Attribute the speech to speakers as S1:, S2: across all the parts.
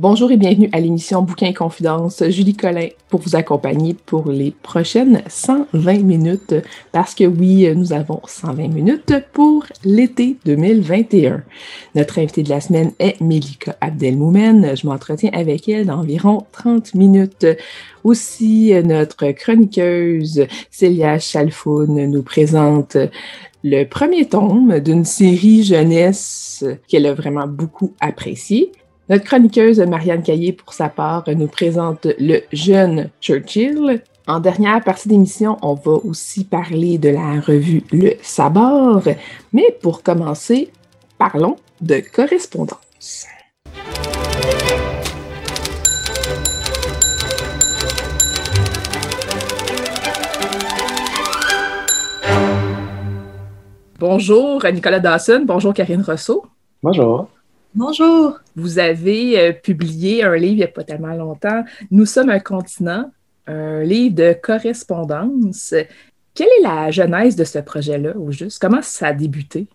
S1: Bonjour et bienvenue à l'émission Bouquin Confidence. Julie Collin pour vous accompagner pour les prochaines 120 minutes parce que oui, nous avons 120 minutes pour l'été 2021. Notre invitée de la semaine est Melika Abdelmoumen. Je m'entretiens avec elle d'environ 30 minutes. Aussi, notre chroniqueuse Célia Chalfoun nous présente le premier tome d'une série jeunesse qu'elle a vraiment beaucoup appréciée. Notre chroniqueuse Marianne Caillé, pour sa part, nous présente le jeune Churchill. En dernière partie d'émission, on va aussi parler de la revue Le Sabord. Mais pour commencer, parlons de correspondance. Bonjour Nicolas Dawson, bonjour Karine Rousseau.
S2: Bonjour.
S3: Bonjour.
S1: Vous avez euh, publié un livre il n'y a pas tellement longtemps, Nous sommes un continent, un livre de correspondance. Quelle est la genèse de ce projet-là, au juste? Comment ça a débuté?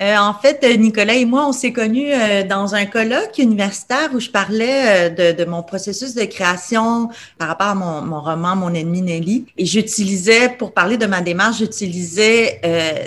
S3: Euh, en fait, Nicolas et moi, on s'est connus euh, dans un colloque universitaire où je parlais de, mon processus de création par rapport à mon, mon roman Mon ennemi Nelly. Et j'utilisais, pour parler de ma démarche, j'utilisais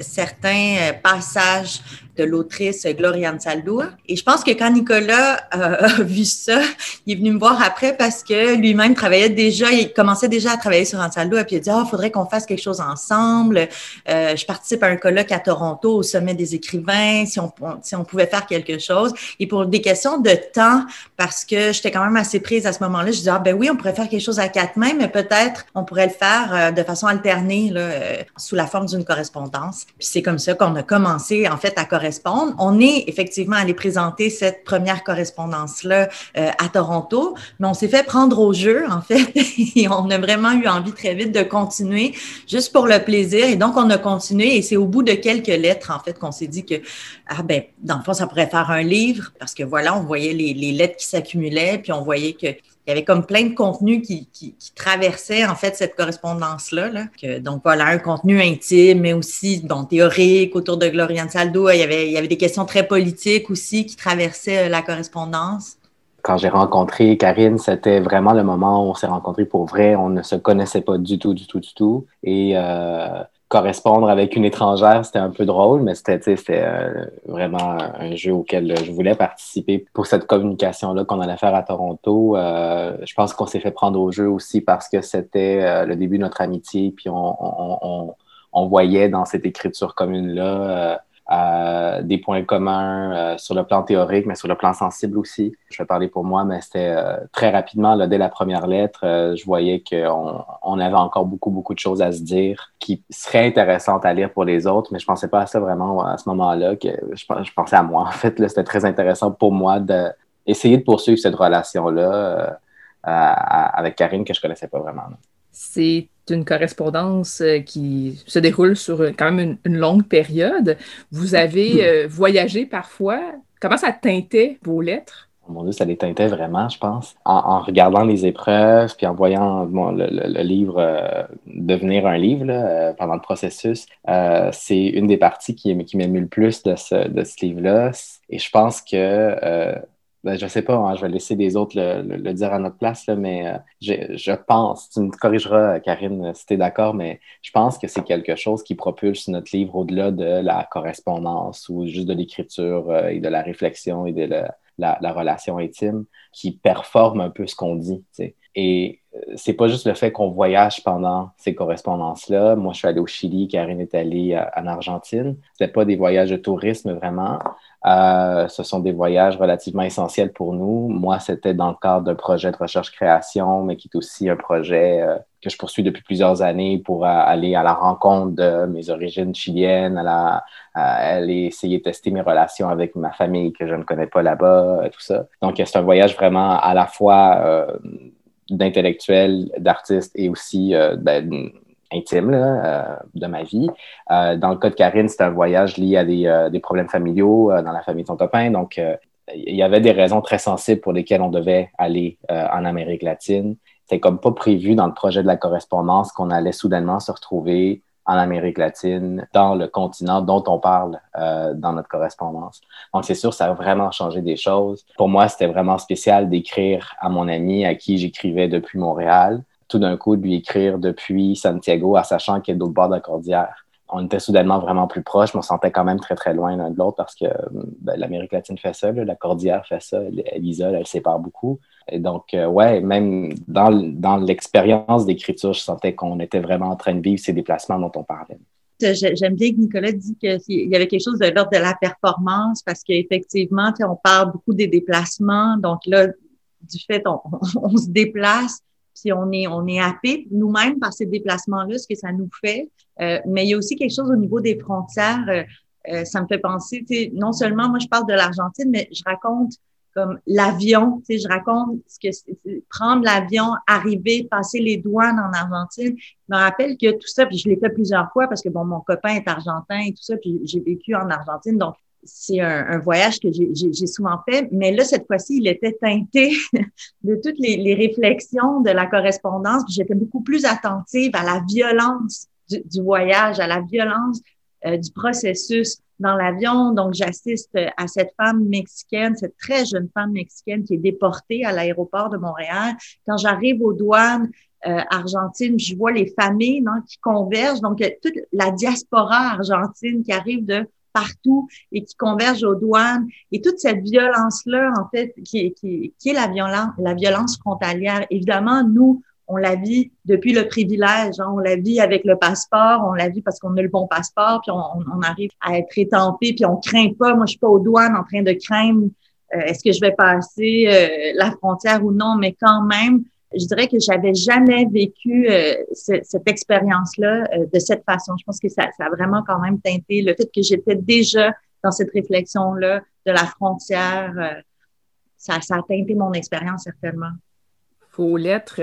S3: certains passages de l'autrice Gloriane Saldua. Et je pense que quand Nicolas euh, a vu ça, il est venu me voir après parce que lui-même travaillait déjà, il commençait déjà à travailler sur Ansaldo et puis il a dit, ah, il faudrait qu'on fasse quelque chose ensemble. Euh, je participe à un colloque à Toronto au sommet des écrivains, si on, si on pouvait faire quelque chose. Et pour des questions de temps, parce que j'étais quand même assez prise à ce moment-là, je disais, ah, ben oui, on pourrait faire quelque chose à quatre mains, mais peut-être on pourrait le faire euh, de façon alternée, là, sous la forme d'une correspondance. Puis c'est comme ça qu'on a commencé, en fait, à on est effectivement allé présenter cette première correspondance-là euh, à Toronto, mais on s'est fait prendre au jeu, en fait, et on a vraiment eu envie très vite de continuer, juste pour le plaisir. Et donc, on a continué, et c'est au bout de quelques lettres, en fait, qu'on s'est dit que, ah ben, dans le fond, ça pourrait faire un livre, parce que voilà, on voyait les, les lettres qui s'accumulaient, puis on voyait que il y avait comme plein de contenus qui, qui, traversaient en fait cette correspondance-là. Là. donc voilà, un contenu intime, mais aussi bon, théorique autour de Gloriane Saldo. Il y, avait, il y avait des questions très politiques aussi qui traversaient euh, la correspondance.
S2: Quand j'ai rencontré Karine, c'était vraiment le moment où on s'est rencontrés pour vrai. On ne se connaissait pas du tout, du tout, du tout. Et euh, correspondre avec une étrangère, c'était un peu drôle, mais c'était euh, vraiment un jeu auquel je voulais participer pour cette communication-là qu'on allait faire à Toronto. Euh, je pense qu'on s'est fait prendre au jeu aussi parce que c'était euh, le début de notre amitié, puis on, on voyait dans cette écriture commune-là des points communs euh, sur le plan théorique, mais sur le plan sensible aussi. Je vais parler pour moi, mais c'était euh, très rapidement, là, dès la première lettre, euh, je voyais qu'on on avait encore beaucoup, beaucoup de choses à se dire qui seraient intéressantes à lire pour les autres, mais je pensais pas à ça vraiment à ce moment-là. que je, pensais à moi. En fait, c'était très intéressant pour moi d'essayer de, de poursuivre cette relation-là avec Karine que je connaissais pas vraiment.
S1: C'est une correspondance euh, qui se déroule sur quand même une, longue période. Vous avez euh, voyagé parfois. Comment ça teintait vos lettres?
S2: Oh mon Dieu, ça les teintait vraiment, je pense. En, regardant les épreuves, puis en voyant le, livre euh, devenir un livre pendant le processus, c'est une des parties qui, qui m'émue le plus de ce, de ce livre-là. Et je pense que ben, je sais pas, hein, je vais laisser des autres le, dire à notre place, mais euh, je, pense, tu me corrigeras, Karine, si tu es d'accord, mais je pense que c'est quelque chose qui propulse notre livre au-delà de la correspondance ou juste de l'écriture euh, et de la réflexion et de la, relation intime, qui performe un peu ce qu'on dit. Euh, c'est pas juste le fait qu'on voyage pendant ces correspondances-là. Moi, je suis allé au Chili, Karine est allée en Argentine. C'était pas des voyages de tourisme vraiment. Euh, ce sont des voyages relativement essentiels pour nous. Moi, c'était dans le cadre d'un projet de recherche-création, mais qui est aussi un projet euh, que je poursuis depuis plusieurs années pour aller à la rencontre de mes origines chiliennes, à, aller essayer de tester mes relations avec ma famille que je ne connais pas là-bas, tout ça. Donc, c'est un voyage vraiment à la fois euh, d'intellectuel, d'artiste et aussi ben, intime euh, de ma vie. Euh, dans le cas de Karine, c'était un voyage lié à des, euh, problèmes familiaux dans la famille de son copain. Donc, il y avait des raisons très sensibles pour lesquelles on devait aller en Amérique latine. C'était comme pas prévu dans le projet de la correspondance qu'on allait soudainement se retrouver en Amérique latine, dans le continent dont on parle dans notre correspondance. Donc, c'est sûr, ça a vraiment changé des choses. Pour moi, c'était vraiment spécial d'écrire à mon ami à qui j'écrivais depuis Montréal tout d'un coup de lui écrire depuis Santiago, en sachant qu'il y a d'autres bords de la cordillère. On était soudainement vraiment plus proches, mais on sentait quand même très, très loin l'un de l'autre parce que ben, l'Amérique latine fait ça, la cordillère fait ça, elle, isole, elle sépare beaucoup. Et donc, euh, ouais, même dans, dans l'expérience d'écriture, je sentais qu'on était vraiment en train de vivre ces déplacements dont on parlait.
S3: J'aime bien que Nicolas dit qu'il y avait quelque chose de l'ordre de la performance parce qu'effectivement, on parle beaucoup des déplacements. Donc là, du fait, on se déplace, puis on est, on est happé nous-mêmes par ces déplacements-là, ce que ça nous fait. Euh, mais il y a aussi quelque chose au niveau des frontières. Euh, euh ça me fait penser, non seulement moi je parle de l'Argentine, mais je raconte comme l'avion, tu sais, je raconte ce que c'est, prendre l'avion, arriver, passer les douanes en Argentine. Je me rappelle que tout ça, puis je l'ai fait plusieurs fois parce que bon, mon copain est argentin et tout ça, puis j'ai vécu en Argentine, donc c'est un, voyage que j'ai souvent fait, mais là, cette fois-ci, il était teinté de toutes les, réflexions de la correspondance. J'étais beaucoup plus attentive à la violence du, voyage, à la violence euh, du processus dans l'avion. Donc, j'assiste à cette femme mexicaine, cette très jeune femme mexicaine qui est déportée à l'aéroport de Montréal. Quand j'arrive aux douanes, euh, argentine, je vois les familles non, qui convergent. Donc, toute la diaspora argentine qui arrive de partout et qui convergent aux douanes. Et toute cette violence-là, en fait, qui qui, qui est la, violence, la violence frontalière. Évidemment, nous, on la vit depuis le privilège, hein. on la vit avec le passeport, on la vit parce qu'on a le bon passeport, puis on, on, arrive à être étampé, puis on craint pas. Moi, je suis pas aux douanes en train de craindre euh, est-ce que je vais passer euh, la frontière ou non, mais quand même, je dirais que j'avais jamais vécu euh, cette expérience-là euh, de cette façon. Je pense que ça, a vraiment quand même teinté le fait que j'étais déjà dans cette réflexion-là de la frontière. Euh, ça, a teinté mon expérience certainement.
S1: Vos lettres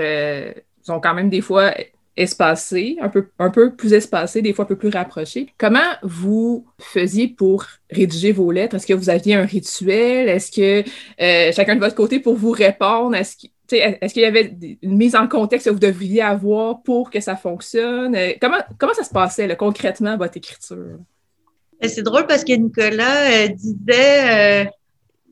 S1: sont quand même des fois espacées, un peu, un peu plus espacées, des fois un peu plus rapprochées. Comment vous faisiez pour rédiger vos lettres? Est-ce que vous aviez un rituel? Est-ce que chacun de votre côté, pour vous répondre, que est-ce qu'il y avait une mise en contexte que vous devriez avoir pour que ça fonctionne? Euh, comment, comment ça se passait concrètement, votre écriture?
S3: Ben, c'est drôle parce que Nicolas euh, disait, euh,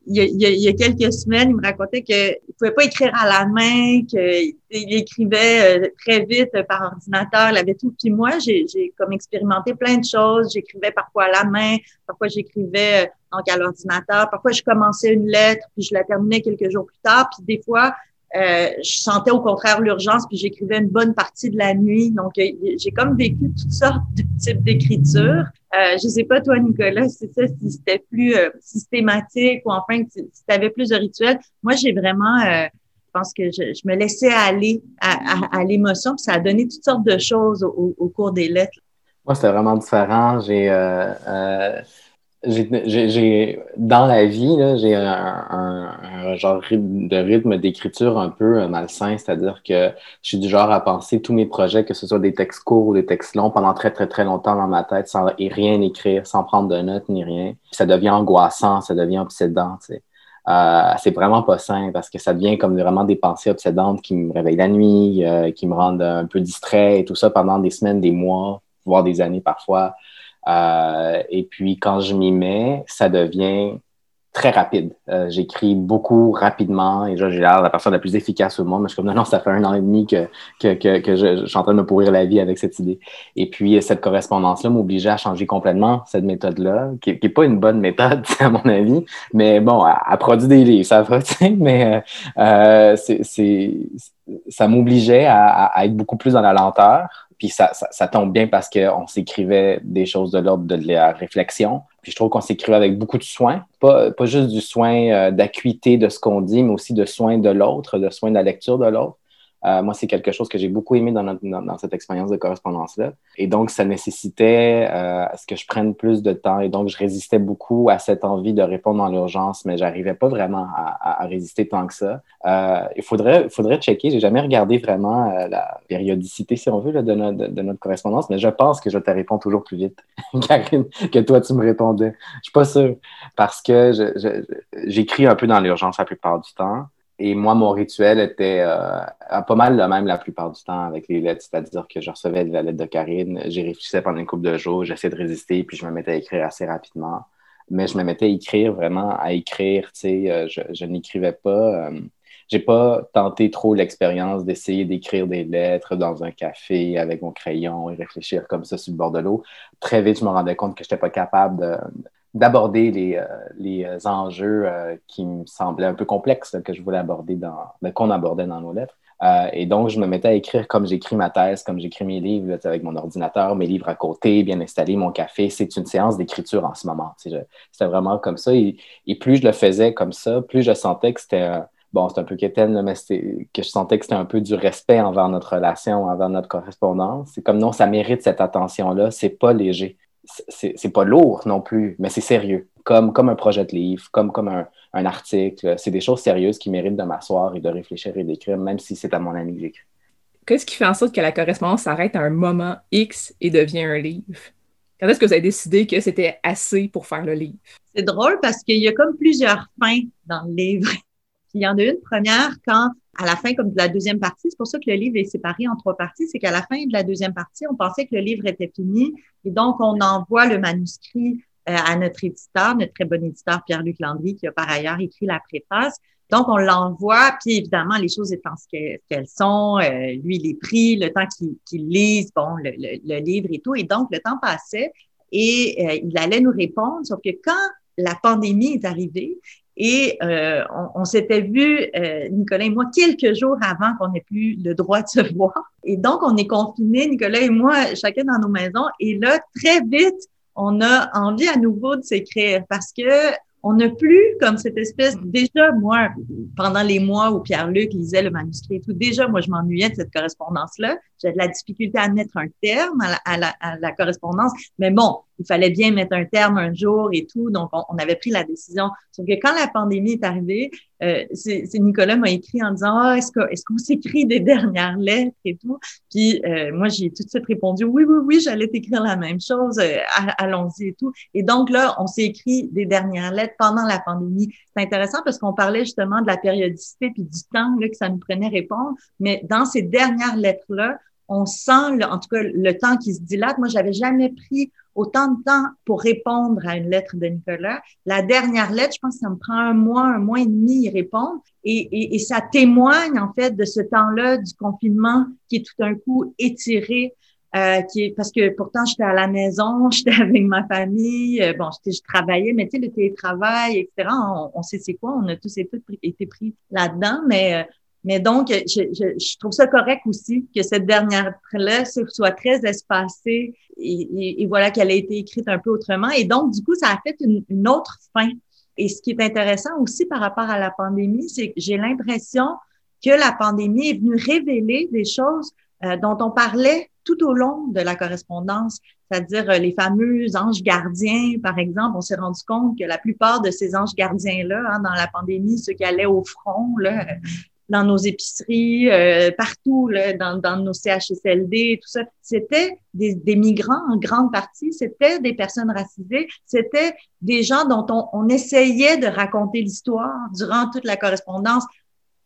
S3: il, y a, quelques semaines, il me racontait qu'il ne pouvait pas écrire à la main, qu'il écrivait très vite par ordinateur, il avait tout. Puis moi, j'ai comme expérimenté plein de choses. J'écrivais parfois à la main, parfois j'écrivais donc à l'ordinateur, parfois je commençais une lettre, puis je la terminais quelques jours plus tard. Puis des fois, euh, je sentais au contraire l'urgence, puis j'écrivais une bonne partie de la nuit. Donc, euh, j'ai comme vécu toutes sortes de types d'écriture. Euh, je sais pas, toi, Nicolas, c'est ça, si c'était plus euh, systématique ou enfin, si tu avais plus de rituels. Moi, j'ai vraiment, je pense que je, me laissais aller à, l'émotion, ça a donné toutes sortes de choses au, au cours des lettres.
S2: Moi, c'était vraiment différent. J'ai j'ai dans la vie, j'ai un, un, genre de rythme d'écriture un peu euh, malsain, c'est-à-dire que je suis du genre à penser tous mes projets, que ce soit des textes courts ou des textes longs, pendant très, très, très longtemps dans ma tête, sans rien écrire, sans prendre de notes ni rien. ça devient angoissant, ça devient obsédant, tu sais. Euh, c'est vraiment pas sain parce que ça devient comme vraiment des pensées obsédantes qui me réveillent la nuit, euh, qui me rendent un peu distrait et tout ça pendant des semaines, des mois, voire des années parfois. Euh, et puis, quand je m'y mets, ça devient très rapide. Euh, j'écris beaucoup rapidement et j'ai l'air la personne la plus efficace au monde. Mais je suis comme, non, non, ça fait un an et demi que, que, que, que je, suis en train de me pourrir la vie avec cette idée. Et puis, cette correspondance-là m'obligeait à changer complètement cette méthode-là, qui n'est pas une bonne méthode, à mon avis. Mais bon, à, produire des livres, ça va, tu sais. Mais euh, c'est, ça m'obligeait à, à, être beaucoup plus dans la lenteur. Puis ça, tombe bien parce qu'on s'écrivait des choses de l'ordre de la réflexion puis je trouve qu'on s'écrit avec beaucoup de soin, pas, pas juste du soin euh, d'acuité de ce qu'on dit, mais aussi de soin de l'autre, de soin de la lecture de l'autre. Euh, moi, c'est quelque chose que j'ai beaucoup aimé dans, dans, cette expérience de correspondance-là. Et donc, ça nécessitait euh, à ce que je prenne plus de temps. Et donc, je résistais beaucoup à cette envie de répondre dans l'urgence, mais j'arrivais pas vraiment à, à, résister tant que ça. Euh, il faudrait, faudrait checker. J'ai jamais regardé vraiment euh, la périodicité, si on veut, là, de, notre, de, notre correspondance, mais je pense que je te réponds toujours plus vite, Karine, que toi, tu me répondais. Je suis pas sûr parce que j'écris un peu dans l'urgence la plupart du temps. Et moi, mon rituel était euh, pas mal le même la plupart du temps avec les lettres, c'est-à-dire que je recevais la lettre de Karine, j'y réfléchissais pendant une couple de jours, j'essayais de résister, puis je me mettais à écrire assez rapidement. Mais je me mettais à écrire vraiment, à écrire, tu sais, euh, je, n'écrivais pas. Euh, j'ai pas tenté trop l'expérience d'essayer d'écrire des lettres dans un café avec mon crayon et réfléchir comme ça sur le bord de l'eau. Très vite, je me rendais compte que je n'étais pas capable de, d'aborder les, euh, les, euh, enjeux euh, qui me semblaient un peu complexes que je voulais aborder dans qu'on abordait dans nos lettres. et donc, je me mettais à écrire comme j'écris ma thèse, comme j'écris mes livres, avec mon ordinateur, mes livres à côté, bien installé, mon café. C'est une séance d'écriture en ce moment. C'était vraiment comme ça. Et, plus je le faisais comme ça, plus je sentais que c'était bon, c'est un peu quétaine, mais que je sentais que c'était un peu du respect envers notre relation, envers notre correspondance. C'est comme non, ça mérite cette attention-là, c'est pas léger c'est pas lourd non plus, mais c'est sérieux. Comme, comme un projet de livre, comme, comme un, un article. C'est des choses sérieuses qui méritent de m'asseoir et de réfléchir et d'écrire, même si c'est à mon ami que j'écris.
S1: Qu'est-ce qui fait en sorte que la correspondance s'arrête à un moment X et devient un livre? Quand est-ce que vous avez décidé que c'était assez pour faire le livre?
S3: C'est drôle parce qu'il y a comme plusieurs fins dans le livre. Il y en a une première quand à la fin, comme de la deuxième partie, c'est pour ça que le livre est séparé en trois parties, c'est qu'à la fin de la deuxième partie, on pensait que le livre était fini et donc on envoie le manuscrit euh, à notre éditeur, notre très bon éditeur Pierre-Luc Landry, qui a par ailleurs écrit la préface. Donc, on l'envoie, puis évidemment, les choses étant ce qu'elles sont, euh, lui, il est pris, le temps qu'il lise, bon, le, le, livre et tout. Et donc, le temps passait et euh, il allait nous répondre, sauf que quand la pandémie est arrivée, et euh, on, s'était vu, euh, Nicolas et moi, quelques jours avant qu'on n'ait plus le droit de se voir. Et donc, on est confinés, Nicolas et moi, chacun dans nos maisons. Et là, très vite, on a envie à nouveau de s'écrire parce que on n'a plus comme cette espèce. Déjà, moi, pendant les mois où Pierre-Luc lisait le manuscrit et tout, déjà, moi, je m'ennuyais de cette correspondance-là. J'avais de la difficulté à mettre un terme à la, à la correspondance. Mais bon, il fallait bien mettre un terme un jour et tout. Donc, on, avait pris la décision. Sauf que quand la pandémie est arrivée, euh, c'est Nicolas m'a écrit en disant ah, est-ce qu'on est s'écrit des dernières lettres et tout? Puis euh, moi, j'ai tout de suite répondu oui, oui, oui, j'allais t'écrire la même chose. Euh, allons-y et tout. Et donc là, on s'est écrit des dernières lettres pendant la pandémie. C'est intéressant parce qu'on parlait justement de la périodicité puis du temps là, que ça nous prenait répondre. Mais dans ces dernières lettres-là, on sent, en tout cas, le temps qui se dilate. Moi, j'avais jamais pris autant de temps pour répondre à une lettre de Nicolas. La dernière lettre, je pense que ça me prend un mois, un mois et demi y répondre. Et, et, ça témoigne, en fait, de ce temps-là du confinement qui est tout d'un coup étiré. Euh, qui est, parce que pourtant j'étais à la maison, j'étais avec ma famille, euh, bon, je travaillais, mais tu sais, le télétravail, etc., on, on sait c'est quoi, on a tous et toutes été pris là-dedans, mais euh, mais donc, je, je, je, trouve ça correct aussi que cette dernière-là soit très espacée et, et, voilà qu'elle a été écrite un peu autrement. Et donc, du coup, ça a fait une, une, autre fin. Et ce qui est intéressant aussi par rapport à la pandémie, c'est que j'ai l'impression que la pandémie est venue révéler des choses euh, dont on parlait tout au long de la correspondance, c'est-à-dire euh, les fameux anges gardiens, par exemple. On s'est rendu compte que la plupart de ces anges gardiens-là, hein, dans la pandémie, ceux qui allaient au front, là, dans nos épiceries, euh, partout, là, dans, nos CHSLD, tout ça. C'était des, migrants en grande partie, c'était des personnes racisées, c'était des gens dont on, essayait de raconter l'histoire durant toute la correspondance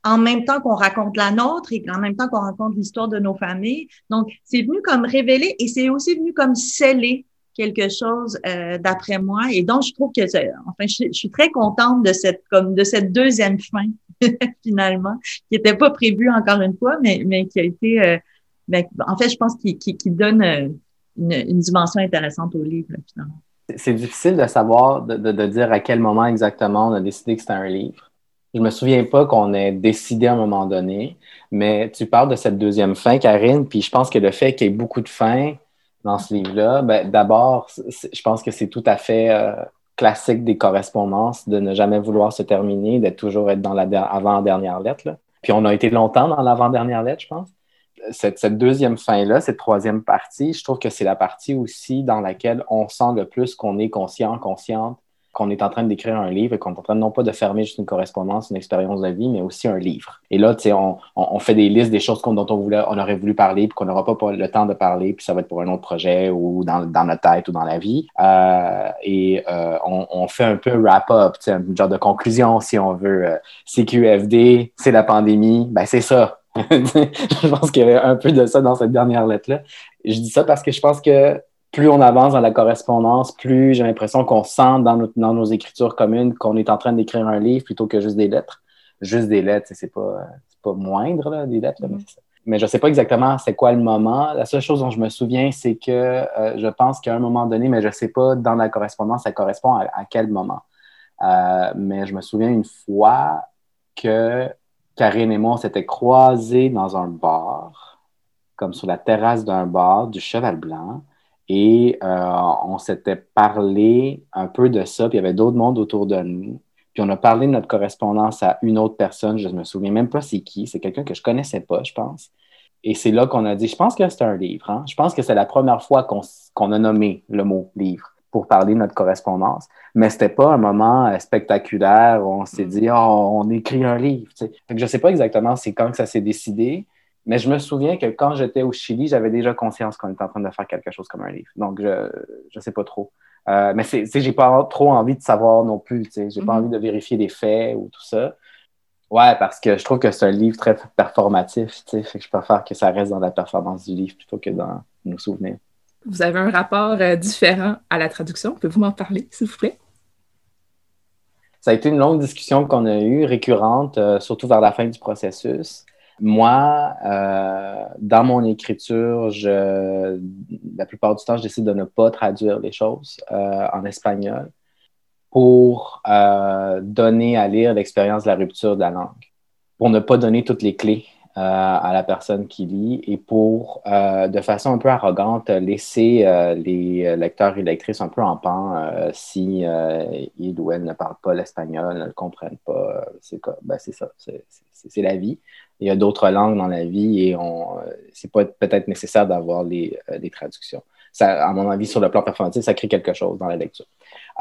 S3: en même temps qu'on raconte la nôtre et en même temps qu'on raconte l'histoire de nos familles. Donc, c'est venu comme révéler et c'est aussi venu comme sceller quelque chose euh, d'après moi. Et donc, je trouve que, enfin, je, suis très contente de cette, comme de cette deuxième fin, finalement, qui n'était pas prévue encore une fois, mais, mais qui a été, euh, ben, en fait, je pense qu'il qui, qui donne euh, une, dimension intéressante au livre, finalement.
S2: C'est difficile de savoir, de, de, de, dire à quel moment exactement on a décidé que c'était un livre. Je me souviens pas qu'on ait décidé à un moment donné, mais tu parles de cette deuxième fin, Karine, puis je pense que le fait qu'il y ait beaucoup de fins, dans ce livre-là, ben, d'abord, je pense que c'est tout à fait euh, classique des correspondances de ne jamais vouloir se terminer, d'être toujours être dans la avant-dernière lettre. Puis on a été longtemps dans l'avant-dernière lettre, je pense. Cette, cette deuxième fin-là, cette troisième partie, je trouve que c'est la partie aussi dans laquelle on sent le plus qu'on est conscient, consciente qu'on est en train d'écrire un livre et qu'on est en train non pas de fermer juste une correspondance, une expérience de vie, mais aussi un livre. Et là, tu sais, on, on, fait des listes des choses dont on, voulait, on aurait voulu parler, puis qu'on n'aura pas le temps de parler, puis ça va être pour un autre projet ou dans, dans notre tête ou dans la vie. Euh, et euh, on, on, fait un peu wrap-up, un genre de conclusion, si on veut. Euh, CQFD, c'est la pandémie, ben c'est ça. je pense qu'il y avait un peu de ça dans cette dernière lettre-là. Je dis ça parce que je pense que plus on avance dans la correspondance, plus j'ai l'impression qu'on sent dans, dans, nos écritures communes qu'on est en train d'écrire un livre plutôt que juste des lettres. Juste des lettres, c'est pas, pas moindre, là, des lettres, mais, mm-hmm. mais, je sais pas exactement c'est quoi le moment. La seule chose dont je me souviens, c'est que euh, je pense qu'à un moment donné, mais je sais pas dans la correspondance, ça correspond à, quel moment. Euh, mais je me souviens une fois que Karine et moi, on s'était croisés dans un bar, comme sur la terrasse d'un bar du Cheval Blanc. Et euh, on s'était parlé un peu de ça, puis il y avait d'autres mondes autour de nous. Puis on a parlé de notre correspondance à une autre personne, je ne me souviens même pas c'est qui, c'est quelqu'un que je connaissais pas, je pense. Et c'est là qu'on a dit, je pense que c'est un livre. Hein? Je pense que c'est la première fois qu'on a nommé le mot livre pour parler de notre correspondance. Mais c'était pas un moment euh, spectaculaire où on s'est dit, oh, on écrit un livre. Je ne sais pas exactement c'est quand que ça s'est décidé, mais je me souviens que quand j'étais au Chili, j'avais déjà conscience qu'on était en train de faire quelque chose comme un livre. Donc, je ne sais pas trop. Euh, mais c'est, j'ai pas trop envie de savoir non plus. J'ai n'ai pas mm-hmm. envie de vérifier les faits ou tout ça. Ouais, parce que je trouve que c'est un livre très performatif. Fait que je préfère que ça reste dans la performance du livre plutôt que dans nos souvenirs.
S1: Vous avez un rapport euh, différent à la traduction? Pouvez-vous m'en parler, s'il vous plaît?
S2: Ça a été une longue discussion qu'on a eue, récurrente, euh, surtout vers la fin du processus. Moi, euh, dans mon écriture, je, la plupart du temps, je décide de ne pas traduire les choses euh, en espagnol pour euh, donner à lire l'expérience de la rupture de la langue, pour ne pas donner toutes les clés euh, à la personne qui lit et pour, euh, de façon un peu arrogante, laisser euh, les lecteurs et lectrices un peu en pan si ils ou elles ne parlent pas l'espagnol, ne le comprennent pas. C'est ben ça, c'est la vie. Il y a d'autres langues dans la vie et on c'est pas peut-être nécessaire d'avoir les, les traductions. Ça, à mon avis, sur le plan performatif, ça crée quelque chose dans la lecture.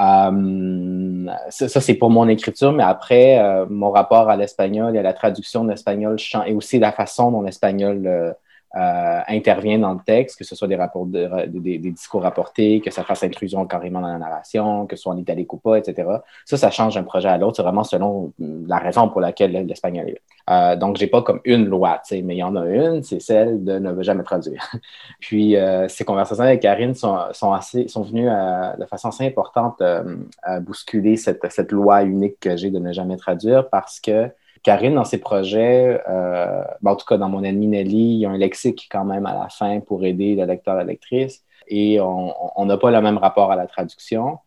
S2: Euh, ça, c'est pour mon écriture, mais après, euh, mon rapport à l'espagnol et à la traduction de l'espagnol et aussi la façon dont l'espagnol euh, euh, intervient dans le texte, que ce soit des, rapports de, des, discours rapportés, que ça fasse intrusion carrément dans la narration, que ce soit en italique ou pas, etc. Ça, ça change d'un projet à l'autre. C'est vraiment selon la raison pour laquelle l'espagnol est euh, donc, j'ai pas comme une loi, mais il y en a une, c'est celle de ne jamais traduire. Puis, euh, ces conversations avec Karine sont, sont, assez, sont venues de façon assez importante à bousculer cette, cette loi unique que j'ai de ne jamais traduire parce que Karine, dans ses projets, euh, ben, en tout cas dans mon ennemi Nelly, il y a un lexique quand même à la fin pour aider le lecteur la lectrice. Et on n'a pas le même rapport à la traduction.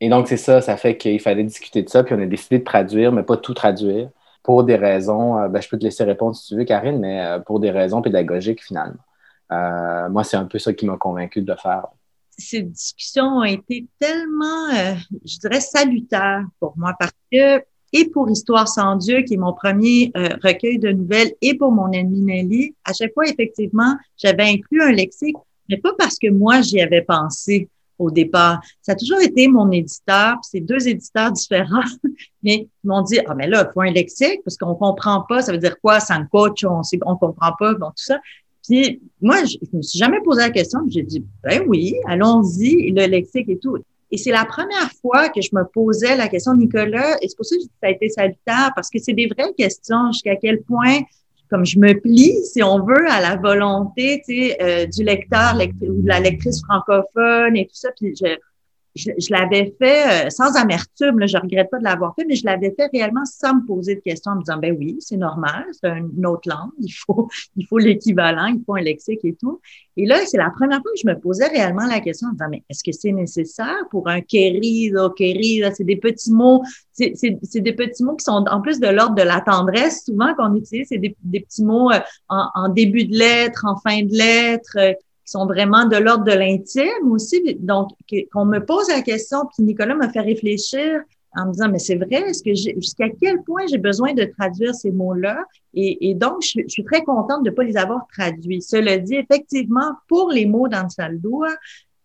S2: Et donc, c'est ça, ça fait qu'il fallait discuter de ça, puis on a décidé de traduire, mais pas tout traduire, pour des raisons, euh, ben, je peux te laisser répondre si tu veux, Karine, mais euh, pour des raisons pédagogiques finalement. moi, c'est un peu ça qui m'a convaincu de le faire.
S3: Ces discussions ont été tellement, je dirais, salutaires pour moi parce que et pour Histoire sans Dieu, qui est mon premier euh, recueil de nouvelles, et pour mon ennemi Nelly, à chaque fois, effectivement, j'avais inclus un lexique, mais pas parce que moi, j'y avais pensé au départ. Ça a toujours été mon éditeur, c'est deux éditeurs différents, mais ils m'ont dit, ah, mais là, il faut un lexique, parce qu'on comprend pas, ça veut dire quoi, sans coach, on sait, on comprend pas, bon, tout ça. Puis, moi, je, je me suis jamais posé la question, j'ai dit, ben oui, allons-y, le lexique et tout. Et c'est la première fois que je me posais la question, Nicolas, et c'est pour ça que ça a été salutaire, parce que c'est des vraies questions, jusqu'à quel point comme je me plie, si on veut, à la volonté, tu sais, euh, du lecteur ou de la lectrice francophone et tout ça. Puis je, je, l'avais fait euh, sans amertume, là, je regrette pas de l'avoir fait, mais je l'avais fait réellement sans me poser de questions, en me disant, ben oui, c'est normal, c'est une autre langue, il faut, il faut l'équivalent, il faut un lexique et tout. Et là, c'est la première fois que je me posais réellement la question en me disant, mais est-ce que c'est nécessaire pour un querido, querida, c'est des petits mots, c'est, des petits mots qui sont en plus de l'ordre de la tendresse, souvent qu'on utilise, c'est des, petits mots euh, en, en, début de lettre, en fin de lettre, euh, qui sont vraiment de l'ordre de l'intime aussi. Donc, qu'on me pose la question, puis Nicolas m'a fait réfléchir en me disant, mais c'est vrai, est-ce que jusqu'à quel point j'ai besoin de traduire ces mots-là? Et, donc, je, suis très contente de ne pas les avoir traduits. Cela dit, effectivement, pour les mots dans le saldoua,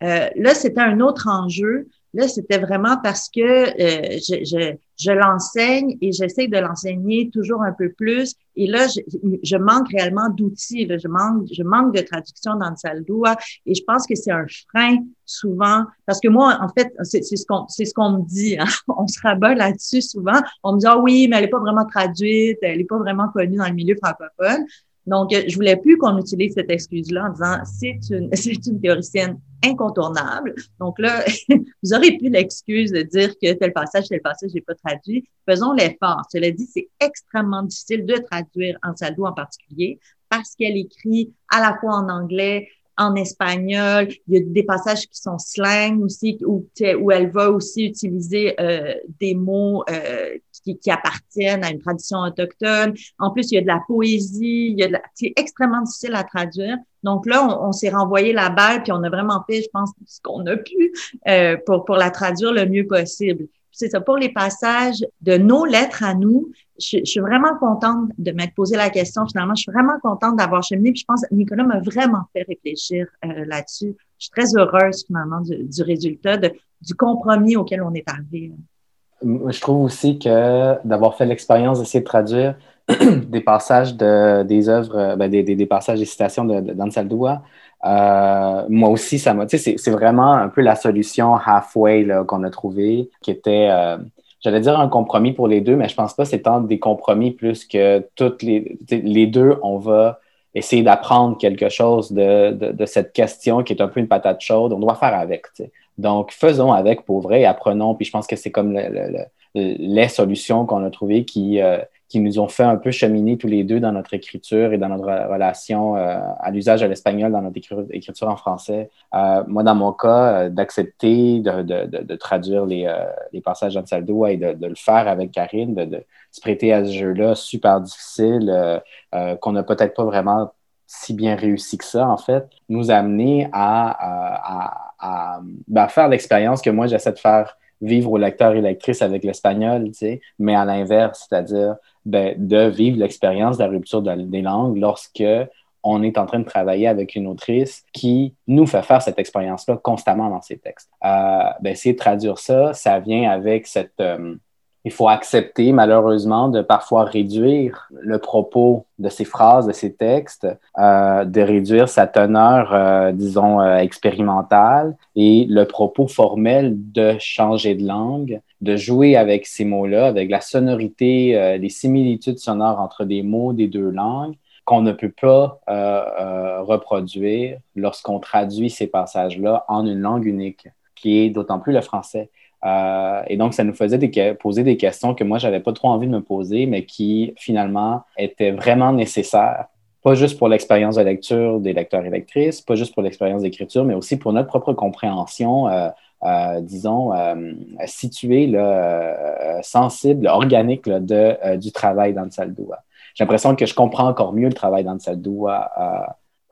S3: euh, là, c'était un autre enjeu. Là, c'était vraiment parce que euh, je, je, je l'enseigne et j'essaie de l'enseigner toujours un peu plus. Et là, je, je manque réellement d'outils. Je manque, je manque de traduction dans le saldoua. Et je pense que c'est un frein souvent. Parce que moi, en fait, c'est ce qu'on c'est ce qu'on me dit. Hein. On se rabat là-dessus souvent. On me dit, ah oui, mais elle n'est pas vraiment traduite, elle n'est pas vraiment connue dans le milieu francophone. Donc, je voulais plus qu'on utilise cette excuse-là en disant c'est une, c'est une théoricienne incontournable. Donc là, vous aurez plus l'excuse de dire que tel passage, tel passage, j'ai pas traduit. Faisons l'effort. Cela dit, c'est extrêmement difficile de traduire en saldo en particulier parce qu'elle écrit à la fois en anglais, en espagnol. Il y a des passages qui sont slang aussi, où, elle va aussi utiliser euh, des mots euh, qui, qui, appartiennent à une tradition autochtone. En plus, il y a de la poésie, il y a de c'est extrêmement difficile à traduire. Donc là, on, on s'est renvoyé la balle, puis on a vraiment fait, je pense, ce qu'on a pu euh, pour, pour la traduire le mieux possible c'est ça, pour les passages de nos lettres à nous, je, suis vraiment contente de m'être posé la question. Finalement, je suis vraiment contente d'avoir cheminé. Puis je pense que Nicolas m'a vraiment fait réfléchir euh, là-dessus. Je suis très heureuse finalement du, résultat, du compromis auquel on est arrivé.
S2: Je trouve aussi que d'avoir fait l'expérience d'essayer de traduire des passages de, des œuvres, ben, des, passages des citations de, de euh, moi aussi, ça m'a. C'est vraiment un peu la solution halfway qu'on a trouvé, qui était, euh, j'allais dire un compromis pour les deux, mais je pense pas que c'est tant des compromis plus que toutes les, les deux, on va essayer d'apprendre quelque chose de, de, cette question qui est un peu une patate chaude. On doit faire avec. Donc, faisons avec pour vrai apprenons. Puis je pense que c'est comme les solutions qu'on a trouvées qui, euh, qui nous ont fait un peu cheminer tous les deux dans notre écriture et dans notre relation euh, à l'usage de l'espagnol dans notre écriture en français. Euh, moi, dans mon cas, euh, d'accepter de, traduire les, les passages d'Ansaldo et de, le faire avec Karine, de, se prêter à ce jeu-là super difficile, qu'on n'a peut-être pas vraiment si bien réussi que ça, en fait, nous amener à, à, à, ben, faire l'expérience que moi, j'essaie de faire vivre au lecteur et lectrice avec l'espagnol, tu sais, mais à l'inverse, c'est-à-dire ben, de vivre l'expérience de la rupture des langues lorsque on est en train de travailler avec une autrice qui nous fait faire cette expérience-là constamment dans ses textes. Euh, ben, de traduire ça, ça vient avec cette, euh, il faut accepter malheureusement de parfois réduire le propos de ces phrases, de ces textes, euh, de réduire sa teneur, euh, disons, euh, expérimentale et le propos formel de changer de langue, de jouer avec ces mots-là, avec la sonorité, euh, les similitudes sonores entre des mots des deux langues qu'on ne peut pas reproduire lorsqu'on traduit ces passages-là en une langue unique, qui est d'autant plus le français. Euh, et donc, ça nous faisait poser des questions que moi, j'avais pas trop envie de me poser, mais qui finalement étaient vraiment nécessaires, pas juste pour l'expérience de lecture des lecteurs et lectrices, pas juste pour l'expérience d'écriture, mais aussi pour notre propre compréhension, euh, euh, disons, située, sensible, organique de, du travail dans le. J'ai l'impression que je comprends encore mieux le travail dans le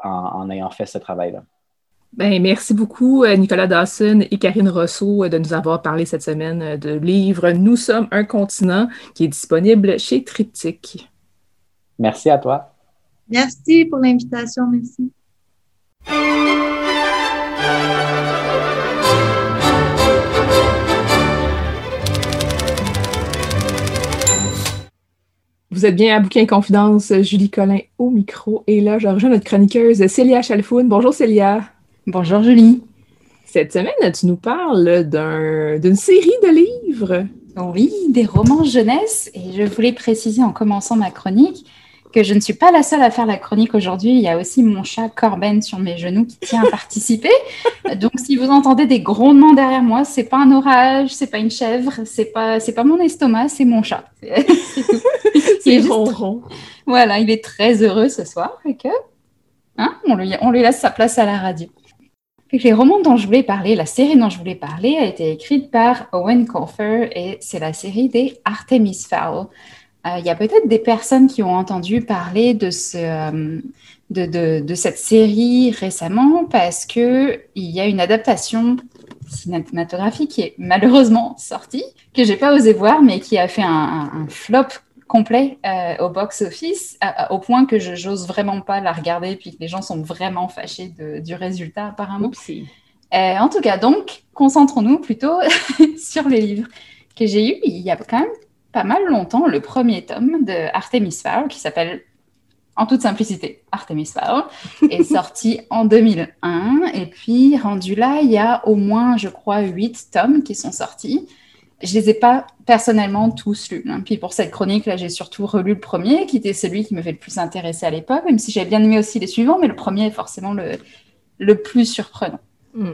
S2: en, en ayant fait ce travail-là.
S1: Ben, merci beaucoup, euh, Nicolas Dawson et Karine Rousseau, euh, de nous avoir parlé cette semaine euh, de livre Nous sommes un continent qui est disponible chez Triptyque.
S2: Merci à toi.
S3: Merci pour l'invitation. Merci.
S1: Vous êtes bien à Bouquin Confidence, Julie Collin au micro. Et là, je rejoins notre chroniqueuse Célia Chalfoun. Bonjour Célia.
S4: Bonjour Julie.
S1: Cette semaine, tu nous parles d'une série de livres.
S4: Oui, des romans jeunesse. Et je voulais préciser en commençant ma chronique que je ne suis pas la seule à faire la chronique aujourd'hui. Il y a aussi mon chat Corben sur mes genoux qui tient à participer. Donc, si vous entendez des grondements derrière moi, c'est pas un orage, c'est pas une chèvre, c'est pas, c'est pas mon estomac, c'est mon chat.
S1: C'est ronron.
S4: Voilà, il est très heureux ce soir et que, hein, on lui, on lui laisse sa place à la radio. Les romans dont je voulais parler, la série dont je voulais parler, a été écrite par Owen Colfer et c'est la série des Artemis Fowl. Euh, il y a peut-être des personnes qui ont entendu parler de, ce, euh, de, de, cette série récemment parce qu'il y a une adaptation cinématographique qui est malheureusement sortie, que j'ai pas osé voir, mais qui a fait un flop complet euh, au box-office, au point que je n'ose vraiment pas la regarder, puis que les gens sont vraiment fâchés de, du résultat apparemment. Euh, en tout cas, donc, concentrons-nous plutôt sur les livres que j'ai eus. Il y a quand même pas mal longtemps le premier tome de Artemis Fowl qui s'appelle en toute simplicité Artemis Fowl est sorti en 2001 et puis rendu là il y a au moins je crois huit tomes qui sont sortis je les ai pas personnellement tous lus hein. puis pour cette chronique là j'ai surtout relu le premier qui était celui qui me fait le plus intéresser à l'époque même si j'avais bien aimé aussi les suivants mais le premier est forcément le, le plus surprenant mm.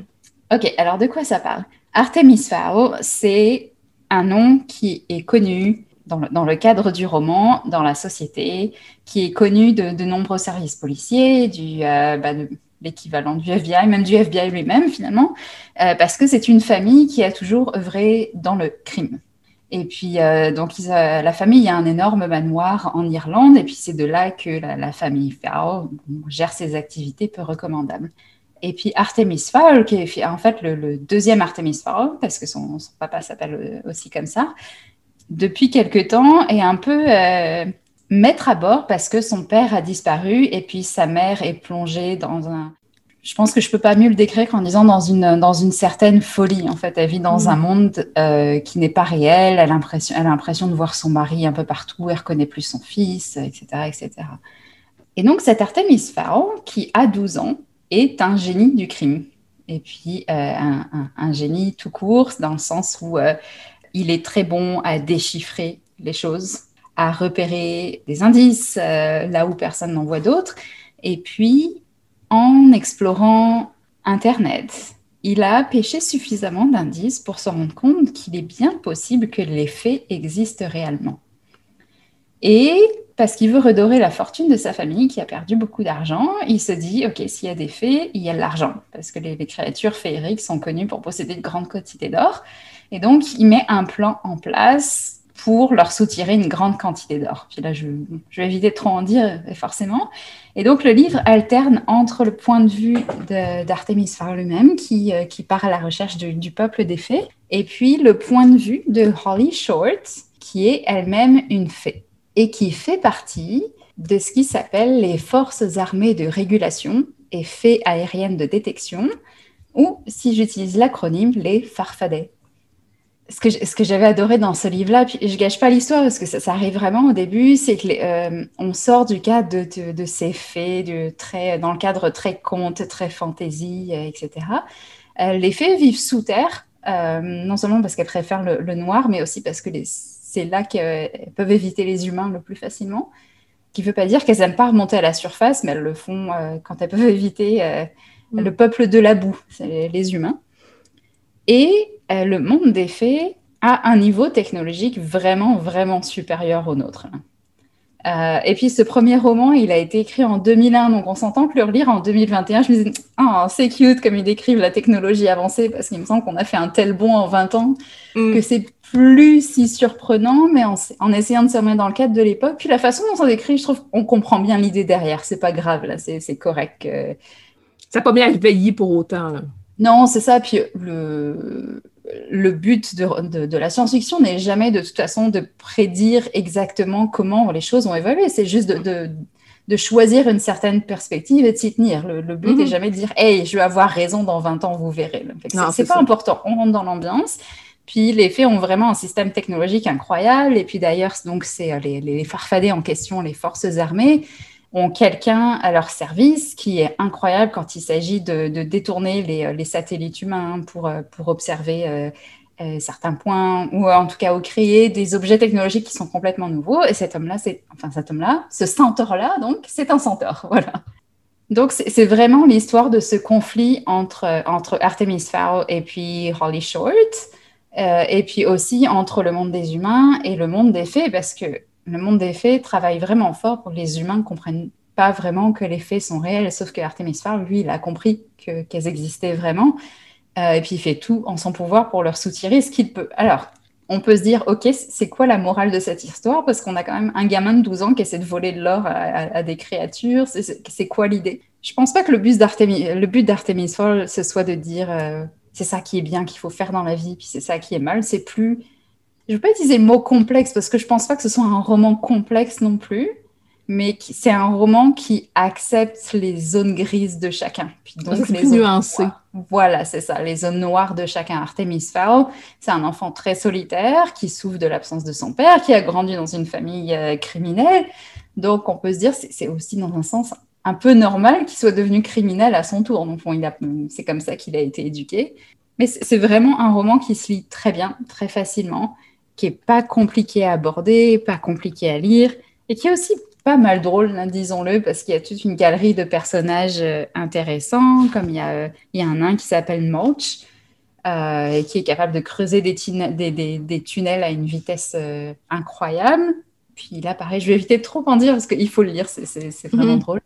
S4: ok alors de quoi ça parle? Artemis Fowl c'est un nom qui est connu dans le, dans le, cadre du roman, dans la société, qui est connu de, de nombreux services policiers, du, euh, bah, de l'équivalent du FBI, même du FBI lui-même finalement, euh, parce que c'est une famille qui a toujours œuvré dans le crime. Et puis, euh, donc, ils, euh, la famille a un énorme manoir en Irlande, et puis c'est de là que la, famille Fowl gère ses activités peu recommandables. Et puis Artemis Fowl, qui est en fait le, deuxième Artemis Fowl, parce que son, son papa s'appelle aussi comme ça, depuis quelque temps est un peu euh, mettre à bord parce que son père a disparu et puis sa mère est plongée dans un. Je pense que je peux pas mieux le décrire qu'en disant dans une, dans une certaine folie. En fait, elle vit dans mmh. un monde euh, qui n'est pas réel. Elle a l'impression, elle a l'impression de voir son mari un peu partout. Elle reconnaît plus son fils, etc., etc. Et donc cette Artemis Fowl, qui a 12 ans, est un génie du crime. Et puis euh, un, un, un, génie tout court, dans le sens où euh, il est très bon à déchiffrer les choses, à repérer des indices euh, là où personne n'en voit d'autres. Et puis, en explorant Internet, il a pêché suffisamment d'indices pour se rendre compte qu'il est bien possible que les faits existent réellement. Et parce qu'il veut redorer la fortune de sa famille qui a perdu beaucoup d'argent, il se dit, OK, s'il y a des faits, il y a de l'argent, parce que les, les, créatures féeriques sont connues pour posséder de grandes quantités d'or. Et donc, il met un plan en place pour leur soutirer une grande quantité d'or. Puis là, je, vais éviter de trop en dire, forcément. Et donc, le livre alterne entre le point de vue d'Artemis Fowl lui-même, qui, euh, qui, part à la recherche du peuple des fées, et puis le point de vue de Holly Short, qui est elle-même une fée, et qui fait partie de ce qui s'appelle les forces armées de régulation et fées aériennes de détection, ou, si j'utilise l'acronyme, les farfadets ce que, ce que j'avais adoré dans ce livre-là, puis je gâche pas l'histoire parce que ça, ça, arrive vraiment au début, c'est que les, euh, on sort du cadre de, de, de, ces faits, de très, dans le cadre très conte, très fantaisie, euh, etc. Euh, les fées vivent sous terre, euh, non seulement parce qu'elles préfèrent le, le, noir, mais aussi parce que c'est là qu'elles peuvent éviter les humains le plus facilement. Qui ne veut pas dire qu'elles n'aiment pas remonter à la surface, mais elles le font quand elles peuvent éviter mm. le peuple de la boue, les humains. Et euh, le monde des fées a un niveau technologique vraiment, vraiment supérieur au nôtre. Euh, et puis ce premier roman, il a été écrit en 2001, donc on s'entend que le relire en 2021, je me disais, oh, c'est cute comme ils décrivent la technologie avancée, parce qu'il me semble qu'on a fait un tel bond en 20 ans mm. que c'est plus si surprenant, mais en, en, essayant de se remettre dans le cadre de l'époque. Puis la façon dont on décrit, je trouve qu'on comprend bien l'idée derrière, c'est pas grave, là, c'est correct. Euh...
S1: Ça n'a pas bien veiller pour autant. Là.
S4: Non, c'est ça. Puis le, le but de, de, de la science-fiction n'est jamais de toute façon de prédire exactement comment les choses vont évoluer. C'est juste de, de, de, choisir une certaine perspective et de s'y tenir. Le, le but n'est mm -hmm. jamais de dire Hey, je vais avoir raison dans 20 ans, vous verrez. C'est pas ça. important. On rentre dans l'ambiance. Puis les faits ont vraiment un système technologique incroyable. Et puis d'ailleurs, donc c'est les, les farfadets en question, les forces armées ont quelqu'un à leur service qui est incroyable quand il s'agit de, de, détourner les, les, satellites humains pour, pour observer euh, euh, certains points, ou en tout cas au créer des objets technologiques qui sont complètement nouveaux. Et cet homme-là, c'est, enfin cet homme-là, ce centaure-là, donc, c'est un centaure, voilà. Donc c'est vraiment l'histoire de ce conflit entre, entre Artemis Fowl et puis Holly Short, euh, et puis aussi entre le monde des humains et le monde des fées, parce que le monde des fées travaille vraiment fort pour que les humains ne comprennent pas vraiment que les fées sont réelles, sauf que Artemis Fowl, lui, il a compris qu'elles existaient vraiment. Euh, et puis il fait tout en son pouvoir pour leur soutirer ce qu'il peut. Alors, on peut se dire, OK, c'est quoi la morale de cette histoire? Parce qu'on a quand même un gamin de 12 ans qui essaie de voler de l'or à, des créatures. C'est quoi l'idée? Je pense pas que le but d'Artemis, Fowl, ce soit de dire, euh, c'est ça qui est bien, qu'il faut faire dans la vie, puis c'est ça qui est mal. C'est plus... Je ne veux pas utiliser le mot complexe, parce que je pense pas que ce soit un roman complexe non plus mais c'est un roman qui accepte les zones grises de chacun.
S1: Puis donc, c'est plus nuancé.
S4: Voilà, c'est ça, les zones noires de chacun. Artemis Fowl, c'est un enfant très solitaire qui souffre de l'absence de son père, qui a grandi dans une famille euh, criminelle. Donc, on peut se dire, c'est aussi dans un sens un peu normal qu'il soit devenu criminel à son tour. Donc, c'est comme ça qu'il a été éduqué. Mais c'est vraiment un roman qui se lit très bien, très facilement, qui est pas compliqué à aborder, pas compliqué à lire, et qui est aussi pas mal drôle, hein, disons-le, parce qu'il y a toute une galerie de personnages euh, intéressants, comme il y a, euh, il y a un nain qui s'appelle Mulch, euh, et qui est capable de creuser des, des, des, tunnels à une vitesse incroyable. Puis là, pareil, je vais éviter de trop en dire, parce qu'il faut le lire, c'est vraiment mhm. drôle.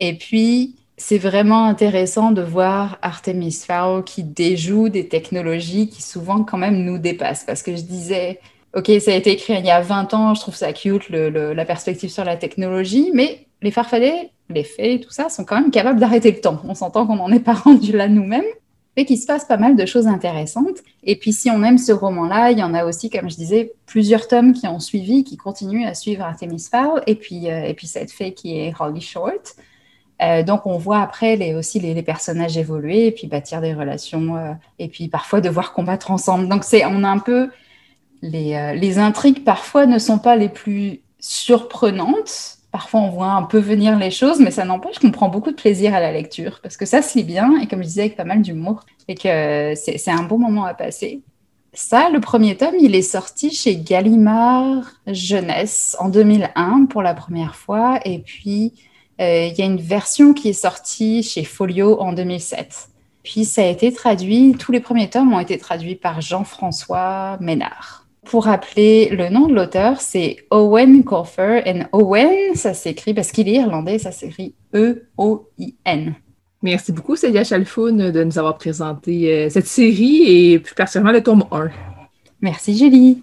S4: Et puis, c'est vraiment intéressant de voir Artemis Fowl qui déjoue des technologies qui souvent quand même nous dépassent. Parce que je disais, ok, ça a été écrit il y a 20 ans, je trouve ça cute, la perspective sur la technologie, mais les farfadets, les faits, tout ça, sont quand même capables d'arrêter le temps. On s'entend qu'on n'en est pas rendu là nous-mêmes, et qu'il se passe pas mal de choses intéressantes. Et puis, si on aime ce roman-là, il y en a aussi, comme je disais, plusieurs tomes qui ont suivi, qui continuent à suivre Artemis Fowl, et puis, euh, et puis cette fée qui est Holly Short. Euh, donc, on voit après les, aussi les, personnages évoluer et puis bâtir des relations euh, et puis parfois devoir combattre ensemble. Donc, c'est, on a un peu euh, les, intrigues parfois ne sont pas les plus surprenantes. Parfois, on voit un peu venir les choses, mais ça n'empêche qu'on prend beaucoup de plaisir à la lecture parce que ça se lit bien et comme je disais, avec pas mal d'humour et que c'est un bon moment à passer. Ça, le premier tome, il est sorti chez Gallimard Jeunesse en 2001 pour la première fois et puis il y a une version qui est sortie chez Folio en 2007. Puis ça a été traduit, tous les premiers tomes ont été traduits par Jean-François Ménard. Pour rappeler le nom de l'auteur, c'est Owen Colfer. Et Owen, ça s'écrit, parce qu'il est irlandais, ça s'écrit E-O-I-N.
S1: Merci beaucoup, Célia Chalfoun, de nous avoir présenté euh, cette série et plus particulièrement le tome 1.
S4: Merci, Julie.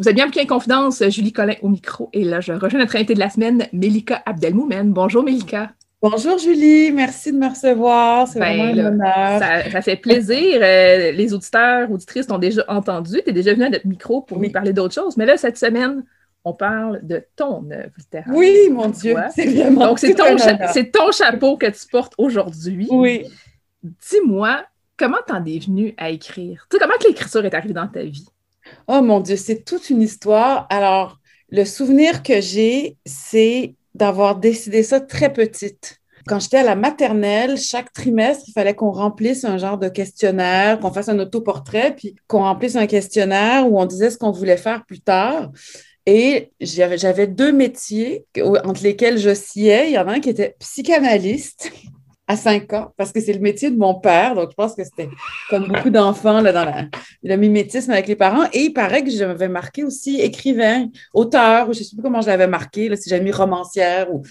S1: Vous êtes bien Bouquin Confidence, Julie Collin au micro. Et là, je rejoins notre invité de la semaine, Melika Abdelmoumen. Bonjour, Melika.
S5: Bonjour, Julie. Merci de me recevoir. C'est ben, vraiment un honneur.
S1: Ça, fait plaisir. Euh, les auditeurs, auditrices t'ont déjà entendu. Tu es déjà venu à notre micro pour nous parler d'autres choses. Mais là, cette semaine, on parle de ton œuvre littéraire.
S5: Oui, mon Dieu. C'est vraiment.
S1: Donc, c'est ton, ton, chapeau que tu portes aujourd'hui.
S5: Oui.
S1: Dis-moi, comment t'en es venu à écrire? Tu sais, comment l'écriture est arrivée dans ta vie?
S5: Oh mon Dieu, c'est toute une histoire. Alors, le souvenir que j'ai, c'est d'avoir décidé ça très petite. Quand j'étais à la maternelle, chaque trimestre, il fallait qu'on remplisse un genre de questionnaire, qu'on fasse un autoportrait, puis qu'on remplisse un questionnaire où on disait ce qu'on voulait faire plus tard. Et j'avais deux métiers entre lesquels je siais. Il y en a un qui était psychanalyste. À 5 ans parce que c'est le métier de mon père. Donc, je pense que c'était comme beaucoup d'enfants dans le mimétisme avec les parents. Et il paraît que j'avais marqué aussi écrivain, auteur, ou je ne sais plus comment je l'avais marqué, si j'avais mis romancière ou.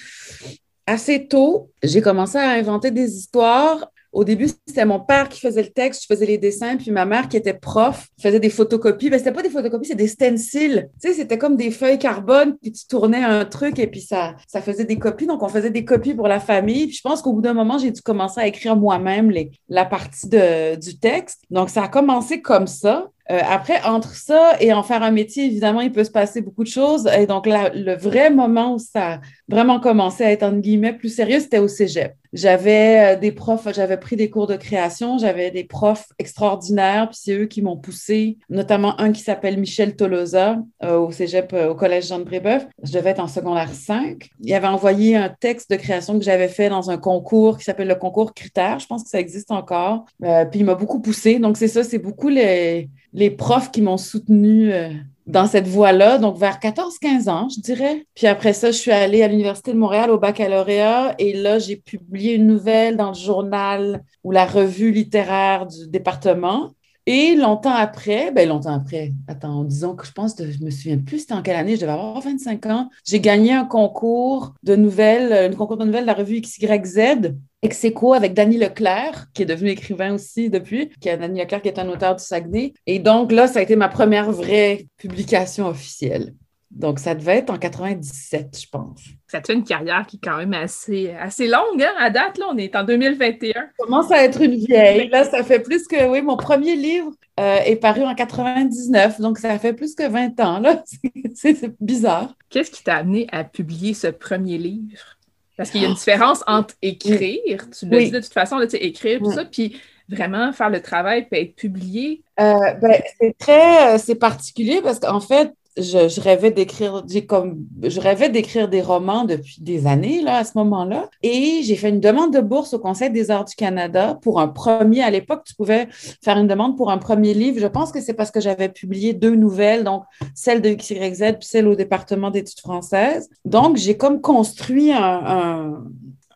S5: Assez tôt, j'ai commencé à inventer des histoires au début, c'était mon père qui faisait le texte, je faisais les dessins, puis ma mère qui était prof faisait des photocopies. Ben, c'était pas des photocopies, c'était des stencils. Tu sais, c'était comme des feuilles carbone, puis tu tournais un truc et puis ça, ça faisait des copies. Donc, on faisait des copies pour la famille. Puis je pense qu'au bout d'un moment, j'ai dû commencer à écrire moi-même la partie de, du texte. Donc, ça a commencé comme ça. Euh, après, entre ça et en faire un métier, évidemment, il peut se passer beaucoup de choses. Et donc, le vrai moment où ça a vraiment commencé à être, entre guillemets, plus sérieux, c'était au cégep. J'avais euh, des profs, j'avais pris des cours de création, j'avais des profs extraordinaires, puis c'est eux qui m'ont poussé, notamment un qui s'appelle Michel Tolosa euh, au cégep, au collège Jean de Brébeuf. Je devais être en secondaire 5. Il avait envoyé un texte de création que j'avais fait dans un concours qui s'appelle le concours Critères. Je pense que ça existe encore. puis il m'a beaucoup poussé. Donc, c'est ça, c'est beaucoup les les profs qui m'ont soutenu euh, dans cette voie-là, donc vers 14-15 ans, je dirais. Puis après ça, je suis allée à l'Université de Montréal au baccalauréat et là, j'ai publié une nouvelle dans le journal ou la revue littéraire du département. Et longtemps après, ben longtemps après, attends, disons que je pense, que je me souviens plus, c'était en quelle année, je devais avoir 25 ans, j'ai gagné un concours de nouvelles, un concours de nouvelles de la revue XYZ ex avec Danny Leclerc, qui est devenu écrivain aussi depuis, qui est Danny Leclerc qui est un auteur du Saguenay. Et donc là, ça a été ma première vraie publication officielle. Donc, ça devait être en 97, je pense.
S1: Ça fait une carrière qui est quand même assez, assez longue, hein? À date, là, on est en 2021. Ça
S5: commence à être une vieille. Là, ça fait plus que, oui, mon premier livre euh, est paru en 99, donc ça fait plus que 20 ans, là. C'est bizarre.
S1: Qu'est-ce qui t'a amené à publier ce premier livre? Parce qu'il y a une différence entre écrire, tu l'as dit de toute façon, là, écrire, tout ça, puis vraiment faire le travail puis être publié.
S5: Euh, ben, c'est très, euh, c'est particulier parce qu'en fait, je, rêvais d'écrire, comme, je rêvais d'écrire des romans depuis des années, là, à ce moment-là. Et j'ai fait une demande de bourse au Conseil des arts du Canada pour un premier, à l'époque, tu pouvais faire une demande pour un premier livre. Je pense que c'est parce que j'avais publié deux nouvelles, donc celle de XYZ puis celle au département d'études françaises. Donc, j'ai comme construit un,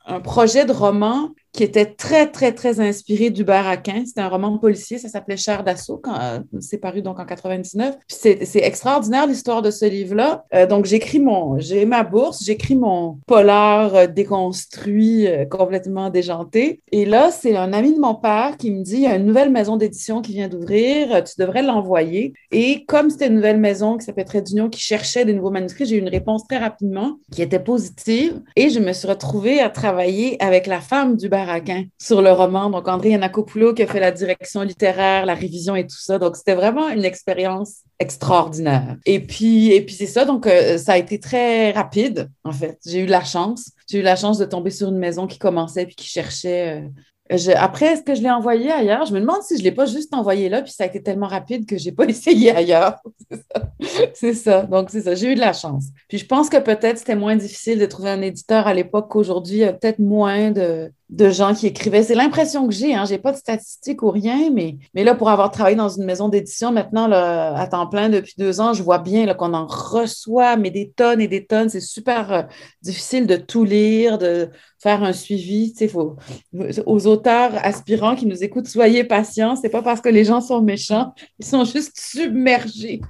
S5: un projet de roman qui était très, très, très inspiré du Baraquin. C'était un roman policier, ça s'appelait Cher d'assaut, euh, c'est paru donc en 99. C'est extraordinaire l'histoire de ce livre-là. Euh, donc, j'écris mon, j'ai ma bourse, j'écris mon polar euh, déconstruit, complètement déjanté. Et là, c'est un ami de mon père qui me dit, il y a une nouvelle maison d'édition qui vient d'ouvrir, tu devrais l'envoyer. Et comme c'était une nouvelle maison qui s'appelait Trait d'Union, qui cherchait des nouveaux manuscrits, j'ai eu une réponse très rapidement qui était positive. Et je me suis retrouvée à travailler avec la femme sur le roman. Donc, André Yanakopoulou qui a fait la direction littéraire, la révision et tout ça. Donc, c'était vraiment une expérience extraordinaire. Et puis, et puis c'est ça. Donc, euh, ça a été très rapide, en fait. J'ai eu la chance. J'ai eu la chance de tomber sur une maison qui commençait puis qui cherchait euh, après, est-ce que je l'ai envoyé ailleurs? Je me demande si je ne l'ai pas juste envoyé là, puis ça a été tellement rapide que je n'ai pas essayé ailleurs. c'est ça. Donc, c'est ça. J'ai eu de la chance. Puis je pense que peut-être c'était moins difficile de trouver un éditeur à l'époque qu'aujourd'hui. Il y a peut-être moins de, gens qui écrivaient. C'est l'impression que j'ai. Hein. Je n'ai pas de statistiques ou rien, mais, mais là, pour avoir travaillé dans une maison d'édition maintenant à temps plein depuis deux ans, je vois bien qu'on en reçoit, mais des tonnes et des tonnes. C'est super euh, difficile de tout lire, de faire un suivi. Faut, aux auteurs aspirants qui nous écoutent, soyez patients. C'est pas parce que les gens sont méchants, ils sont juste submergés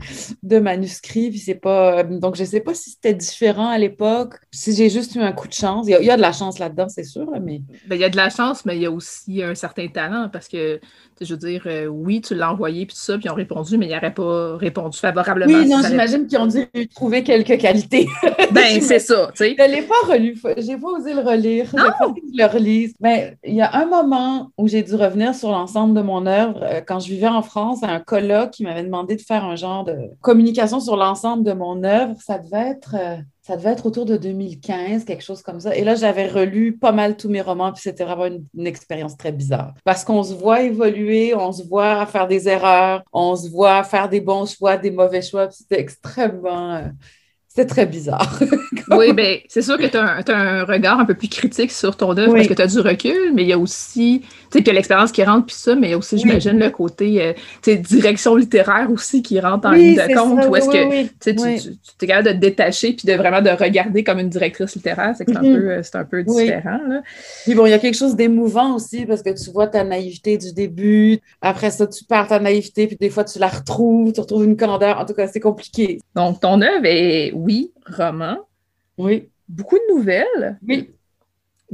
S5: de manuscrits. Pas, donc, je sais pas si c'était différent à l'époque, si j'ai juste eu un coup de chance. Il y a, de la chance là-dedans, c'est sûr, mais.
S1: Ben, il y a de la chance, mais il y a aussi un certain talent parce que je veux dire, euh, oui, tu l'as envoyé, puis tout ça, puis ils ont répondu, mais ils n'auraient pas répondu favorablement.
S5: Oui, non, j'imagine qu'ils ont dû trouver quelques qualités.
S1: ben, c'est ça, tu sais.
S5: Je ne l'ai pas relu, j'ai pas osé le relire. J'ai pas le relise. Mais il y a un moment où j'ai dû revenir sur l'ensemble de mon œuvre, euh, quand je vivais en France, un colloque qui m'avait demandé de faire un genre de communication sur l'ensemble de mon œuvre. Ça devait être. Euh, ça devait être autour de 2015, quelque chose comme ça. Et là, j'avais relu pas mal tous mes romans, puis c'était vraiment une, expérience très bizarre. Parce qu'on se voit évoluer, on se voit faire des erreurs, on se voit faire des bons choix, des mauvais choix, c'était extrêmement... Euh, c'est très bizarre.
S1: oui, bien, c'est sûr que tu as, un regard un peu plus critique sur ton œuvre parce que tu as du recul, mais il y a aussi, tu sais, puis l'expérience qui rentre, puis ça, mais aussi, j'imagine, le côté, euh, tu sais, direction littéraire aussi qui rentre en ligne de compte, où est-ce que tu, es capable de te détacher puis de vraiment de regarder comme une directrice littéraire, c'est un, mm-hmm. peu, euh, un peu différent. Là.
S5: Puis bon, il y a quelque chose d'émouvant aussi parce que tu vois ta naïveté du début, après ça, tu perds ta naïveté, puis des fois, tu la retrouves, tu retrouves une candeur. En tout cas, c'est compliqué.
S1: Donc, ton œuvre est, oui, roman.
S5: Oui.
S1: Beaucoup de nouvelles.
S5: Oui.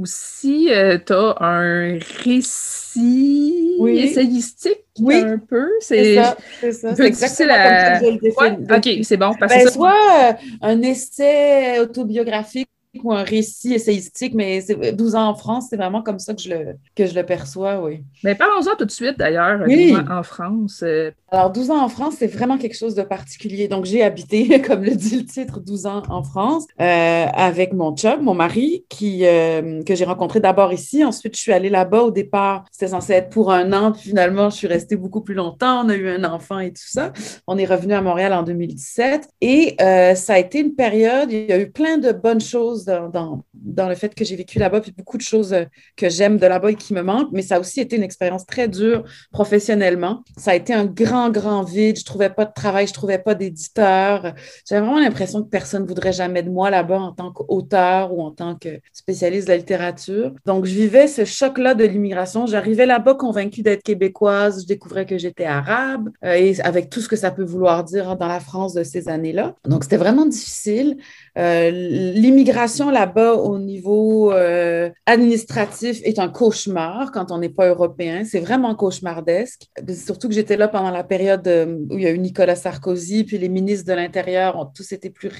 S1: Aussi, euh, tu as un récit essayistique un peu.
S5: C'est ça. C'est ça. C'est exactement comme ça que je le.
S1: OK, c'est bon.
S5: Parce ben, que soit euh, un essai autobiographique ou un récit essayistique, mais 12 ans en France, c'est vraiment comme ça que je le, que je le perçois, oui.
S1: Mais parlons-en tout de suite, d'ailleurs, oui. en France. Euh,
S5: Alors, 12 ans en France, c'est vraiment quelque chose de particulier. Donc, j'ai habité, comme le dit le titre, 12 ans en France, euh, avec mon chum, mon mari, qui, euh, que j'ai rencontré d'abord ici. Ensuite, je suis allée là-bas. Au départ, c'était censé être pour un an, puis finalement, je suis restée beaucoup plus longtemps. On a eu un enfant et tout ça. On est revenu à Montréal en 2017. Et ça a été une période, il y a eu plein de bonnes choses dans, le fait que j'ai vécu là-bas, puis beaucoup de choses euh, que j'aime de là-bas et qui me manquent, mais ça a aussi été une expérience très dure professionnellement. Ça a été un grand, grand vide. Je trouvais pas de travail, je trouvais pas d'éditeur. J'avais vraiment l'impression que personne ne voudrait jamais de moi là-bas en tant qu'auteur ou en tant que spécialiste de la littérature. Donc, je vivais ce choc-là de l'immigration. J'arrivais là-bas convaincue d'être québécoise. Je découvrais que j'étais arabe euh, et avec tout ce que ça peut vouloir dire dans la France de ces années-là. Donc, c'était vraiment difficile. Euh, l'immigration là-bas au niveau euh, administratif est un cauchemar quand on n'est pas européen. C'est vraiment cauchemardesque. Surtout que j'étais là pendant la période euh, où il y a eu Nicolas Sarkozy, puis les ministres de l'Intérieur ont tous été plus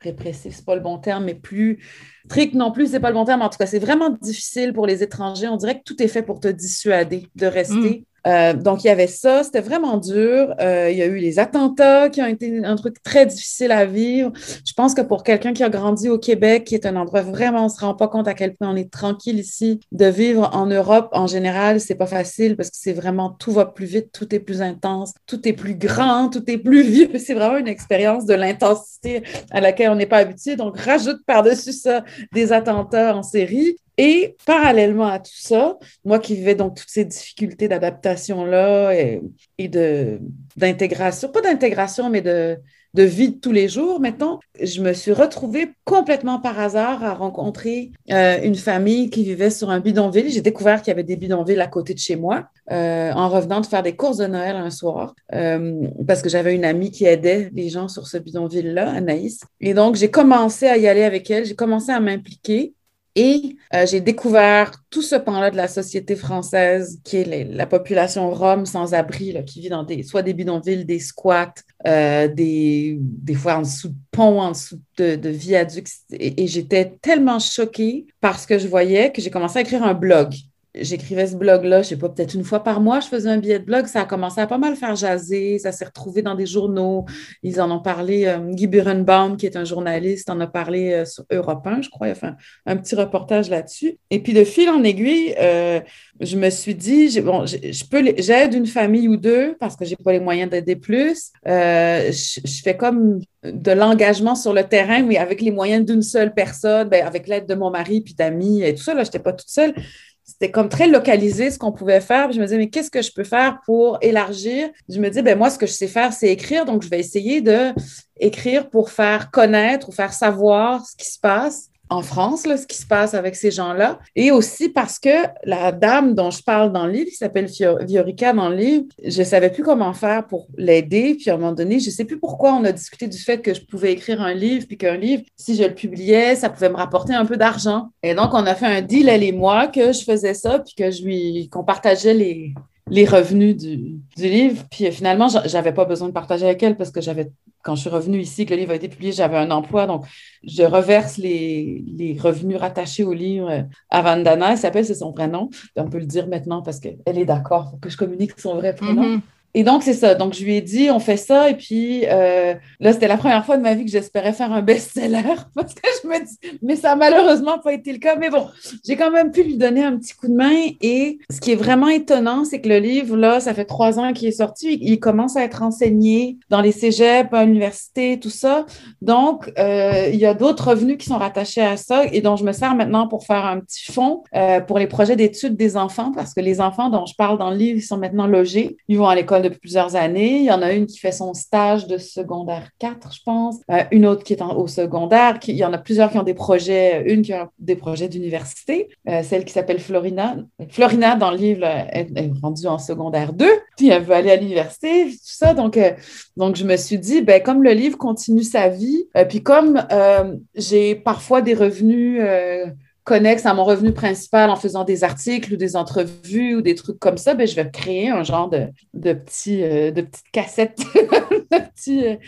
S5: répressifs, c'est pas le bon terme, mais plus strict non plus, c'est pas le bon terme. En tout cas, c'est vraiment difficile pour les étrangers. On dirait que tout est fait pour te dissuader de rester. Mm. Euh, donc, il y avait ça, c'était vraiment dur. Euh, il y a eu les attentats qui ont été un truc très difficile à vivre. Je pense que pour quelqu'un qui a grandi au Québec, qui est un endroit vraiment, on ne se rend pas compte à quel point on est tranquille ici, de vivre en Europe en général, c'est pas facile parce que c'est vraiment tout va plus vite, tout est plus intense, tout est plus grand, tout est plus vieux. C'est vraiment une expérience de l'intensité à laquelle on n'est pas habitué. Donc, rajoute par-dessus ça des attentats en série. Et parallèlement à tout ça, moi qui vivais donc toutes ces difficultés d'adaptation-là et, d'intégration, pas d'intégration, mais de, de vie de tous les jours, mettons, je me suis retrouvée complètement par hasard à rencontrer euh, une famille qui vivait sur un bidonville. J'ai découvert qu'il y avait des bidonvilles à côté de chez moi euh, en revenant de faire des courses de Noël un soir euh, parce que j'avais une amie qui aidait les gens sur ce bidonville-là, Anaïs. Et donc, j'ai commencé à y aller avec elle, j'ai commencé à m'impliquer. Et euh, j'ai découvert tout ce pan-là de la société française, qui est la population rome sans abri, qui vit dans des, soit des bidonvilles, des squats, euh, des, fois en dessous de ponts, en dessous de, de viaducs. Et, et j'étais tellement choquée parce que je voyais que j'ai commencé à écrire un blog j'écrivais ce blog-là, je sais pas, peut-être une fois par mois, je faisais un billet de blog. Ça a commencé à pas mal faire jaser. Ça s'est retrouvé dans des journaux. Ils en ont parlé. Euh, Guy Burenbaum, qui est un journaliste, en a parlé euh, sur Europe 1, je crois. Fait un, petit reportage là-dessus. Et puis, de fil en aiguille, euh, je me suis dit, bon, j'aide une famille ou deux parce que j'ai pas les moyens d'aider plus. Je, je, fais comme de l'engagement sur le terrain, mais avec les moyens d'une seule personne, ben, avec l'aide de mon mari puis d'amis et tout ça. Là, j'étais pas toute seule c'était comme très localisé ce qu'on pouvait faire. je me disais, mais qu'est-ce que je peux faire pour élargir? Je me dis, ben moi, ce que je sais faire, c'est écrire. Donc, je vais essayer de écrire pour faire connaître ou faire savoir ce qui se passe en France, là, ce qui se passe avec ces gens-là. Et aussi parce que la dame dont je parle dans le livre, qui s'appelle Viorica dans le livre, je ne savais plus comment faire pour l'aider. Puis à un moment donné, je ne sais plus pourquoi on a discuté du fait que je pouvais écrire un livre, puis qu'un livre, si je le publiais, ça pouvait me rapporter un peu d'argent. Et donc, on a fait un deal, elle et moi, que je faisais ça, puis que je lui, qu'on partageait les, les revenus du, livre. Puis euh, finalement, j'avais pas besoin de partager avec elle parce que j'avais, quand je suis revenue ici, que le livre a été publié, j'avais un emploi. Donc, je reverse les, les revenus rattachés au livre à Vandana. Elle s'appelle, c'est son prénom. On peut le dire maintenant parce qu'elle est d'accord pour que je communique son vrai prénom. Mm-hmm. Et donc, c'est ça. Donc, je lui ai dit, on fait ça. Et puis, euh, là, c'était la première fois de ma vie que j'espérais faire un best-seller parce que je me dis, mais ça n'a malheureusement pas été le cas. Mais bon, j'ai quand même pu lui donner un petit coup de main. Et ce qui est vraiment étonnant, c'est que le livre, là, ça fait trois ans qu'il est sorti. Il commence à être enseigné dans les cégeps, à l'université, tout ça. Donc, euh, il y a d'autres revenus qui sont rattachés à ça et dont je me sers maintenant pour faire un petit fonds euh, pour les projets d'études des enfants parce que les enfants dont je parle dans le livre, ils sont maintenant logés. Ils vont à l'école depuis plusieurs années. Il y en a une qui fait son stage de secondaire 4, je pense. Euh, une autre qui est au secondaire. il y en a plusieurs qui ont des projets, une qui a des projets d'université, euh, celle qui s'appelle Florina. Florina, dans le livre, est rendue en secondaire 2, puis elle veut aller à l'université, tout ça. Donc, euh, donc, je me suis dit, ben, comme le livre continue sa vie, puis comme j'ai parfois des revenus connexes à mon revenu principal en faisant des articles ou des entrevues ou des trucs comme ça, ben, je vais créer un genre de, de, petit, de petites cassettes, de petits,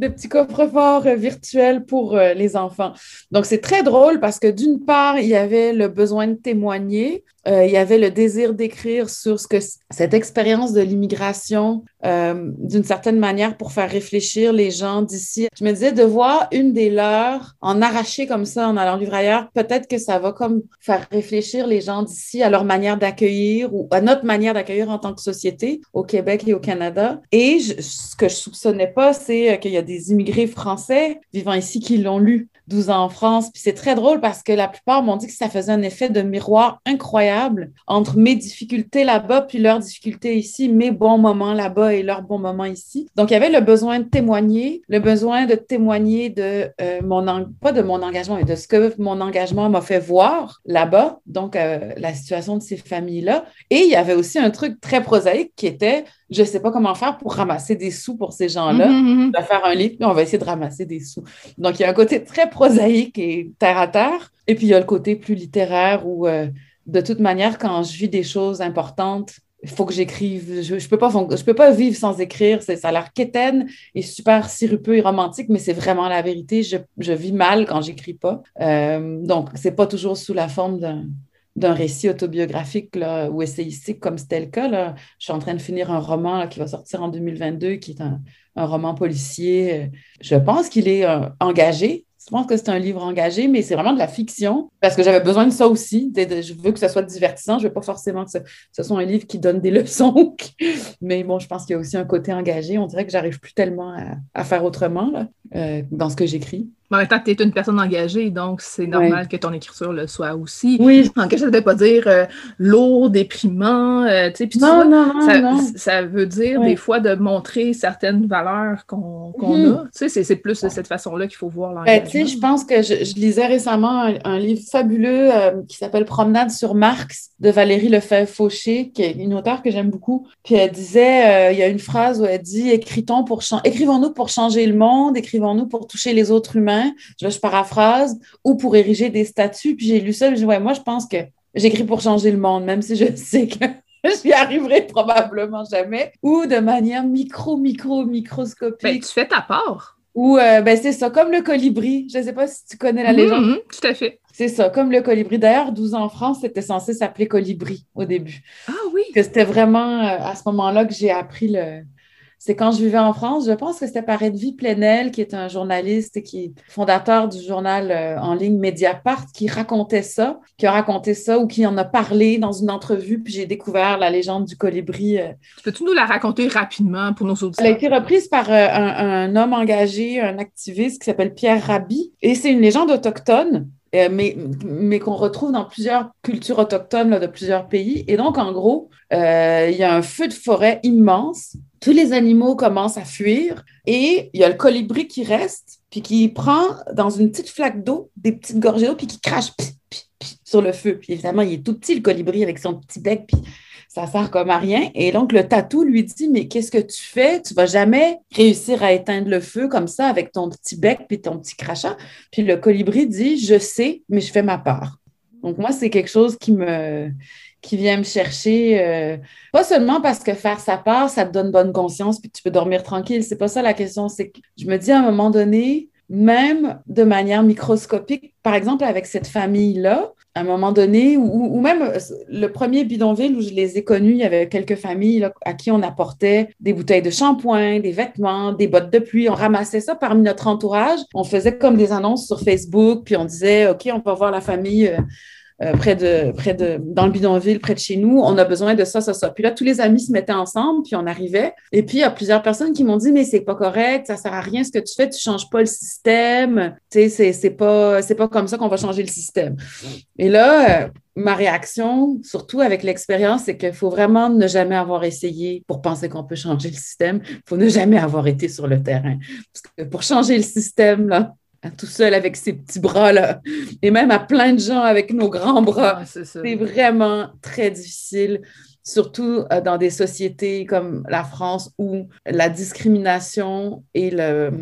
S5: de petits coffres-forts euh, virtuels pour euh, les enfants. Donc, c'est très drôle parce que d'une part, il y avait le besoin de témoigner, euh, il y avait le désir d'écrire sur ce que cette expérience de l'immigration, d'une certaine manière, pour faire réfléchir les gens d'ici. Je me disais, de voir une des leurs en arracher comme ça, en allant vivre ailleurs, peut-être que ça va comme faire réfléchir les gens d'ici à leur manière d'accueillir ou à notre manière d'accueillir en tant que société au Québec et au Canada. Et ce que je soupçonnais pas, c'est qu'il y a des immigrés français vivant ici qui l'ont lu 12 ans en France. Puis c'est très drôle parce que la plupart m'ont dit que ça faisait un effet de miroir incroyable entre mes difficultés là-bas puis leurs difficultés ici, mes bons moments là-bas et leurs bons moments ici. Donc il y avait le besoin de témoigner, le besoin de témoigner de euh, mon pas de mon engagement, mais de ce que mon engagement m'a fait voir là-bas. Donc euh, la situation de ces familles-là. Et il y avait aussi un truc très prosaïque qui était je ne sais pas comment faire pour ramasser des sous pour ces gens-là. On va faire un livre, puis on va essayer de ramasser des sous. Donc, il y a un côté très prosaïque et terre à terre. Et puis, il y a le côté plus littéraire où, euh, de toute manière, quand je vis des choses importantes, il faut que j'écrive. Je ne peux, pas, vivre sans écrire. Ça a l'air quétaine et super sirupeux et romantique, mais c'est vraiment la vérité. Je, je vis mal quand j'écris pas. Euh, donc, c'est pas toujours sous la forme d'un récit autobiographique ou essayistique comme c'était le cas. Je suis en train de finir un roman qui va sortir en 2022, qui est un, roman policier. Je pense qu'il est euh, engagé. Je pense que c'est un livre engagé, mais c'est vraiment de la fiction parce que j'avais besoin de ça aussi. je veux que ce soit divertissant. Je ne veux pas forcément que ce, soit un livre qui donne des leçons. mais bon, je pense qu'il y a aussi un côté engagé. On dirait que j'arrive plus tellement à, faire autrement euh, dans ce que j'écris.
S1: En même temps, tu es une personne engagée, donc c'est normal que ton écriture le soit aussi. Oui. Engagé, ça ne veut pas dire euh, lourd, déprimant. Euh, non, non, non, ça, ça, veut dire des fois de montrer certaines valeurs qu'on mhm. a. Tu sais, c'est plus de cette façon-là qu'il faut voir
S5: ben, l'engagement. je pense que je, lisais récemment un, livre fabuleux euh, qui s'appelle Promenade sur Marx de Valérie Lefebvre-Fauché, qui est une auteure que j'aime beaucoup. Puis elle disait, il y a une phrase où elle dit pour écrivons-nous pour changer le monde, écrivons-nous pour toucher les autres humains je paraphrase, ou pour ériger des statuts. Puis j'ai lu ça, je dis, ouais, moi, je pense que j'écris pour changer le monde, même si je sais que je n'y arriverai probablement jamais, ou de manière micro, micro, microscopique. Ben,
S1: tu fais ta part.
S5: Ou, euh, ben, c'est ça, comme le colibri. Je ne sais pas si tu connais la légende.
S1: Tout à fait.
S5: C'est ça, comme le colibri. D'ailleurs, 12 ans en France, c'était censé s'appeler colibri au début.
S1: Ah oui.
S5: Que c'était vraiment euh, à ce moment-là que j'ai appris le, c'est quand je vivais en France, je pense que c'était par Edwy Plenel, qui est un journaliste qui est fondateur du journal euh, en ligne Mediapart, qui racontait ça, qui a raconté ça ou qui en a parlé dans une entrevue, puis j'ai découvert la légende du colibri. Euh.
S1: Peux-tu nous la raconter rapidement pour nos auditeurs?
S5: Elle a été reprise par euh, un, homme engagé, un activiste qui s'appelle Pierre Rabhi, et c'est une légende autochtone. mais, mais qu'on retrouve dans plusieurs cultures autochtones de plusieurs pays. Et donc, en gros, il y a un feu de forêt immense tous les animaux commencent à fuir et il y a le colibri qui reste, puis qui prend dans une petite flaque d'eau des petites gorgées d'eau, puis qui crache sur le feu. Puis évidemment, il est tout petit, le colibri, avec son petit bec, puis ça sert comme à rien. Et donc, le tatou lui dit, mais qu'est-ce que tu fais? Tu vas jamais réussir à éteindre le feu comme ça avec ton petit bec puis ton petit crachat. Puis le colibri dit, je sais, mais je fais ma part. Donc, moi, c'est quelque chose qui me, qui vient me chercher, euh, pas seulement parce que faire sa part, ça te donne bonne conscience, puis tu peux dormir tranquille. C'est pas ça la question. C'est que je me dis à un moment donné, même de manière microscopique, par exemple avec cette famille-là, à un moment donné, ou, même euh, le premier bidonville où je les ai connus, il y avait quelques familles à qui on apportait des bouteilles de shampoing, des vêtements, des bottes de pluie. On ramassait ça parmi notre entourage. On faisait comme des annonces sur Facebook, puis on disait, OK, on va voir la famille. Euh, euh, près de, près de, dans le bidonville, près de chez nous, on a besoin de ça, ça, ça. Puis là, tous les amis se mettaient ensemble, puis on arrivait. Et puis, il y a plusieurs personnes qui m'ont dit, mais c'est pas correct, ça sert à rien ce que tu fais, tu changes pas le système. Tu sais, c'est pas, c'est pas comme ça qu'on va changer le système. Et là, euh, ma réaction, surtout avec l'expérience, c'est qu'il faut vraiment ne jamais avoir essayé pour penser qu'on peut changer le système. Il faut ne jamais avoir été sur le terrain. Parce que pour changer le système, là, tout seul avec ses petits bras-là, et même à plein de gens avec nos grands bras. c'est vraiment très difficile, surtout euh, dans des sociétés comme la France où la discrimination et le,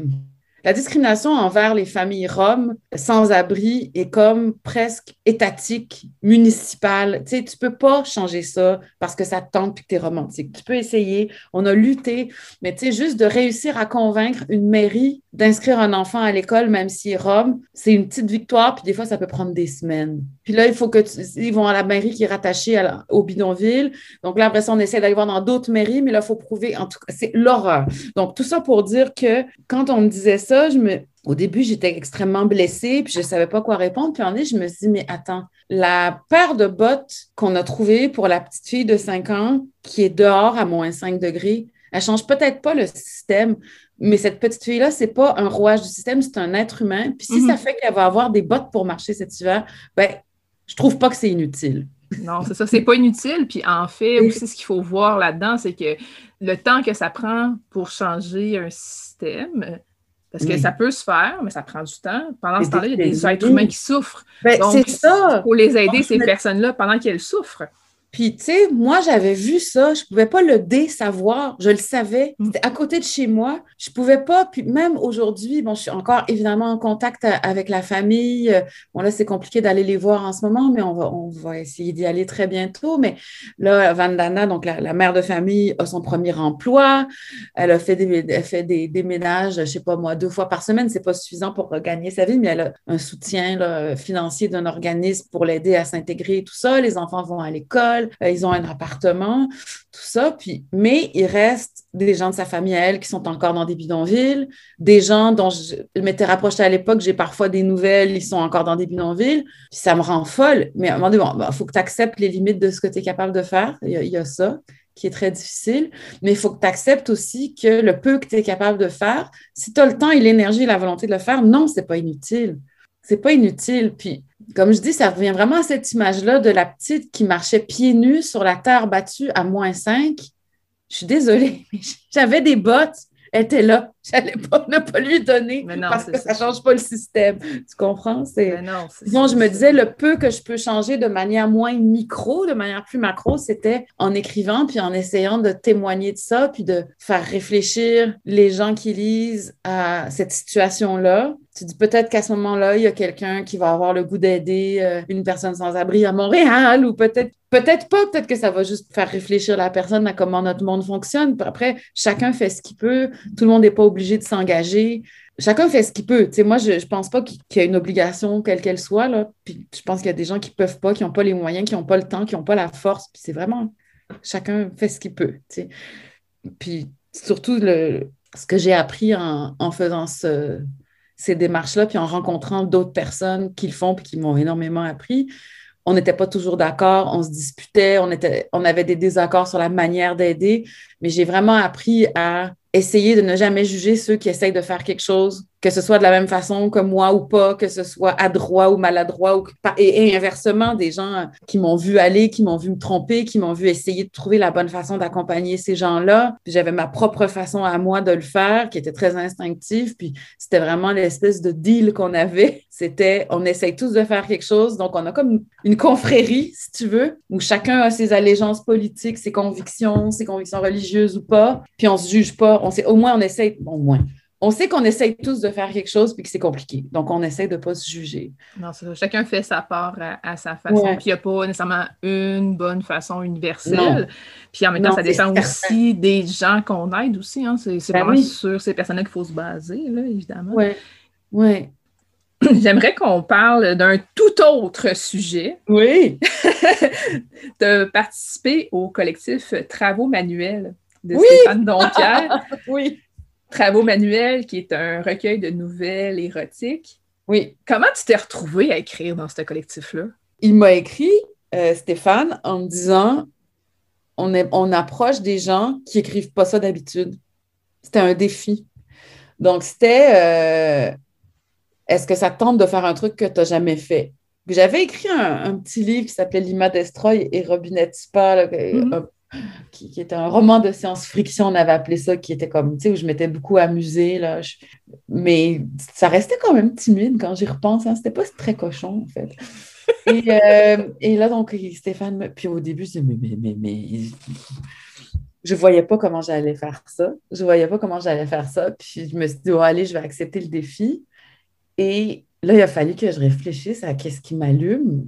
S5: la discrimination envers les familles roms sans-abri est comme presque étatique, municipale. Tu sais, tu peux pas changer ça parce que ça te tente puis que tu es romantique. Tu peux essayer, on a lutté, mais tu sais, juste de réussir à convaincre une mairie d'inscrire un enfant à l'école, même s'il est rom, c'est une petite victoire, puis des fois, ça peut prendre des semaines. Puis là, il faut que ils vont à la mairie qui est rattachée au bidonville. Donc là, après ça, on essaie d'aller voir dans d'autres mairies, mais là, il faut prouver, en tout cas, c'est l'horreur. Donc, tout ça pour dire que quand on me disait ça, je au début, j'étais extrêmement blessée, puis je ne savais pas quoi répondre. Puis en est, je me suis dit, mais attends, la paire de bottes qu'on a trouvée pour la petite fille de 5 ans qui est dehors à moins 5 degrés, elle change peut-être pas le système, mais cette petite fille-là, c'est pas un rouage du système, c'est un être humain. Puis si ça mhm. fait qu'elle va avoir des bottes pour marcher cet hiver, ben, je trouve pas que c'est inutile.
S1: Non, c'est ça, c'est pas inutile. Puis en fait, aussi, ce qu'il faut voir là-dedans, c'est que le temps que ça prend pour changer un système, parce que ça peut se faire, mais ça prend du temps. Pendant ce temps-là, il y a des êtres humains qui souffrent.
S5: Ben, c'est ça.
S1: Il faut les aider, ces personnes-là, pendant qu'elles souffrent.
S5: Puis, tu sais, moi, j'avais vu ça, je pouvais pas le désavoir, je le savais, mm. c'était à côté de chez moi, je pouvais pas, puis même aujourd'hui, bon, je suis encore évidemment en contact avec la famille, bon, là, c'est compliqué d'aller les voir en ce moment, mais on va, on va essayer d'y aller très bientôt, mais là, Vandana, donc la, mère de famille, a son premier emploi, elle a fait des, elle fait des, des ménages, je sais pas moi, deux fois par semaine, c'est pas suffisant pour gagner sa vie, mais elle a un soutien financier d'un organisme pour l'aider à s'intégrer et tout ça, les enfants vont à l'école, euh, ils ont un appartement, tout ça. Puis, mais il reste des gens de sa famille à elle qui sont encore dans des bidonvilles, des gens dont je m'étais rapprochée à l'époque, j'ai parfois des nouvelles, ils sont encore dans des bidonvilles. Puis ça me rend folle. Mais à un moment donné, il faut que tu acceptes les limites de ce que tu es capable de faire. Il y, a, ça qui est très difficile, mais il faut que tu acceptes aussi que le peu que tu es capable de faire, si tu as le temps et l'énergie et la volonté de le faire, non, c'est pas inutile. C'est pas inutile. Puis comme je dis, ça revient vraiment à cette image-là de la petite qui marchait pieds nus sur la terre battue à moins 5. Je suis désolée, mais j'avais des bottes. Elle était là. J'allais pas ne pas lui donner parce que ça ne change pas le système. Tu comprends? C'est... Non, je me disais, le peu que je peux changer de manière moins micro, de manière plus macro, c'était en écrivant puis en essayant de témoigner de ça puis de faire réfléchir les gens qui lisent à cette situation-là tu dis peut-être qu'à ce moment-là, il y a quelqu'un qui va avoir le goût d'aider euh, une personne sans abri à Montréal ou peut-être peut-être pas, peut-être que ça va juste faire réfléchir la personne à comment notre monde fonctionne. après, chacun fait ce qu'il peut. Tout le monde n'est pas obligé de s'engager. Chacun fait ce qu'il peut. Moi, je ne pense pas qu'il y a une obligation, quelle qu'elle soit. Là. Puis je pense qu'il y a des gens qui ne peuvent pas, qui n'ont pas les moyens, qui n'ont pas le temps, qui n'ont pas la force. Puis c'est vraiment chacun fait ce qu'il peut. Tu sais. Puis surtout, le, ce que j'ai appris en, en faisant ce, ces démarches-là, puis en rencontrant d'autres personnes qui le font, puis qui m'ont énormément appris. On n'était pas toujours d'accord, on se disputait, on, était, on avait des désaccords sur la manière d'aider, mais j'ai vraiment appris à essayer de ne jamais juger ceux qui essayent de faire quelque chose que ce soit de la même façon que moi ou pas, que ce soit adroit ou maladroit, ou, et, inversement, des gens qui m'ont vu aller, qui m'ont vu me tromper, qui m'ont vu essayer de trouver la bonne façon d'accompagner ces gens-là. J'avais ma propre façon à moi de le faire, qui était très instinctive. Puis c'était vraiment l'espèce de deal qu'on avait. C'était, on essaye tous de faire quelque chose. Donc on a comme une confrérie, si tu veux, où chacun a ses allégeances politiques, ses convictions, ses convictions religieuses ou pas. Puis on se juge pas. On sait, au moins on essaye, au moins on sait qu'on essaye tous de faire quelque chose puis que c'est compliqué. Donc, on essaie de ne pas se juger.
S1: Non, ça. Chacun fait sa part à, sa façon. Puis, il n'y a pas nécessairement une bonne façon universelle. Puis, en même temps, ça dépend aussi des gens qu'on aide aussi. Hein. C'est ben vraiment sur ces personnes-là qu'il faut se baser, là, évidemment.
S5: Oui. Oui.
S1: j'aimerais qu'on parle d'un tout autre sujet.
S5: Oui.
S1: de participer au collectif Travaux manuels de Stéphane Dompierre.
S5: oui.
S1: Travaux manuels, qui est un recueil de nouvelles érotiques.
S5: Oui.
S1: Comment tu t'es retrouvée à écrire dans ce collectif-là?
S5: Il m'a écrit, euh, Stéphane, en me disant on, est, on approche des gens qui écrivent pas ça d'habitude. C'était un défi. Donc, c'était euh, est-ce que ça tente de faire un truc que tu n'as jamais fait? J'avais écrit un, petit livre qui s'appelait Lima Destroy et Robinette Spa. Qui, était un roman de science-fiction, on avait appelé ça, qui était comme, tu sais, où je m'étais beaucoup amusée. Là. Mais ça restait quand même timide quand j'y repense. Hein. C'était pas très cochon, en fait. Euh, et, là, donc, Stéphane, puis au début, je disais, mais, mais, mais, mais, je voyais pas comment j'allais faire ça. Je voyais pas comment j'allais faire ça. Puis je me suis dit, oh, allez, je vais accepter le défi. Et là, il a fallu que je réfléchisse à qu'est-ce qui m'allume.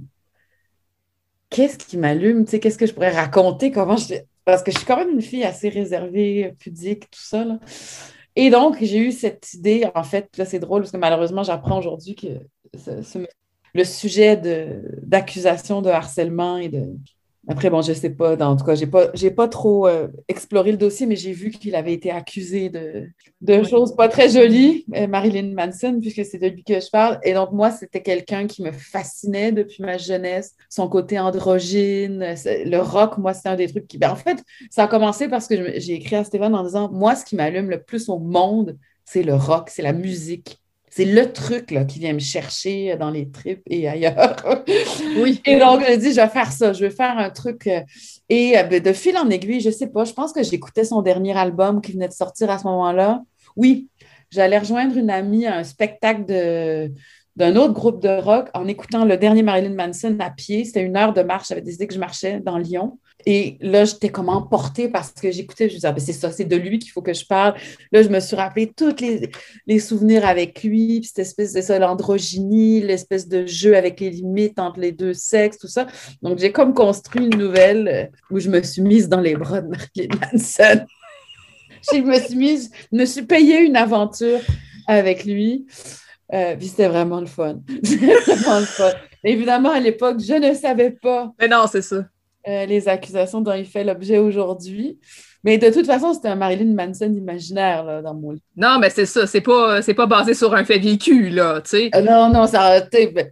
S5: Qu'est-ce qui m'allume? Tu qu'est-ce que je pourrais raconter? Comment je... Parce que je suis quand même une fille assez réservée, pudique, tout ça. Et donc, j'ai eu cette idée, en fait, là, c'est drôle parce que malheureusement, j'apprends aujourd'hui que le sujet d'accusation de harcèlement et de, après, bon, je ne sais pas. En tout cas, je n'ai pas, pas trop euh, exploré le dossier, mais j'ai vu qu'il avait été accusé de, de choses pas très jolies, euh, Marilyn Manson, puisque c'est de lui que je parle. Et donc, moi, c'était quelqu'un qui me fascinait depuis ma jeunesse, son côté androgyne, le rock, moi, c'est un des trucs qui... Ben, en fait, ça a commencé parce que j'ai écrit à Stéphane en disant, moi, ce qui m'allume le plus au monde, c'est le rock, c'est la musique. C'est le truc là, qui vient me chercher dans les tripes et ailleurs.
S1: oui.
S5: Et donc, je dit, je vais faire ça, je vais faire un truc. Euh, et euh, ben, de fil en aiguille, je ne sais pas, je pense que j'écoutais son dernier album qui venait de sortir à ce moment-là. Oui, j'allais rejoindre une amie à un spectacle de, d'un autre groupe de rock en écoutant le dernier Marilyn Manson à pied. C'était une heure de marche. J'avais décidé que je marchais dans Lyon. Et là, j'étais comme emportée parce que j'écoutais, je me disais, ah, ben, c'est ça, c'est de lui qu'il faut que je parle. Là, je me suis rappelé tous les, souvenirs avec lui, puis cette espèce de ça, l'androgynie, l'espèce de jeu avec les limites entre les deux sexes, tout ça. Donc, j'ai comme construit une nouvelle euh, où je me suis mise dans les bras de Marilyn Manson. je me suis mise, je me suis payé une aventure avec lui. Euh, puis c'était vraiment le fun. vraiment le fun. Évidemment, à l'époque, je ne savais pas.
S1: Mais non, c'est ça.
S5: Euh, les accusations dont il fait l'objet aujourd'hui. Mais de toute façon, c'était un Marilyn Manson imaginaire là, dans mon livre.
S1: Non, mais c'est ça. C'est pas, c'est pas basé sur un fait vécu, là, tu sais.
S5: Euh, non, non, ça,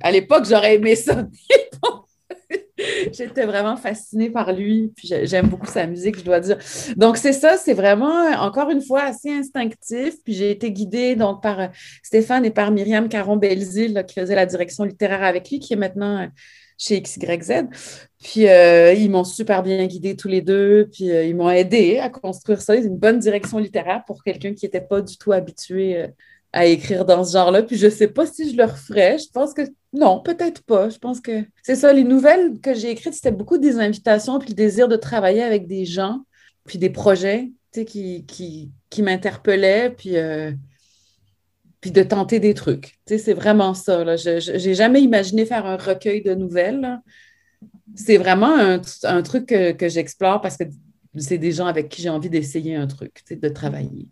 S5: à l'époque, j'aurais aimé ça. J'étais vraiment fascinée par lui, puis j'aime beaucoup sa musique, je dois dire. Donc, c'est ça, c'est vraiment, encore une fois, assez instinctif. Puis j'ai été guidée donc, par euh, Stéphane et par Myriam Caron-Belzile, qui faisait la direction littéraire avec lui, qui est maintenant chez XYZ. Puis euh, ils m'ont super bien guidé tous les deux, puis euh, ils m'ont aidé à construire ça. Une bonne direction littéraire pour quelqu'un qui n'était pas du tout habitué euh, à écrire dans ce genre-là. Puis je ne sais pas si je le referais. Je pense que non, peut-être pas. Je pense que c'est ça. Les nouvelles que j'ai écrites, c'était beaucoup des invitations, puis le désir de travailler avec des gens, puis des projets qui, qui, qui m'interpellaient. Puis puis de tenter des trucs. Tu sais, c'est vraiment ça. Je n'ai jamais imaginé faire un recueil de nouvelles. C'est vraiment un, truc que, j'explore parce que c'est des gens avec qui j'ai envie d'essayer un truc, tu sais, de travailler.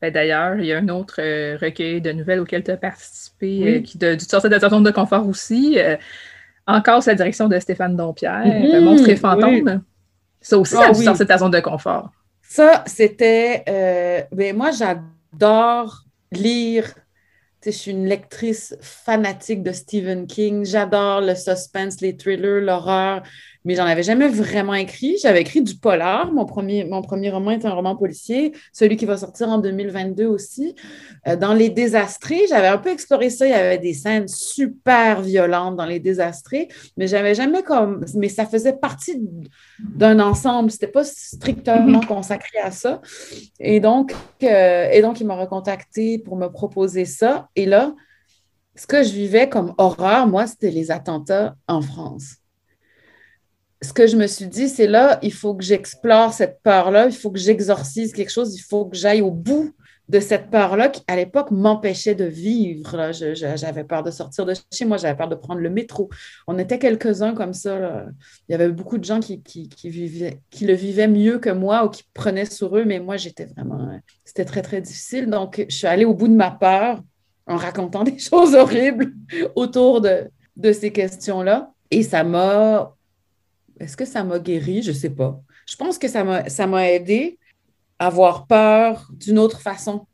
S1: Ben, d'ailleurs, il y a un autre euh, recueil de nouvelles auquel tu as participé, euh, qui de, du sortir de ta zone de confort aussi. Euh, encore sous la direction de Stéphane Dompierre, mmh, Monstre et fantôme. Ça aussi, ça ah, de ta zone de confort.
S5: Ça, c'était. ben, moi, j'adore lire. je suis une lectrice fanatique de Stephen King. J'adore le suspense, les thrillers, l'horreur, mais j'en avais jamais vraiment écrit. J'avais écrit du polar. Mon premier, mon premier roman est un roman policier, celui qui va sortir en 2022 aussi. Euh, dans Les Désastrés, j'avais un peu exploré ça. Il y avait des scènes super violentes dans Les Désastrés, mais j'avais jamais comme. Mais ça faisait partie d'un ensemble. C'était pas strictement consacré à ça. Et donc, euh, et donc il m'a recontacté pour me proposer ça. Et là, ce que je vivais comme horreur, moi, c'était les attentats en France ce que je me suis dit, c'est là, il faut que j'explore cette peur-là, il faut que j'exorcise quelque chose, il faut que j'aille au bout de cette peur-là qui, à l'époque, m'empêchait de vivre. J'avais peur de sortir de chez moi, j'avais peur de prendre le métro. On était quelques-uns comme ça. Il y avait beaucoup de gens qui, le vivaient mieux que moi ou qui prenaient sur eux, mais moi, j'étais vraiment... C'était très, très difficile. Donc, je suis allée au bout de ma peur en racontant des choses horribles autour de ces questions-là. Et ça m'a... Est-ce que ça m'a guéri? Je ne sais pas. Je pense que ça m'a aidé à avoir peur d'une autre façon.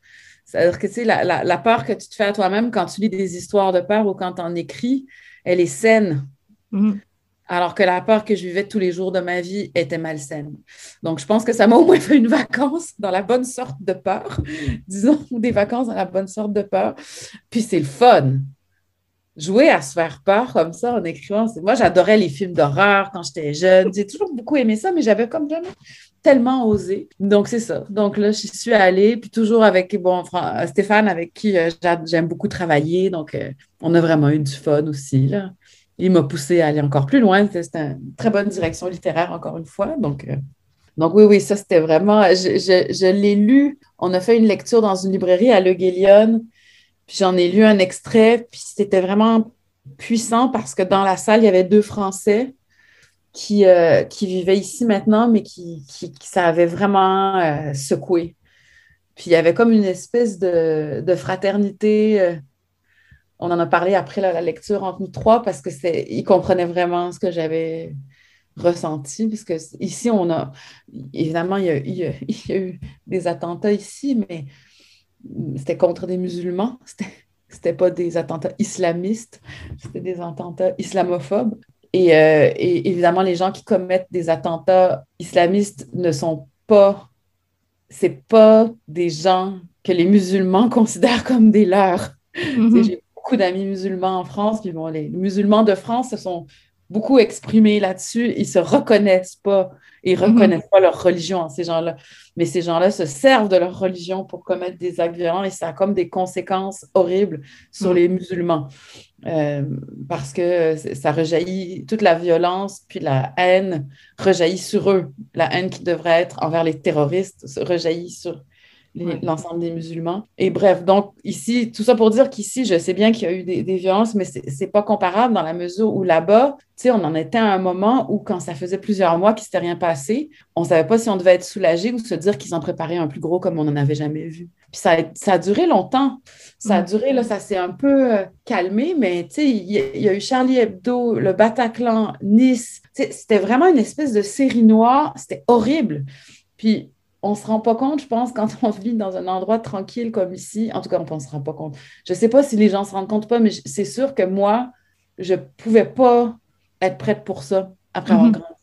S5: C'est-à-dire que, tu sais, la, la, peur que tu te fais à toi-même quand tu lis des histoires de peur ou quand tu en écris, elle est saine. Mm-hmm. Alors que la peur que je vivais tous les jours de ma vie était malsaine. Donc, je pense que ça m'a au moins fait une vacance dans la bonne sorte de peur, disons, des vacances dans la bonne sorte de peur. Puis c'est le fun. Jouer à se faire peur comme ça en écrivant. Moi, j'adorais les films d'horreur quand j'étais jeune. J'ai toujours beaucoup aimé ça, mais j'avais comme jamais tellement osé. Donc, c'est ça. Donc là, je suis allée, puis toujours avec bon, Stéphane, avec qui euh, j'aime beaucoup travailler. Donc, euh, on a vraiment eu du fun aussi. Il m'a poussé à aller encore plus loin. C'était une très bonne direction littéraire, encore une fois. Donc, euh, oui, oui, ça, c'était vraiment. Je, l'ai lu. On a fait une lecture dans une librairie à Le Guélion. Puis j'en ai lu un extrait. Puis c'était vraiment puissant parce que dans la salle, il y avait deux Français qui, euh, qui vivaient ici maintenant, mais qui, qui, ça avait vraiment euh, secoué. Puis il y avait comme une espèce de, de fraternité on en a parlé après la, lecture entre nous trois parce que c'est, ils comprenaient vraiment ce que j'avais ressenti, puisque ici, on a, évidemment, il y a, eu des attentats ici, mais c'était contre des musulmans, c'était, pas des attentats islamistes, c'était des attentats islamophobes. Et, euh, et, évidemment, les gens qui commettent des attentats islamistes ne sont pas, c'est pas des gens que les musulmans considèrent comme des leurs. Mm-hmm beaucoup d'amis musulmans en France, puis bon, les musulmans de France se sont beaucoup exprimés là-dessus. Ils se reconnaissent pas, ils mhm. reconnaissent pas leur religion, ces gens-là. Mais ces gens-là se servent de leur religion pour commettre des actes violents et ça a comme des conséquences horribles sur mhm. les musulmans. Euh, parce que ça rejaillit, toute la violence, puis la haine rejaillit sur eux. La haine qui devrait être envers les terroristes rejaillit sur l'ensemble des musulmans. Et bref, donc ici, tout ça pour dire qu'ici, je sais bien qu'il y a eu des, violences, mais c'est pas comparable dans la mesure où là-bas, tu sais, on en était à un moment où quand ça faisait plusieurs mois qu'il s'était rien passé, on savait pas si on devait être soulagé ou se dire qu'ils en préparaient un plus gros comme on n'en avait jamais vu. Puis ça, ça a duré longtemps. Ça a duré, là, ça s'est un peu euh, calmé, mais tu sais, il y, a eu Charlie Hebdo, le Bataclan, Nice. C'était vraiment une espèce de série noire. C'était horrible. Puis on ne se rend pas compte, je pense, quand on vit dans un endroit tranquille comme ici. En tout cas, on ne se rend pas compte. Je ne sais pas si les gens se rendent compte ou pas, mais c'est sûr que moi, je ne pouvais pas être prête pour ça après avoir mhm. grandi.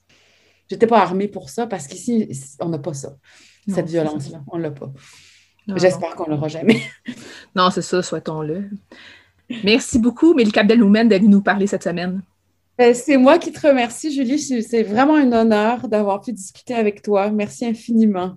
S5: Je n'étais pas armée pour ça parce qu'ici, on n'a pas ça, cette violence-là. On ne l'a pas. J'espère qu'on ne l'aura jamais.
S1: non, c'est ça, souhaitons-le. Merci beaucoup, Mélie Abdeloumen, d'être nous parler cette semaine.
S5: Ben, c'est moi qui te remercie, Julie. C'est vraiment un honneur d'avoir pu discuter avec toi. Merci infiniment.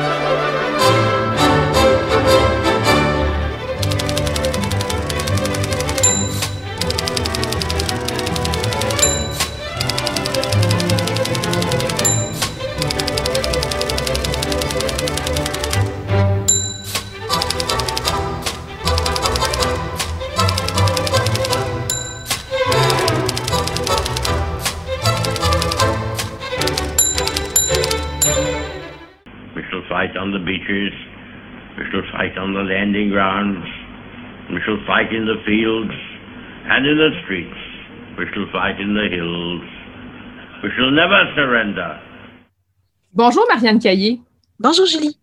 S6: On the beaches, we shall fight on the landing grounds, we shall fight in the fields and in the streets, we shall fight in the hills, we shall never surrender.
S1: Bonjour Marianne Caillé.
S7: Bonjour Julie.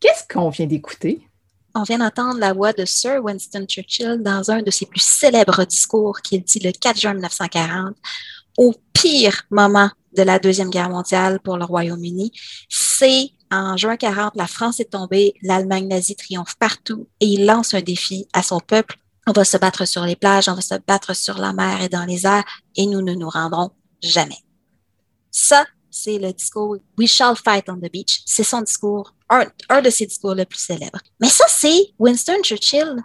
S1: Qu'est-ce qu'on vient d'écouter?
S7: On vient d'entendre la voix de Sir Winston Churchill dans un de ses plus célèbres discours qu'il dit le 4 juin 1940, au pire moment de la Deuxième Guerre mondiale pour le Royaume-Uni. C'est en juin 40, la France est tombée, l'Allemagne nazie triomphe partout et il lance un défi à son peuple. On va se battre sur les plages, on va se battre sur la mer et dans les airs et nous ne nous rendrons jamais. Ça, c'est le discours We shall fight on the beach. C'est son discours, un, un de ses discours les plus célèbres. Mais ça, c'est Winston Churchill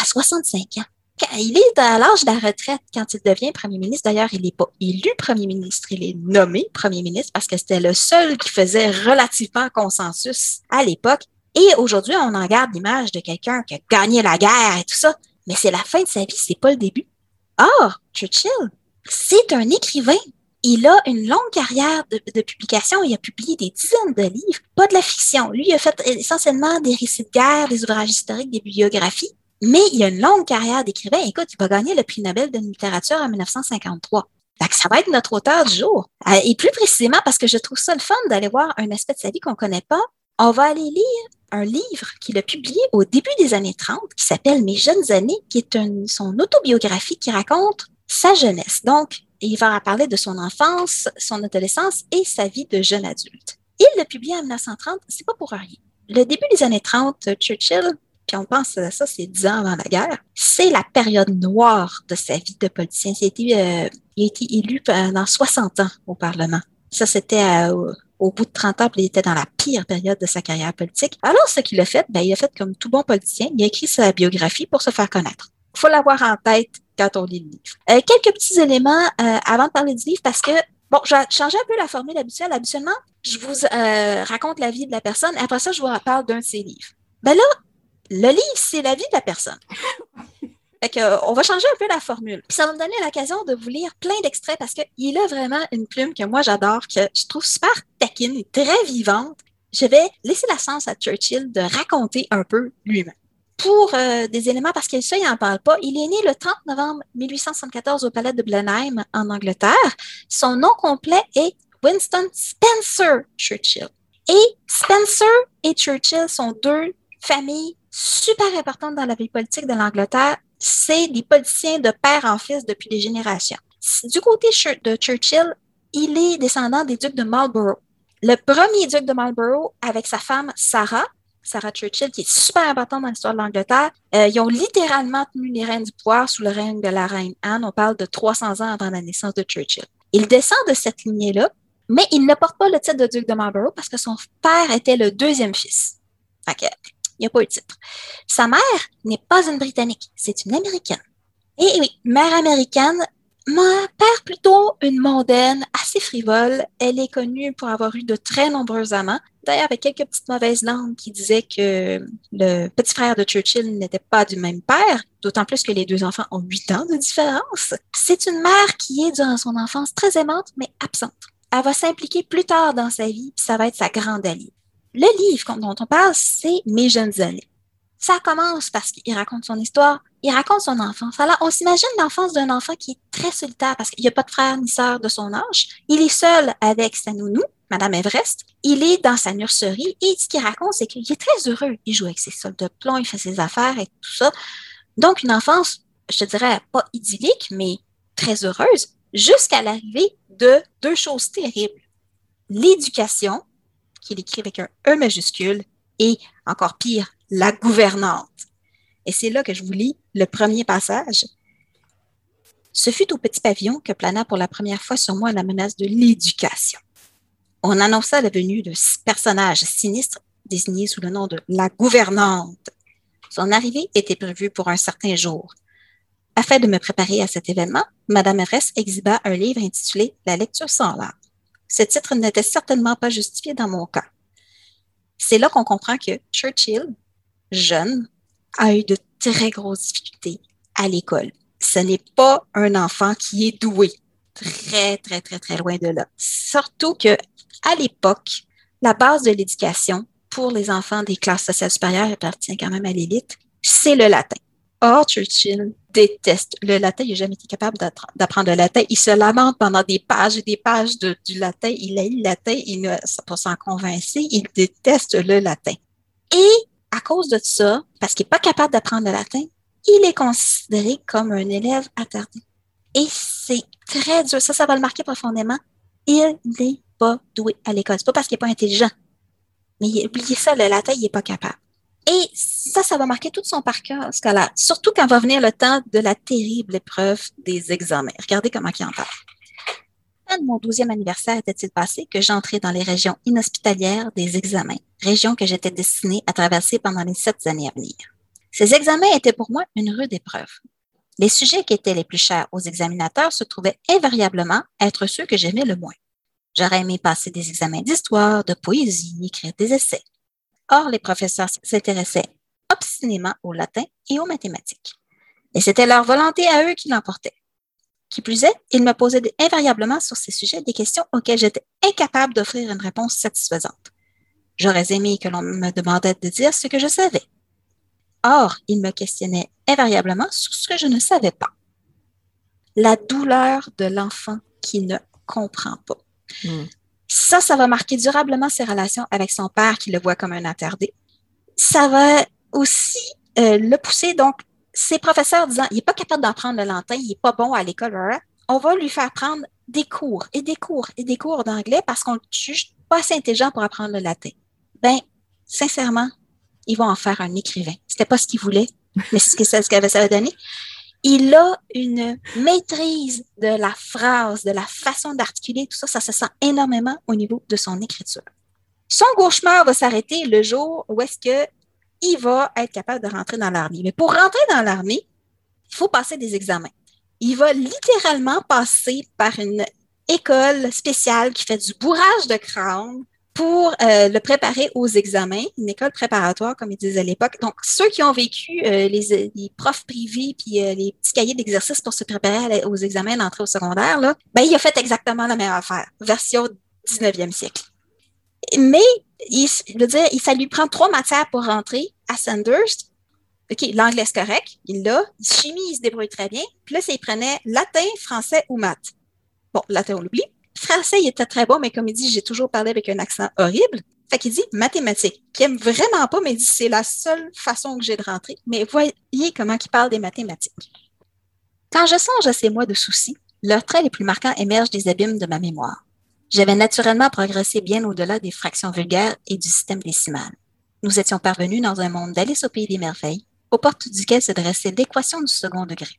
S7: à 65 ans. Il est à l'âge de la retraite quand il devient premier ministre. D'ailleurs, il n'est pas élu premier ministre, il est nommé premier ministre parce que c'était le seul qui faisait relativement consensus à l'époque. Et aujourd'hui, on en garde l'image de quelqu'un qui a gagné la guerre et tout ça. Mais c'est la fin de sa vie, c'est pas le début. Or, Churchill, c'est un écrivain. Il a une longue carrière de, de, publication. Il a publié des dizaines de livres, pas de la fiction. Lui, il a fait essentiellement des récits de guerre, des ouvrages historiques, des bibliographies. Mais il a une longue carrière d'écrivain. Écoute, il va gagner le prix Nobel de littérature en 1953. Donc, ça va être notre auteur du jour. Euh, et plus précisément, parce que je trouve ça le fun d'aller voir un aspect de sa vie qu'on connaît pas, on va aller lire un livre qu'il a publié au début des années 30 qui s'appelle Mes jeunes années, qui est son autobiographie qui raconte sa jeunesse. Donc, il va parler de son enfance, son adolescence et sa vie de jeune adulte. Il l'a publié en 1930, c'est pas pour rien. Le début des années 30, Churchill, puis on pense à ça, c'est dix ans avant la guerre, c'est la période noire de sa vie de politicien. Il a été, euh, élu pendant 60 ans au Parlement. Ça, c'était euh, au bout de 30 ans, il était dans la pire période de sa carrière politique. Alors, ce qu'il a fait, ben, il a fait comme tout bon politicien, il a écrit sa biographie pour se faire connaître. Il faut l'avoir en tête quand on lit le livre. Euh, quelques petits éléments avant de parler du livre, parce que, bon, je vais changer un peu la formule habituelle. Habituellement, je vous raconte la vie de la personne, et après ça, je vous parle d'un de ses livres. Ben là, le livre, c'est la vie de la personne. Fait que, euh, on va changer un peu la formule. Puis ça va me donner l'occasion de vous lire plein d'extraits parce qu'il a vraiment une plume que moi j'adore, que je trouve super taquine et très vivante. Je vais laisser la chance à Churchill de raconter un peu lui-même. Pour euh, des éléments, parce que ça, il n'en parle pas, il est né le 30 novembre 1874 au palais de Blenheim, en Angleterre. Son nom complet est Winston Spencer Churchill. Et Spencer et Churchill sont deux familles super importantes dans la vie politique de l'Angleterre c'est des politiciens de père en fils depuis des générations. Du côté de Churchill, il est descendant des ducs de Marlborough. Le premier duc de Marlborough, avec sa femme Sarah, Sarah Churchill, qui est super importante dans l'histoire de l'Angleterre, euh, ils ont littéralement tenu les rênes du pouvoir sous le règne de la reine Anne. On parle de 300 ans avant la naissance de Churchill. Il descend de cette lignée-là, mais il ne porte pas le titre de duc de Marlborough parce que son père était le deuxième fils. Il n'y a pas eu de titre. Sa mère n'est pas une Britannique, c'est une Américaine. Et oui, mère américaine, ma père plutôt une mondaine, assez frivole. Elle est connue pour avoir eu de très nombreux amants. D'ailleurs, avec quelques petites mauvaises langues qui disaient que le petit frère de Churchill n'était pas du même père, d'autant plus que les deux enfants ont huit ans de différence. C'est une mère qui est, durant son enfance, très aimante, mais absente. Elle va s'impliquer plus tard dans sa vie, puis ça va être sa grande alliée. Le livre dont on parle, c'est Mes jeunes années. Ça commence parce qu'il raconte son histoire, il raconte son enfance. Alors, on s'imagine l'enfance d'un enfant qui est très solitaire parce qu'il n'y a pas de frère ni sœur de son âge. Il est seul avec sa nounou, Madame Everest. Il est dans sa nurserie et ce qu'il raconte, c'est qu'il est très heureux. Il joue avec ses soldes de plomb, il fait ses affaires et tout ça. Donc, une enfance, je dirais, pas idyllique, mais très heureuse, jusqu'à l'arrivée de deux choses terribles. L'éducation qu'il écrit avec un E majuscule, et encore pire, la gouvernante. Et c'est là que je vous lis le premier passage. Ce fut au petit pavillon que plana pour la première fois sur moi la menace de l'éducation. On annonça la venue de personnage sinistre désigné sous le nom de la gouvernante. Son arrivée était prévue pour un certain jour. Afin de me préparer à cet événement, Madame Everest exhiba un livre intitulé La lecture sans larmes ce titre n'était certainement pas justifié dans mon cas. C'est là qu'on comprend que Churchill, jeune, a eu de très grosses difficultés à l'école. Ce n'est pas un enfant qui est doué. Très, très, très, très loin de là. Surtout que, à l'époque, la base de l'éducation pour les enfants des classes sociales supérieures appartient quand même à l'élite, c'est le latin. Or, Churchill déteste le latin. Il n'a jamais été capable d'apprendre le latin. Il se lamente pendant des pages et des pages du latin. Il a le latin. Il ne pas s'en convaincre. Il déteste le latin. Et à cause de ça, parce qu'il n'est pas capable d'apprendre le latin, il est considéré comme un élève attardé. Et c'est très dur. Ça, ça va le marquer profondément. Il n'est pas doué à l'école. C'est pas parce qu'il n'est pas intelligent. Mais oubliez ça, le latin, il n'est pas capable. Et ça, ça va marquer tout son parcours scolaire, surtout quand va venir le temps de la terrible épreuve des examens. Regardez comment il en parle. peine mon douzième anniversaire était-il passé que j'entrais dans les régions inhospitalières des examens, régions que j'étais destinée à traverser pendant les sept années à venir? Ces examens étaient pour moi une rude épreuve. Les sujets qui étaient les plus chers aux examinateurs se trouvaient invariablement être ceux que j'aimais le moins. J'aurais aimé passer des examens d'histoire, de poésie, écrire des essais. Or, les professeurs s'intéressaient obstinément au latin et aux mathématiques. Et c'était leur volonté à eux qui l'emportait. Qui plus est, ils me posaient invariablement sur ces sujets des questions auxquelles j'étais incapable d'offrir une réponse satisfaisante. J'aurais aimé que l'on me demandait de dire ce que je savais. Or, ils me questionnaient invariablement sur ce que je ne savais pas. La douleur de l'enfant qui ne comprend pas. Hmm. Ça, ça va marquer durablement ses relations avec son père qui le voit comme un attardé. Ça va aussi euh, le pousser, donc, ses professeurs disant, il n'est pas capable d'apprendre le latin, il n'est pas bon à l'école, on va lui faire prendre des cours et des cours et des cours d'anglais parce qu'on ne juge pas assez intelligent pour apprendre le latin. Ben, sincèrement, ils vont en faire un écrivain. C'était pas ce qu'il voulait, mais c'est ce qu'avait ça donné. Il a une maîtrise de la phrase, de la façon d'articuler, tout ça, ça se sent énormément au niveau de son écriture. Son gauchemar va s'arrêter le jour où est-ce que il va être capable de rentrer dans l'armée. Mais pour rentrer dans l'armée, il faut passer des examens. Il va littéralement passer par une école spéciale qui fait du bourrage de crâne pour euh, le préparer aux examens, une école préparatoire, comme ils disaient à l'époque. Donc, ceux qui ont vécu euh, les, profs privés puis euh, les petits cahiers d'exercice pour se préparer aux examens d'entrée au secondaire, là, ben, il a fait exactement la même affaire, version 19e siècle. Mais, il, veut dire, ça lui prend trois matières pour rentrer à Sandhurst. OK, l'anglais, c'est correct, il l'a. Chimie, il se débrouille très bien. Puis là, il prenait latin, français ou maths. Bon, latin, on l'oublie. Français, il était très bon, mais comme il dit, j'ai toujours parlé avec un accent horrible. Fait qu'il dit mathématiques, qu'il aime vraiment pas, mais il dit c'est la seule façon que j'ai de rentrer. Mais voyez comment il parle des mathématiques. Quand je songe à ces mois de soucis, leurs traits les plus marquants émergent des abîmes de ma mémoire. J'avais naturellement progressé bien au-delà des fractions vulgaires et du système décimal. Nous étions parvenus dans un monde d'Alice au pays des merveilles, aux portes duquel se dressait l'équation du second degré.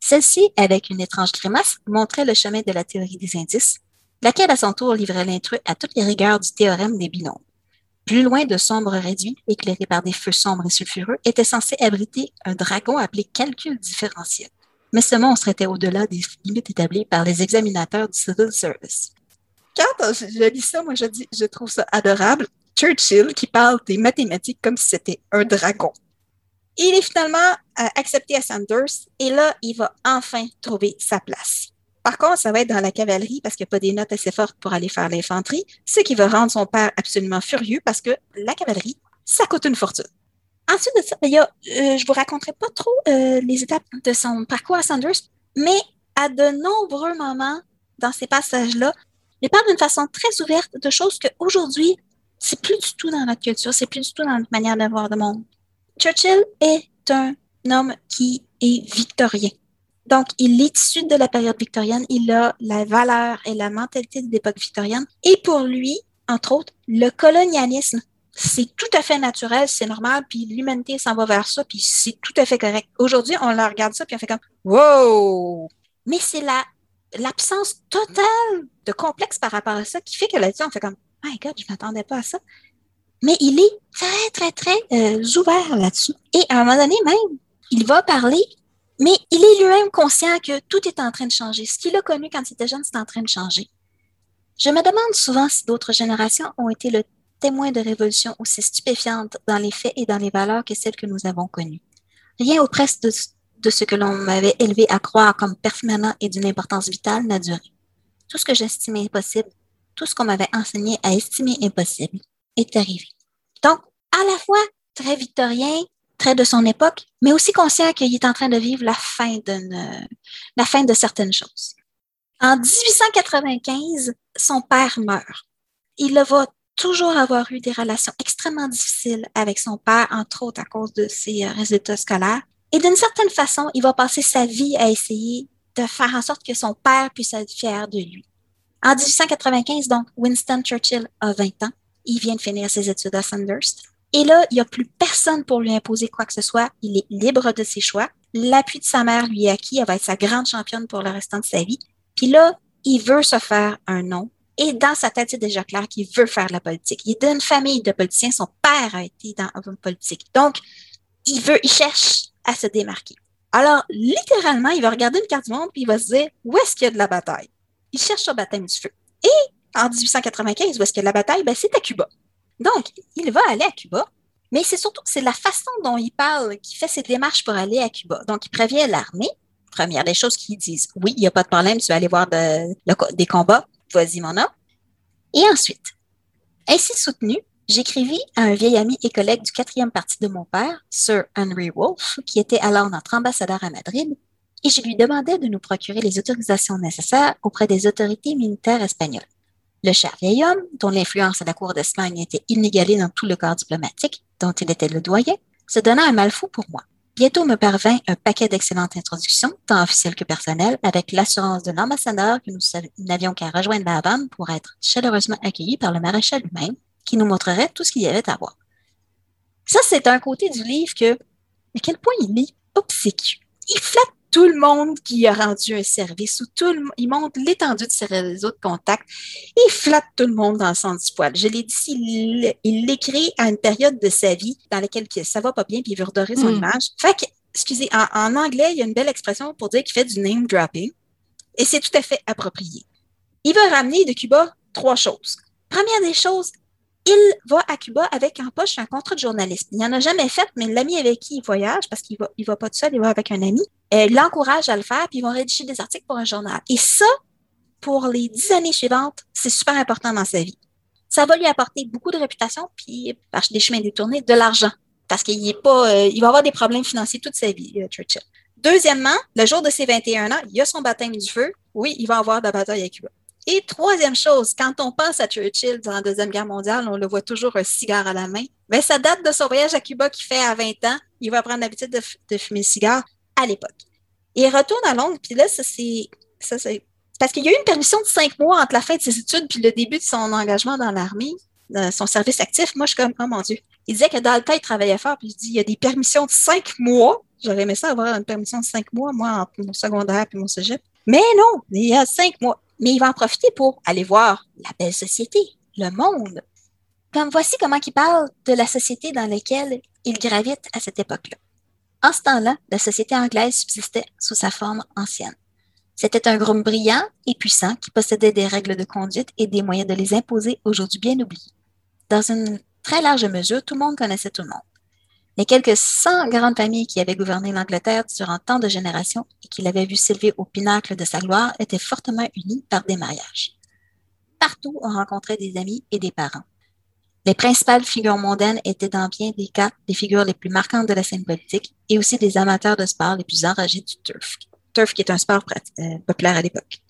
S7: Celle-ci, avec une étrange grimace, montrait le chemin de la théorie des indices, laquelle à son tour livrait l'intrus à toutes les rigueurs du théorème des binômes. Plus loin de sombres réduits, éclairés par des feux sombres et sulfureux, était censé abriter un dragon appelé calcul différentiel. Mais ce monstre était au-delà des limites établies par les examinateurs du Civil Service quand je lis ça, moi, je dis, je trouve ça adorable. Churchill qui parle des mathématiques comme si c'était un dragon. Il est finalement euh, accepté à Sanders et là, il va enfin trouver sa place. Par contre, ça va être dans la cavalerie parce qu'il n'y a pas des notes assez fortes pour aller faire l'infanterie, ce qui va rendre son père absolument furieux parce que la cavalerie, ça coûte une fortune. Ensuite de ça, il y euh, je vous raconterai pas trop euh, les étapes de son parcours à Sanders, mais à de nombreux moments dans ces passages-là, il parle d'une façon très ouverte de choses qu'aujourd'hui, c'est plus du tout dans notre culture, c'est plus du tout dans notre manière de voir le monde. Churchill est un homme qui est victorien. Donc, il est issu de la période victorienne, il a la valeur et la mentalité de l'époque victorienne. Et pour lui, entre autres, le colonialisme, c'est tout à fait naturel, c'est normal, puis l'humanité s'en va vers ça, puis c'est tout à fait correct. Aujourd'hui, on la regarde ça, puis on fait comme « Wow! » Mais c'est la l'absence totale de complexe par rapport à ça qui fait que là-dessus, on fait comme My God, je ne m'attendais pas à ça. Mais il est très, très, très euh, ouvert là-dessus. Et à un moment donné, même, il va parler, mais il est lui-même conscient que tout est en train de changer. Ce qu'il a connu quand il était jeune, c'est en train de changer. Je me demande souvent si d'autres générations ont été le témoin de révolutions aussi stupéfiantes dans les faits et dans les valeurs que celles que nous avons connues. Rien au presque de, de ce que l'on m'avait élevé à croire comme permanent et d'une importance vitale n'a duré. Tout ce que j'estimais impossible, tout ce qu'on m'avait enseigné à estimer impossible, est arrivé. Donc, à la fois très victorien, très de son époque, mais aussi conscient qu'il est en train de vivre la fin de, certaines choses. En 1895, son père meurt. Il va toujours avoir eu des relations extrêmement difficiles avec son père, entre autres à cause de ses résultats scolaires. Et d'une certaine façon, il va passer sa vie à essayer de faire en sorte que son père puisse être fier de lui. En 1895, donc, Winston Churchill a 20 ans. Il vient de finir ses études à Sandhurst. Et là, il n'y a plus personne pour lui imposer quoi que ce soit. Il est libre de ses choix. L'appui de sa mère lui est acquis. Elle va être sa grande championne pour le restant de sa vie. Puis là, il veut se faire un nom. Et dans sa tête, c'est déjà clair qu'il veut faire de la politique. Il est d'une famille de politiciens. Son père a été dans la politique. Donc, il veut, il cherche à se démarquer. Alors, littéralement, il va regarder une carte du monde puis il va se dire où est-ce qu'il y a de la bataille? Il cherche sur baptême du feu. Et en 1895, où est-ce qu'il y a de la bataille? Ben, c'est à Cuba. Donc, il va aller à Cuba, mais c'est surtout c'est la façon dont il parle qui fait ses démarches pour aller à Cuba. Donc, il prévient l'armée. Première des choses qu'ils disent, oui, il n'y a pas de problème, tu vas aller voir des combats, vas-y mon homme. Et ensuite, ainsi soutenu, j'écrivis à un vieil ami et collègue du quatrième parti de mon père, Sir Henry Wolfe, qui était alors notre ambassadeur à Madrid, et je lui demandais de nous procurer les autorisations nécessaires auprès des autorités militaires espagnoles. Le cher vieil homme, dont l'influence à la cour d'Espagne était inégalée dans tout le corps diplomatique, dont il était le doyen, se donna un mal fou pour moi. Bientôt me parvint un paquet d'excellentes introductions, tant officielles que personnelles, avec l'assurance de l'ambassadeur que nous n'avions qu'à rejoindre la Havane pour être chaleureusement accueillis par le maréchal lui-même, qui nous montrerait tout ce qu'il y avait à voir. Ça, c'est un côté du livre que, à quel point il est obséquieux. Il flatte tout le monde qui a rendu un service, ou tout le, il montre l'étendue de ses réseaux de contacts, il flatte tout le monde dans le sens du poil. Je l'ai dit, il l'écrit à une période de sa vie dans laquelle ça va pas bien, puis il veut redorer son hmm. image. Fait que, excusez, en, anglais, il y a une belle expression pour dire qu'il fait du name dropping, et c'est tout à fait approprié. Il veut ramener de Cuba trois choses. Première des choses, il va à Cuba avec en poche un contrat de journalisme. Il n'en a jamais fait, mais l'ami avec qui il voyage, parce qu'il va, il va pas tout seul, il va avec un ami, euh, l'encourage à le faire, puis ils vont rédiger des articles pour un journal. Et ça, pour les dix années suivantes, c'est super important dans sa vie. Ça va lui apporter beaucoup de réputation, puis par des chemins détournés, de l'argent. Parce qu'il est pas, euh, il va avoir des problèmes financiers toute sa vie, euh, Churchill. Deuxièmement, le jour de ses 21 ans, il a son baptême du feu. Oui, il va avoir de la bataille à Cuba. Et troisième chose, quand on pense à Churchill dans la Deuxième Guerre mondiale, on le voit toujours un cigare à la main. Mais ça date de son voyage à Cuba qui fait à 20 ans. Il va prendre l'habitude de, fumer le cigare à l'époque. Il retourne à Londres, puis là, ça c'est. Parce qu'il y a eu une permission de cinq mois entre la fin de ses études puis le début de son engagement dans l'armée, son service actif. Moi, je suis comme, oh mon Dieu. Il disait que dans il travaillait fort, puis il dit, il y a des permissions de cinq mois. J'aurais aimé ça avoir une permission de cinq mois, moi, entre mon secondaire et mon cégep. Mais non, il y a cinq mois. Mais il va en profiter pour aller voir la belle société, le monde. Comme voici comment il parle de la société dans laquelle il gravite à cette époque-là. En ce temps-là, la société anglaise subsistait sous sa forme ancienne. C'était un groupe brillant et puissant qui possédait des règles de conduite et des moyens de les imposer aujourd'hui bien oubliés. Dans une très large mesure, tout le monde connaissait tout le monde. Les quelques 100 grandes familles qui avaient gouverné l'Angleterre durant tant de générations et qui l'avaient vu s'élever au pinacle de sa gloire étaient fortement unies par des mariages. Partout, on rencontrait des amis et des parents. Les principales figures mondaines étaient dans bien des cas des figures les plus marquantes de la scène politique et aussi des amateurs de sport les plus enragés du turf. Turf qui est un sport euh, populaire à l'époque.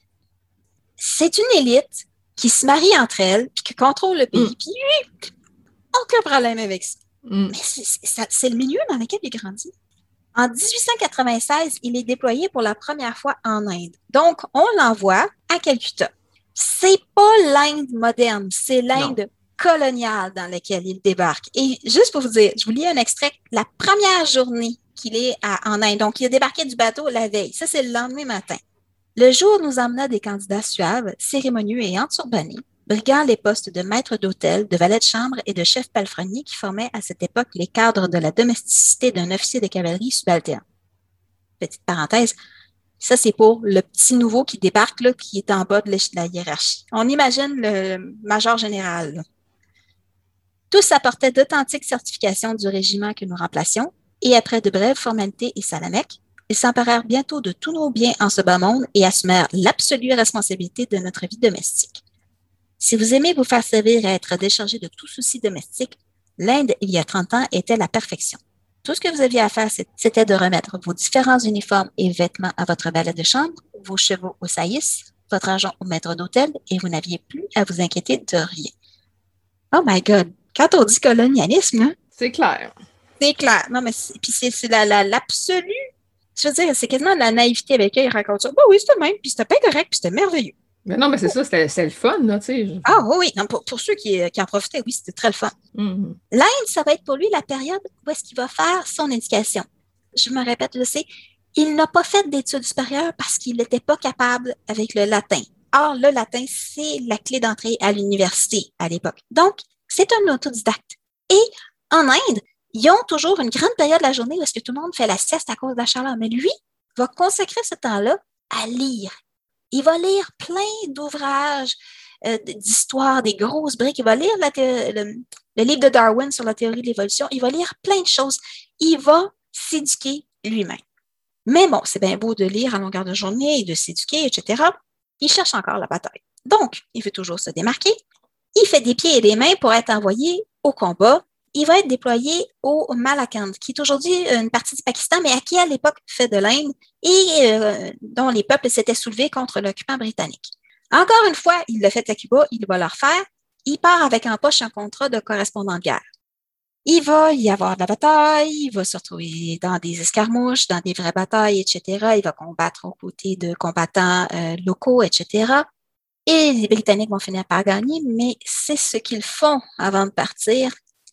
S7: C'est une élite qui se marie entre elles, puis qui contrôle le pays, mm. puis aucun problème avec ça. Mm. Mais c'est le milieu dans lequel il grandit. En 1896, il est déployé pour la première fois en Inde. Donc, on l'envoie à Calcutta. C'est pas l'Inde moderne, c'est l'Inde coloniale dans laquelle il débarque. Et juste pour vous dire, je vous lis un extrait, la première journée qu'il est en Inde, donc il a débarqué du bateau la veille, ça c'est le lendemain matin. Le jour nous emmena des candidats suaves, cérémonieux et enturbannés, briguant les postes de maître d'hôtel, de valet de chambre et de chef palefrenier qui formaient à cette époque les cadres de la domesticité d'un officier de cavalerie subalterne. Petite parenthèse, ça, c'est pour le petit nouveau qui débarque, là, qui est en bas de la hiérarchie. On imagine le major général. Tous apportaient d'authentiques certifications du régiment que nous remplacions, et après de brèves formalités et salamèques, ils s'emparèrent bientôt de tous nos biens en ce bas monde et assumèrent l'absolue responsabilité de notre vie domestique. Si vous aimez vous faire servir et être déchargé de tout souci domestique, l'Inde, il y a 30 ans, était la perfection. Tout ce que vous aviez à faire, c'était de remettre vos différents uniformes et vêtements à votre valet de chambre, vos chevaux au saïs, votre argent au maître d'hôtel, et vous n'aviez plus à vous inquiéter de rien. Oh my God! Quand on dit colonialisme,
S1: c'est clair.
S7: C'est clair. Non, mais puis c'est l'absolu. je veux dire, c'est quasiment la naïveté avec laquelle il raconte ça. Bah oui, c'était même, puis c'était pas correct, puis c'était merveilleux.
S1: Mais non, mais c'est ça, c'était le fun, là, tu sais.
S7: Ah oui, pour, pour, ceux qui, qui, en profitaient, oui, c'était très le fun.
S1: Mm-hmm.
S7: L'Inde, ça va être pour lui la période où est-ce qu'il va faire son éducation. Je me répète, je sais, il n'a pas fait d'études supérieures parce qu'il n'était pas capable avec le latin. Or, le latin, c'est la clé d'entrée à l'université à l'époque. Donc, c'est un autodidacte. Et en Inde, ils ont toujours une grande période de la journée où est-ce que tout le monde fait la sieste à cause de la chaleur. Mais lui va consacrer ce temps-là à lire. Il va lire plein d'ouvrages euh, d'histoire, des grosses briques. Il va lire le, livre de Darwin sur la théorie de l'évolution. Il va lire plein de choses. Il va s'éduquer lui-même. Mais bon, c'est bien beau de lire à longueur de journée et de s'éduquer, etc. Il cherche encore la bataille. Donc, il veut toujours se démarquer. Il fait des pieds et des mains pour être envoyé au combat. Il va être déployé au Malakand, qui est aujourd'hui une partie du Pakistan, mais à qui à l'époque fait de l'Inde et euh, dont les peuples s'étaient soulevés contre l'occupant britannique. Encore une fois, il le fait à Cuba, il va le refaire. Il part avec en poche un contrat de correspondant de guerre. Il va y avoir de la bataille, il va se retrouver dans des escarmouches, dans des vraies batailles, etc. Il va combattre aux côtés de combattants euh, locaux, etc. Et les Britanniques vont finir par gagner, mais c'est ce qu'ils font avant de partir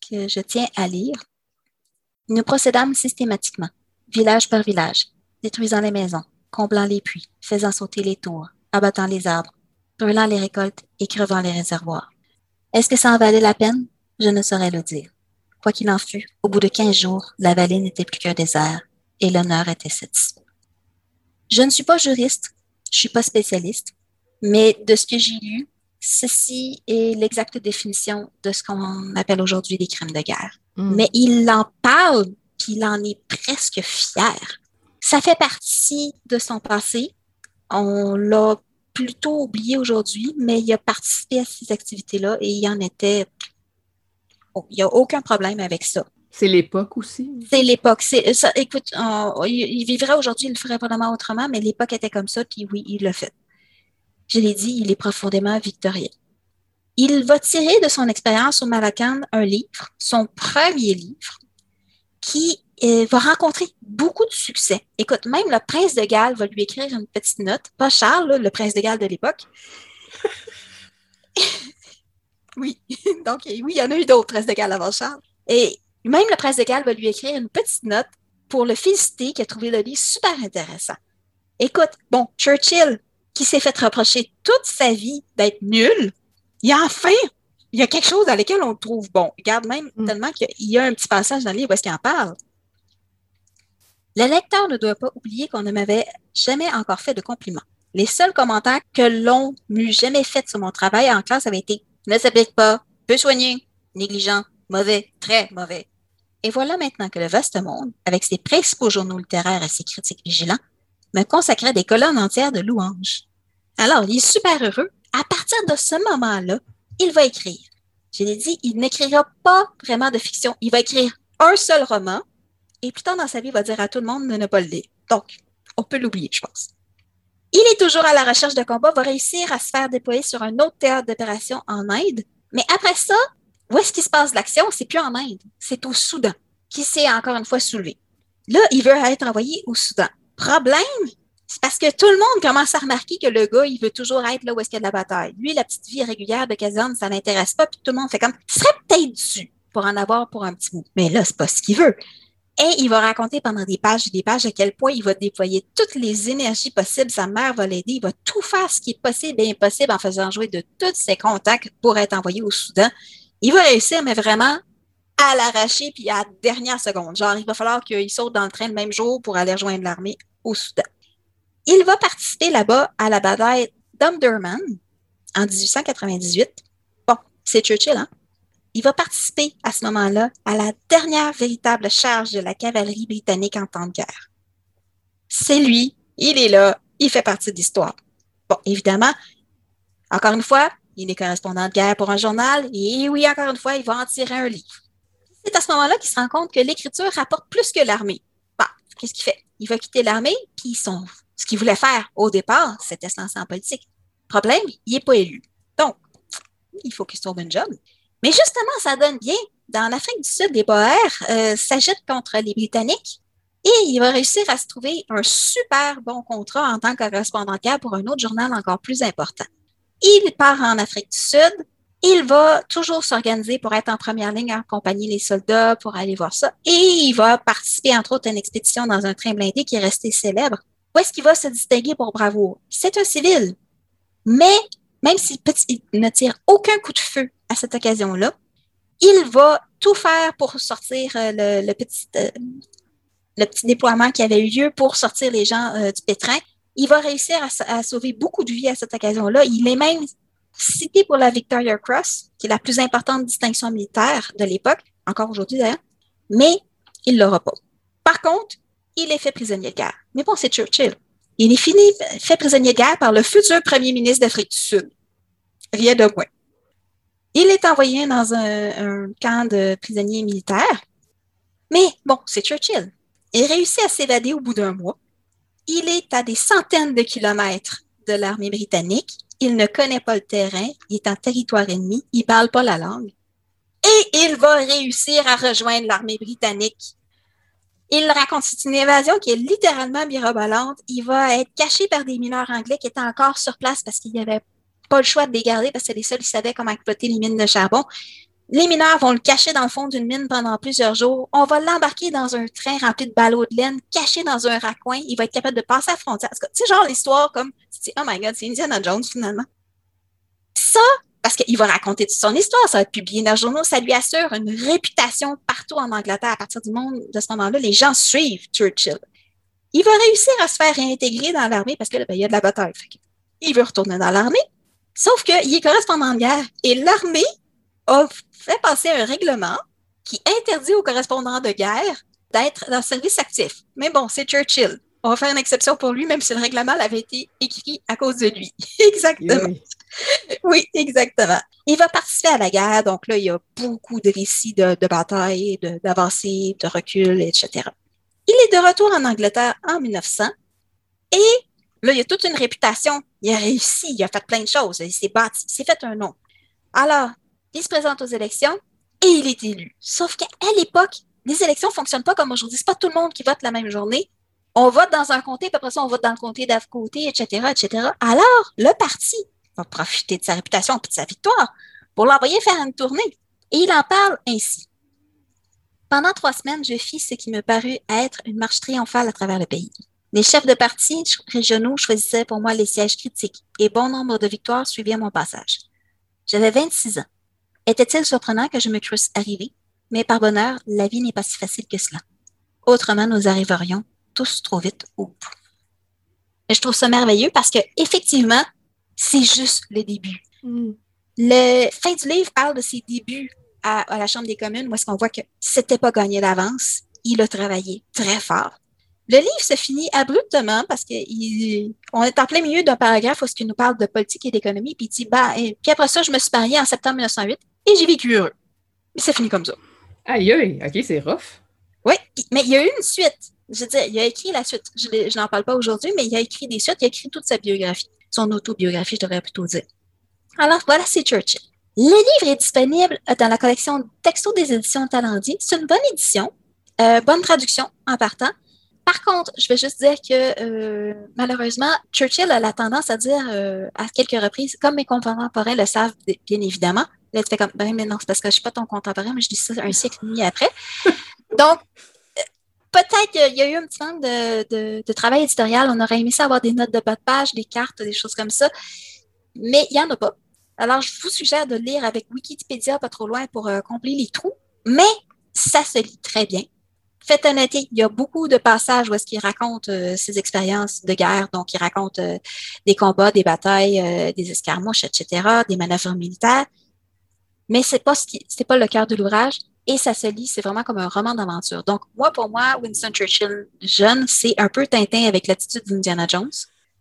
S7: que je tiens à lire. Nous procédâmes systématiquement, village par village, détruisant les maisons, comblant les puits, faisant sauter les tours, abattant les arbres, brûlant les récoltes et crevant les réservoirs. Est-ce que ça en valait la peine? Je ne saurais le dire. Quoi qu'il en fût, au bout de quinze jours, la vallée n'était plus qu'un désert et l'honneur était satisfait. Je ne suis pas juriste, je suis pas spécialiste, mais de ce que j'ai lu, ceci est l'exacte définition de ce qu'on appelle aujourd'hui des crimes de guerre. Hmm. Mais il en parle, puis il en est presque fier. Ça fait partie de son passé. On l'a plutôt oublié aujourd'hui, mais il a participé à ces activités-là et il en était il n'y a aucun problème avec ça.
S1: C'est l'époque aussi.
S7: C'est l'époque. C'est, ça, écoute, il, vivrait aujourd'hui, il le ferait vraiment autrement, mais l'époque était comme ça, puis oui, il l'a fait. Je l'ai dit, il est profondément victorieux. Il va tirer de son expérience au Malacan un livre, son premier livre, qui euh, va rencontrer beaucoup de succès. Écoute, même le prince de Galles va lui écrire une petite note, pas Charles, le prince de Galles de l'époque. Oui. Donc, oui, il y en a eu d'autres, Prince de Galles avant Charles. Et même le Prince de Galles va lui écrire une petite note pour le féliciter, qui a trouvé le livre super intéressant. Écoute, bon, Churchill, qui s'est fait reprocher toute sa vie d'être nul, il y a enfin, il y a quelque chose dans lequel on le trouve bon. Regarde même mm. tellement qu'il y a un petit passage dans le livre où est-ce qu'il en parle. Le lecteur ne doit pas oublier qu'on ne m'avait jamais encore fait de compliments. Les seuls commentaires que l'on m'eût jamais fait sur mon travail en classe avaient été ne s'applique pas, peu soigné, négligent, mauvais, très mauvais. Et voilà maintenant que le vaste monde, avec ses principaux journaux littéraires et ses critiques vigilants, me consacrait des colonnes entières de louanges. Alors, il est super heureux. À partir de ce moment-là, il va écrire. Je l'ai dit, il n'écrira pas vraiment de fiction. Il va écrire un seul roman et plus tard dans sa vie, il va dire à tout le monde de ne pas le lire. Donc, on peut l'oublier, je pense. Il est toujours à la recherche de combat, va réussir à se faire déployer sur un autre théâtre d'opération en Inde. Mais après ça, où est-ce qu'il se passe l'action? C'est plus en Inde, c'est au Soudan, qui s'est encore une fois soulevé. Là, il veut être envoyé au Soudan. Problème, c'est parce que tout le monde commence à remarquer que le gars, il veut toujours être là où est-ce qu'il y a de la bataille. Lui, la petite vie régulière de caserne, ça l'intéresse pas, puis tout le monde fait comme, il serait peut-être dû pour en avoir pour un petit bout. Mais là, c'est pas ce qu'il veut. Et il va raconter pendant des pages et des pages à quel point il va déployer toutes les énergies possibles. Sa mère va l'aider. Il va tout faire ce qui est possible et impossible en faisant jouer de tous ses contacts pour être envoyé au Soudan. Il va réussir, mais vraiment à l'arracher puis à la dernière seconde. Genre, il va falloir qu'il saute dans le train le même jour pour aller rejoindre l'armée au Soudan. Il va participer là-bas à la bataille d'Omdurman en 1898. Bon, c'est Churchill, hein? Il va participer à ce moment-là à la dernière véritable charge de la cavalerie britannique en temps de guerre. C'est lui, il est là, il fait partie de l'histoire. Bon, évidemment, encore une fois, il est correspondant de guerre pour un journal, et oui, encore une fois, il va en tirer un livre. C'est à ce moment-là qu'il se rend compte que l'écriture rapporte plus que l'armée. Bon, qu'est-ce qu'il fait? Il va quitter l'armée, puis son, ce qu'il voulait faire au départ, c'était se lancer en politique. Problème, il n'est pas élu. Donc, il faut qu'il se trouve un job. Mais justement, ça donne bien. Dans l'Afrique du Sud, les Boers euh, s'agitent contre les Britanniques et il va réussir à se trouver un super bon contrat en tant que correspondant pour un autre journal encore plus important. Il part en Afrique du Sud. Il va toujours s'organiser pour être en première ligne, accompagner les soldats pour aller voir ça. Et il va participer, entre autres, à une expédition dans un train blindé qui est resté célèbre. Où est-ce qu'il va se distinguer pour bravoure? C'est un civil. Mais même s'il ne tire aucun coup de feu à cette occasion-là, il va tout faire pour sortir euh, le, petit, euh, le déploiement qui avait eu lieu pour sortir les gens euh, du pétrin. Il va réussir à, sauver beaucoup de vies à cette occasion-là. Il est même cité pour la Victoria Cross, qui est la plus importante distinction militaire de l'époque, encore aujourd'hui d'ailleurs, mais il ne l'aura pas. Par contre, il est fait prisonnier de guerre. Mais bon, c'est Churchill. Il est fini, fait prisonnier de guerre par le futur premier ministre d'Afrique du Sud. Rien de moins. Il est envoyé dans un, camp de prisonniers militaires. Mais bon, c'est Churchill. Il réussit à s'évader au bout d'un mois. Il est à des centaines de kilomètres de l'armée britannique. Il ne connaît pas le terrain. Il est en territoire ennemi. Il ne parle pas la langue. Et il va réussir à rejoindre l'armée britannique il raconte, c'est une évasion qui est littéralement mirobolante. Il va être caché par des mineurs anglais qui étaient encore sur place parce qu'il n'y avait pas le choix de les garder parce que les seuls qui savaient comment exploiter les mines de charbon. Les mineurs vont le cacher dans le fond d'une mine pendant plusieurs jours. On va l'embarquer dans un train rempli de ballots de laine, caché dans un raccoin. Il va être capable de passer à la frontière. C'est genre l'histoire comme, oh my god, c'est Indiana Jones finalement. Ça, parce qu'il va raconter toute son histoire, ça va être publié dans le journaux, ça lui assure une réputation partout en Angleterre. À partir du monde de ce moment-là, les gens suivent Churchill. Il va réussir à se faire réintégrer dans l'armée parce que ben, il y a de la bataille. Il veut retourner dans l'armée, sauf qu'il est correspondant de guerre et l'armée a fait passer un règlement qui interdit aux correspondants de guerre d'être dans le service actif. Mais bon, c'est Churchill. On va faire une exception pour lui, même si le règlement avait été écrit à cause de lui. Exactement. oui, exactement. Il va participer à la guerre, donc là, il y a beaucoup de récits de, de batailles, d'avancées, de, de recul, etc. Il est de retour en Angleterre en 1900 et là, il a toute une réputation. Il a réussi, il a fait plein de choses, il s'est bâti, il s'est fait un nom. Alors, il se présente aux élections et il est élu. Sauf qu'à l'époque, les élections ne fonctionnent pas comme aujourd'hui. Ce n'est pas tout le monde qui vote la même journée. On vote dans un comté, puis après ça, on vote dans le comté d'à côté, etc., etc. Alors, le parti va profiter de sa réputation et de sa victoire pour l'envoyer faire une tournée. Et il en parle ainsi. Pendant trois semaines, je fis ce qui me parut être une marche triomphale à travers le pays. Les chefs de partis régionaux choisissaient pour moi les sièges critiques et bon nombre de victoires suivirent mon passage. J'avais 26 ans. Était-il surprenant que je me crusse arriver? Mais par bonheur, la vie n'est pas si facile que cela. Autrement, nous arriverions tous trop vite au bout. Et je trouve ça merveilleux parce que, effectivement, c'est juste le début. Mm. Le fin du livre parle de ses débuts à, la Chambre des communes, où est-ce qu'on voit que c'était pas gagné d'avance. Il a travaillé très fort. Le livre se finit abruptement parce qu'on est en plein milieu d'un paragraphe où il nous parle de politique et d'économie, puis il dit, bah, et, puis après ça, je me suis mariée en septembre 1908 et j'ai vécu heureux. Mais ça finit comme ça.
S1: Aïe, aïe, ok, c'est rough.
S7: Oui, mais il y a eu une suite. Je veux dire, il a écrit la suite. Je, n'en parle pas aujourd'hui, mais il a écrit des suites, il a écrit toute sa biographie son autobiographie, je devrais plutôt dire. Alors voilà, c'est Churchill. Le livre est disponible dans la collection Texto des éditions Talendier. C'est une bonne édition, euh, bonne traduction en partant. Par contre, je vais juste dire que euh, malheureusement, Churchill a la tendance à dire euh, à quelques reprises, comme mes contemporains le savent bien évidemment, là tu fais comme, ben mais non, c'est parce que je ne suis pas ton contemporain, mais je dis ça un siècle et demi après. Donc, peut-être qu'il y a eu un petit manque de, travail éditorial. On aurait aimé ça avoir des notes de bas de page, des cartes, des choses comme ça. Mais il n'y en a pas. Alors, je vous suggère de lire avec Wikipédia pas trop loin pour euh, combler les trous. Mais ça se lit très bien. Faites honnêteté, il y a beaucoup de passages où est-ce qu'il raconte euh, ses expériences de guerre. Donc, il raconte euh, des combats, des batailles, des escarmouches, etc., des manœuvres militaires. Mais c'est pas ce qui, c'est pas le cœur de l'ouvrage et ça se lit, c'est vraiment comme un roman d'aventure. Donc, moi, pour moi, Winston Churchill jeune, c'est un peu Tintin avec l'attitude d'Indiana Jones.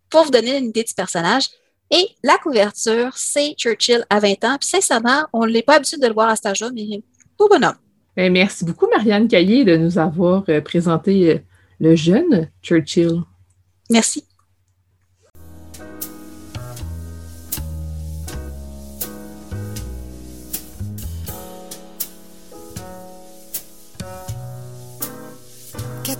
S7: Pour vous donner une idée du personnage, et la couverture, c'est Churchill à 20 ans. Puis sincèrement, on n'est pas habitué de le voir à cet âge-là, mais tout bonhomme.
S1: Ben, merci beaucoup, Marianne Caillé, de nous avoir euh, présenté euh, le jeune Churchill.
S7: Merci.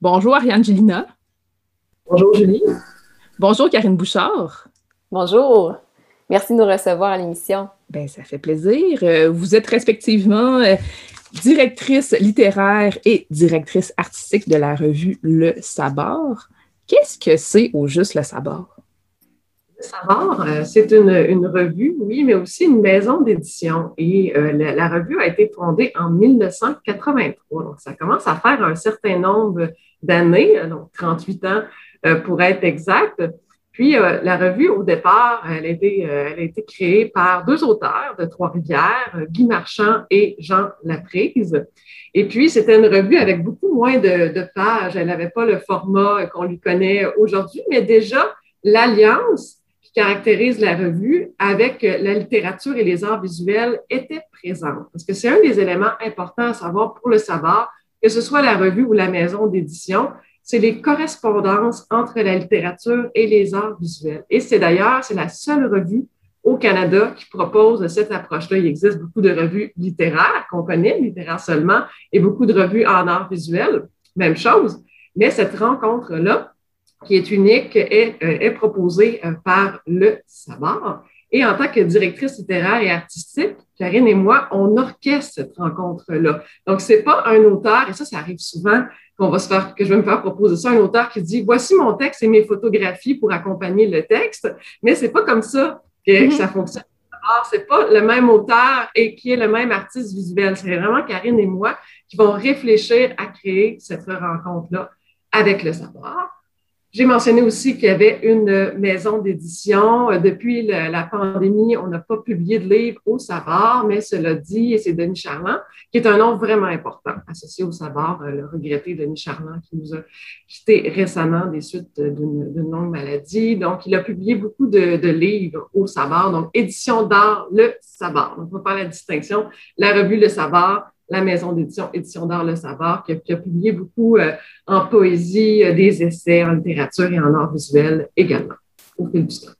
S1: Bonjour Ariane Gélina.
S8: Bonjour Julie.
S1: Bonjour Karine Bouchard.
S9: Bonjour. Merci de nous recevoir à l'émission.
S1: Ben, ça fait plaisir. Euh, vous êtes respectivement euh, directrice littéraire et directrice artistique de la revue Le Sabord. Qu'est-ce que c'est au juste Le Sabord?
S8: Le Sabord, euh, c'est une, revue, oui, mais aussi une maison d'édition. Et la, la, revue a été fondée en 1983. Donc, ça commence à faire un certain nombre d'années, donc 38 ans pour être exact. Puis, euh, la revue, au départ, elle a, été, euh, créée par deux auteurs de Trois-Rivières, euh, Guy Marchand et Jean Laprise. Et puis, c'était une revue avec beaucoup moins de, de pages. Elle n'avait pas le format qu'on lui connaît aujourd'hui, mais déjà, l'alliance qui caractérise la revue avec la littérature et les arts visuels était présente. Parce que c'est un des éléments importants à savoir pour le savoir, que ce soit la revue ou la maison d'édition, c'est les correspondances entre la littérature et les arts visuels. Et c'est d'ailleurs, c'est la seule revue au Canada qui propose cette approche-là. Il existe beaucoup de revues littéraires qu'on connaît, littéraires seulement, et beaucoup de revues en arts visuels, même chose. Mais cette rencontre-là, qui est unique, est, euh, proposée euh, par le Sabar. Et en tant que directrice littéraire et artistique, Karine et moi, on orchestre cette rencontre-là. Donc, c'est pas un auteur, et ça, ça arrive souvent, qu'on va se faire, que je vais me faire proposer ça, un auteur qui dit voici mon texte et mes photographies pour accompagner le texte, mais c'est pas comme ça que, mm-hmm. ça fonctionne. Alors, c'est pas le même auteur et qui est le même artiste visuel. C'est vraiment Karine et moi qui vont réfléchir à créer cette rencontre-là avec le savoir. J'ai mentionné aussi qu'il y avait une maison d'édition. Depuis la, pandémie, on n'a pas publié de livre au Savoir, mais cela dit, et c'est Denis Charland, qui est un nom vraiment important associé au Savoir, euh, le regretté Denis Charland qui nous a quitté récemment des suites d'une longue maladie. Donc, il a publié beaucoup de, livres au Savoir, donc édition d'art, le Savoir. Donc, on va faire la distinction. La revue Le Savoir, la maison d'édition Édition d'art Le Savoir, qui a, publié beaucoup euh, en poésie, euh, des essais en littérature et en art visuel également au fil du temps.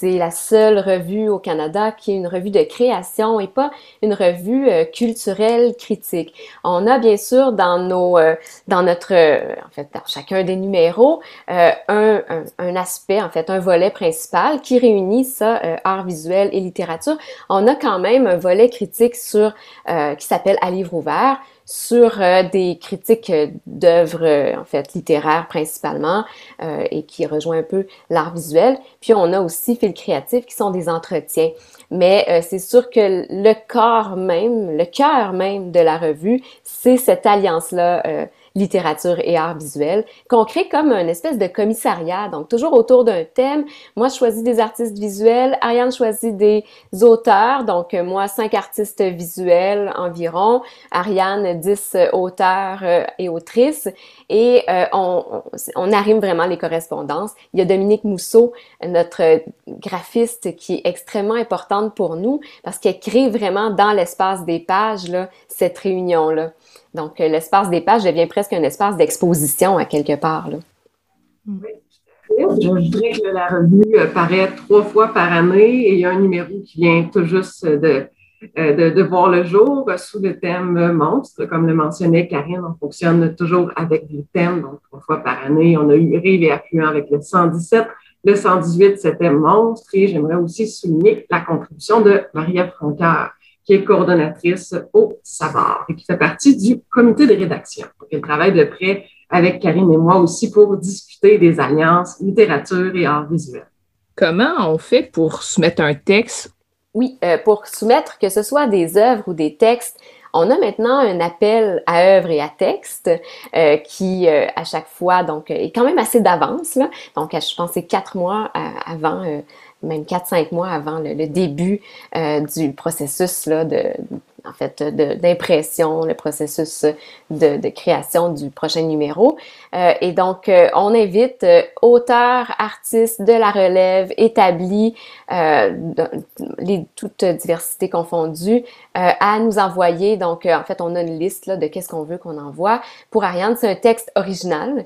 S9: C'est la seule revue au Canada qui est une revue de création et pas une revue euh, culturelle critique. On a bien sûr dans nos, euh, dans notre, euh, en fait, dans chacun des numéros, un, un, un, aspect, en fait, un volet principal qui réunit ça, art visuel et littérature. On a quand même un volet critique sur qui s'appelle À livre ouvert sur euh, des critiques euh, d'œuvres, euh, en fait, littéraires principalement, et qui rejoint un peu l'art visuel. Puis on a aussi Fil Créatif, qui sont des entretiens. Mais c'est sûr que le corps même, le cœur même de la revue, c'est cette alliance-là littérature et art visuel, qu'on crée comme une espèce de commissariat, donc toujours autour d'un thème. Moi, je choisis des artistes visuels, Ariane choisit des auteurs, donc euh, moi, cinq artistes visuels environ, Ariane, dix auteurs euh, et autrices, et euh, on, on, arrive vraiment les correspondances. Il y a Dominique Mousseau, notre graphiste, qui est extrêmement importante pour nous parce qu'elle crée vraiment dans l'espace des pages là, cette réunion-là. Donc, euh, l'espace des pages devient presque un espace d'exposition à quelque part.
S8: Oui. Je voudrais que la revue euh, paraît trois fois par année et il y a un numéro qui vient tout juste de, euh, de, de, voir le jour sous le thème monstre. Comme le mentionnait Karine, on fonctionne toujours avec des thèmes, donc trois fois par année. On a eu Rive et Affluent avec le 117. Le 118, c'était monstre. Et j'aimerais aussi souligner la contribution de Maria Francaire qui est coordonnatrice au Savoir et qui fait partie du comité de rédaction. Donc, elle travaille de près avec Karine et moi aussi pour discuter des alliances littérature et art visuel.
S1: Comment on fait pour soumettre un texte?
S9: Oui, euh, pour soumettre que ce soit des œuvres ou des textes, on a maintenant un appel à œuvres et à texte euh, qui, euh, à chaque fois, donc, est quand même assez d'avance. Donc, je pense c'est quatre mois avant même 4-5 mois avant le, début euh, du processus là, de, en fait, d'impression, le processus de, création du prochain numéro. Euh, et donc, euh, on invite auteurs, artistes de la relève établis, les, toutes diversités confondues, à nous envoyer. Donc, en fait, on a une liste là, de qu'est-ce qu'on veut qu'on envoie. Pour Ariane, c'est un texte original,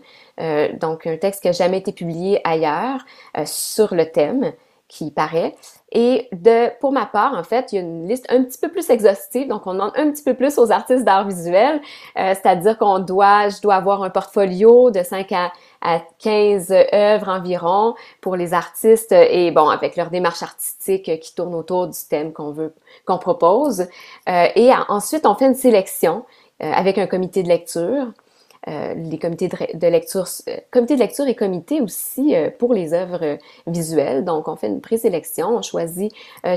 S9: donc un texte qui n'a jamais été publié ailleurs sur le thème qui paraît. Et de, pour ma part, en fait, il y a une liste un petit peu plus exhaustive, donc on demande un petit peu plus aux artistes d'art visuel, euh, c'est-à-dire qu'on doit, je dois avoir un portfolio de 5 à, à 15 œuvres environ pour les artistes et bon, avec leur démarche artistique qui tourne autour du thème qu'on veut, qu'on propose. Euh, et ensuite, on fait une sélection euh, avec un comité de lecture. Euh, les comités de, lecture, euh, comité de lecture et comité aussi euh, pour les œuvres visuelles. Donc, on fait une présélection, on choisit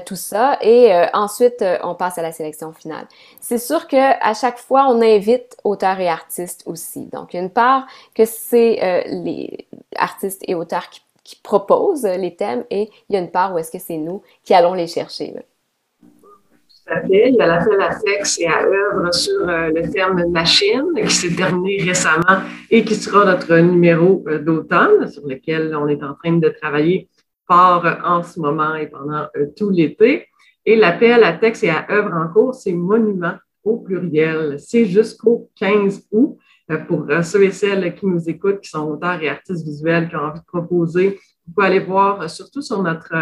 S9: tout ça et ensuite on passe à la sélection finale. C'est sûr que à chaque fois, on invite auteurs et artistes aussi. Donc, il y a une part que c'est les artistes et auteurs qui, qui, proposent les thèmes et il y a une part où est-ce que c'est nous qui allons les chercher. Là.
S8: Il y a la la sexe et à œuvre sur euh, le terme machine qui s'est terminé récemment et qui sera notre numéro euh, d'automne sur lequel on est en train de travailler fort euh, en ce moment et pendant tout l'été. Et l'appel à texte et à œuvre en cours, c'est monument au pluriel. C'est jusqu'au 15 août. Pour ceux et celles qui nous écoutent, qui sont auteurs et artistes visuels, qui ont envie de proposer, vous pouvez aller voir surtout sur notre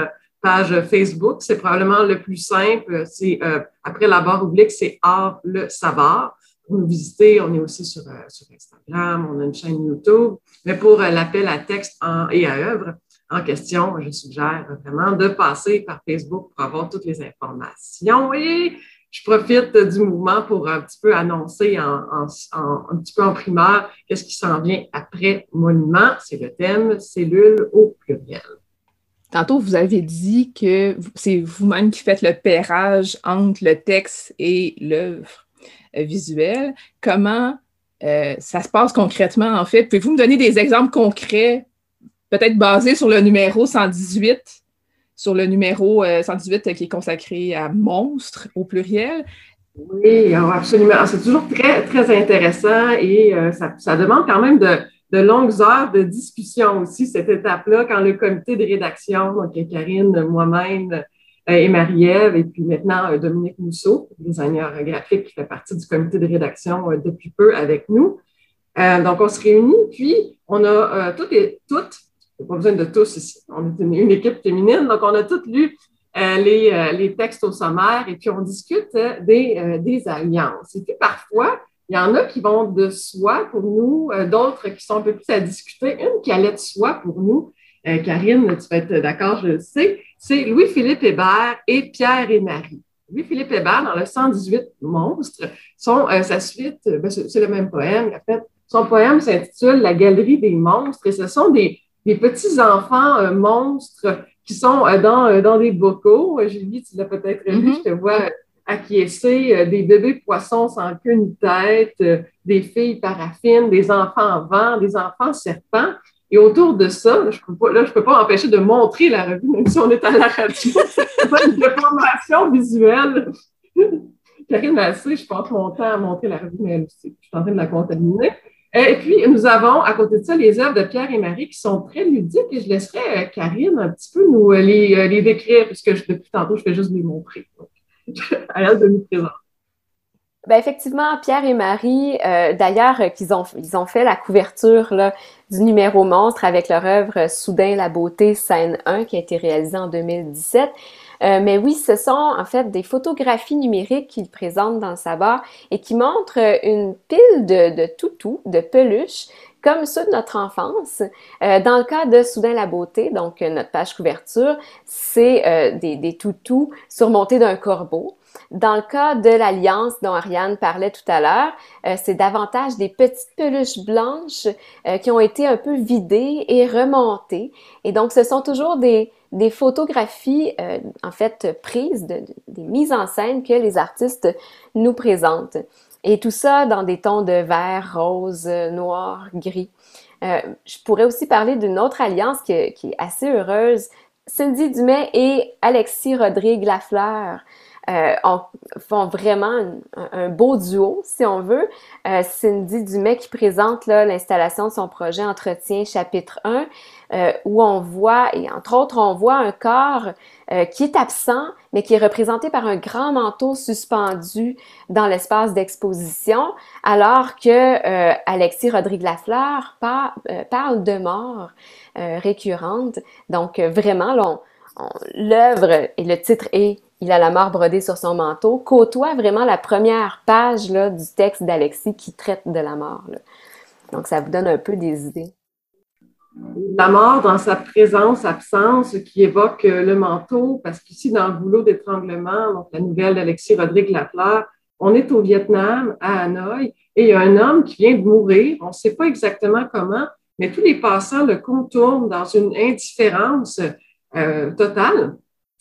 S8: page Facebook. C'est probablement le plus simple. C'est euh, après la barre oblique, c'est Art le savoir. Pour nous visiter, on est aussi sur, euh, sur Instagram, on a une chaîne YouTube. Mais pour euh, l'appel à texte et à œuvre en question, je suggère vraiment de passer par Facebook pour avoir toutes les informations. Et je profite du mouvement pour un petit peu annoncer en, un petit peu en primeur qu'est-ce qui s'en vient après Monument. C'est le thème cellule au pluriel.
S1: Tantôt, vous avez dit que c'est vous-même qui faites le pairage entre le texte et l'œuvre euh, visuelle. Comment euh, ça se passe concrètement, en fait? Pouvez-vous me donner des exemples concrets, peut-être basés sur le numéro 118, sur le numéro 118 euh, qui est consacré à monstres au pluriel?
S8: Oui, absolument. C'est toujours très, très intéressant et ça demande quand même de, de longues heures de discussion aussi, cette étape-là, quand le comité de rédaction, donc Karine, moi-même euh, et Marie-Ève, et puis maintenant euh, Dominique Mousseau, designer graphique qui fait partie du comité de rédaction euh, depuis peu avec nous. donc, on se réunit, puis on a toutes et toutes, pas besoin de tous ici, on est une, équipe féminine, donc on a toutes lu les, textes au sommaire et puis on discute des, des alliances. Et puis parfois, il y en a qui vont de soi pour nous, euh, d'autres qui sont un peu plus à discuter. Une qui allait de soi pour nous, euh, Karine, tu vas être d'accord, je le sais, c'est Louis-Philippe Hébert et Pierre et Marie. Louis-Philippe Hébert, dans le 118 Monstres, son, euh, sa suite, ben, c'est le même poème, en fait. Son poème s'intitule La Galerie des monstres et ce sont des, des petits-enfants monstres qui sont dans, dans des bocaux. Julie, tu l'as peut-être vu, mm-hmm. je te vois acquiescer euh, des bébés poissons sans queue ni tête, euh, des filles paraffines, des enfants vent, des enfants serpents. Et autour de ça, je peux pas, là, je peux pas empêcher de montrer la revue, même si on est à la radio. C'est une déformation visuelle. Karine assez, je passe mon temps à montrer la revue, mais elle aussi. Je suis en train de la contaminer. Et puis, nous avons à côté de ça les œuvres de Pierre et Marie qui sont très ludiques et je laisserai euh, Karine un petit peu nous les, les décrire puisque je, depuis tantôt, je fais juste les montrer. À de nous présenter.
S9: Ben effectivement, Pierre et Marie, euh, d'ailleurs, euh, qu'ils ont, ils ont fait la couverture du numéro monstre avec leur œuvre Soudain la beauté, scène 1, qui a été réalisée en 2017. Euh, mais oui, ce sont en fait des photographies numériques qu'ils présentent dans le savoir et qui montrent une pile de, de toutous, de peluches, comme ceux de notre enfance. Euh, dans le cas de Soudain la beauté, donc euh, notre page couverture, c'est euh, des, des toutous surmontés d'un corbeau. Dans le cas de l'alliance dont Ariane parlait tout à l'heure, c'est davantage des petites peluches blanches qui ont été un peu vidées et remontées. Et donc, ce sont toujours des, des photographies, en fait, prises, de, des mises en scène que les artistes nous présentent. Et tout ça dans des tons de vert, rose, noir, gris. Euh, je pourrais aussi parler d'une autre alliance qui, est assez heureuse. Cindy Dumais et Alexis Rodrigue Lafleur euh, font vraiment un, beau duo, si on veut. Euh, Cindy Dumais qui présente l'installation de son projet Entretien chapitre 1, euh, où on voit, et entre autres, on voit un corps euh, qui est absent, mais qui est représenté par un grand manteau suspendu dans l'espace d'exposition, alors que euh, Alexis Rodrigue Lafleur par, parle de mort récurrente. Donc, vraiment, là, l'œuvre et le titre est Il a la mort brodée sur son manteau, côtoie vraiment la première page là, du texte d'Alexis qui traite de la mort. Donc, ça vous donne un peu des idées.
S8: La mort dans sa présence, absence, qui évoque le manteau, parce qu'ici, dans le boulot d'étranglement, donc la nouvelle d'Alexis Rodrigue Lafleur, on est au Vietnam, à Hanoï, et il y a un homme qui vient de mourir. On ne sait pas exactement comment, mais tous les passants le contournent dans une indifférence euh, totale.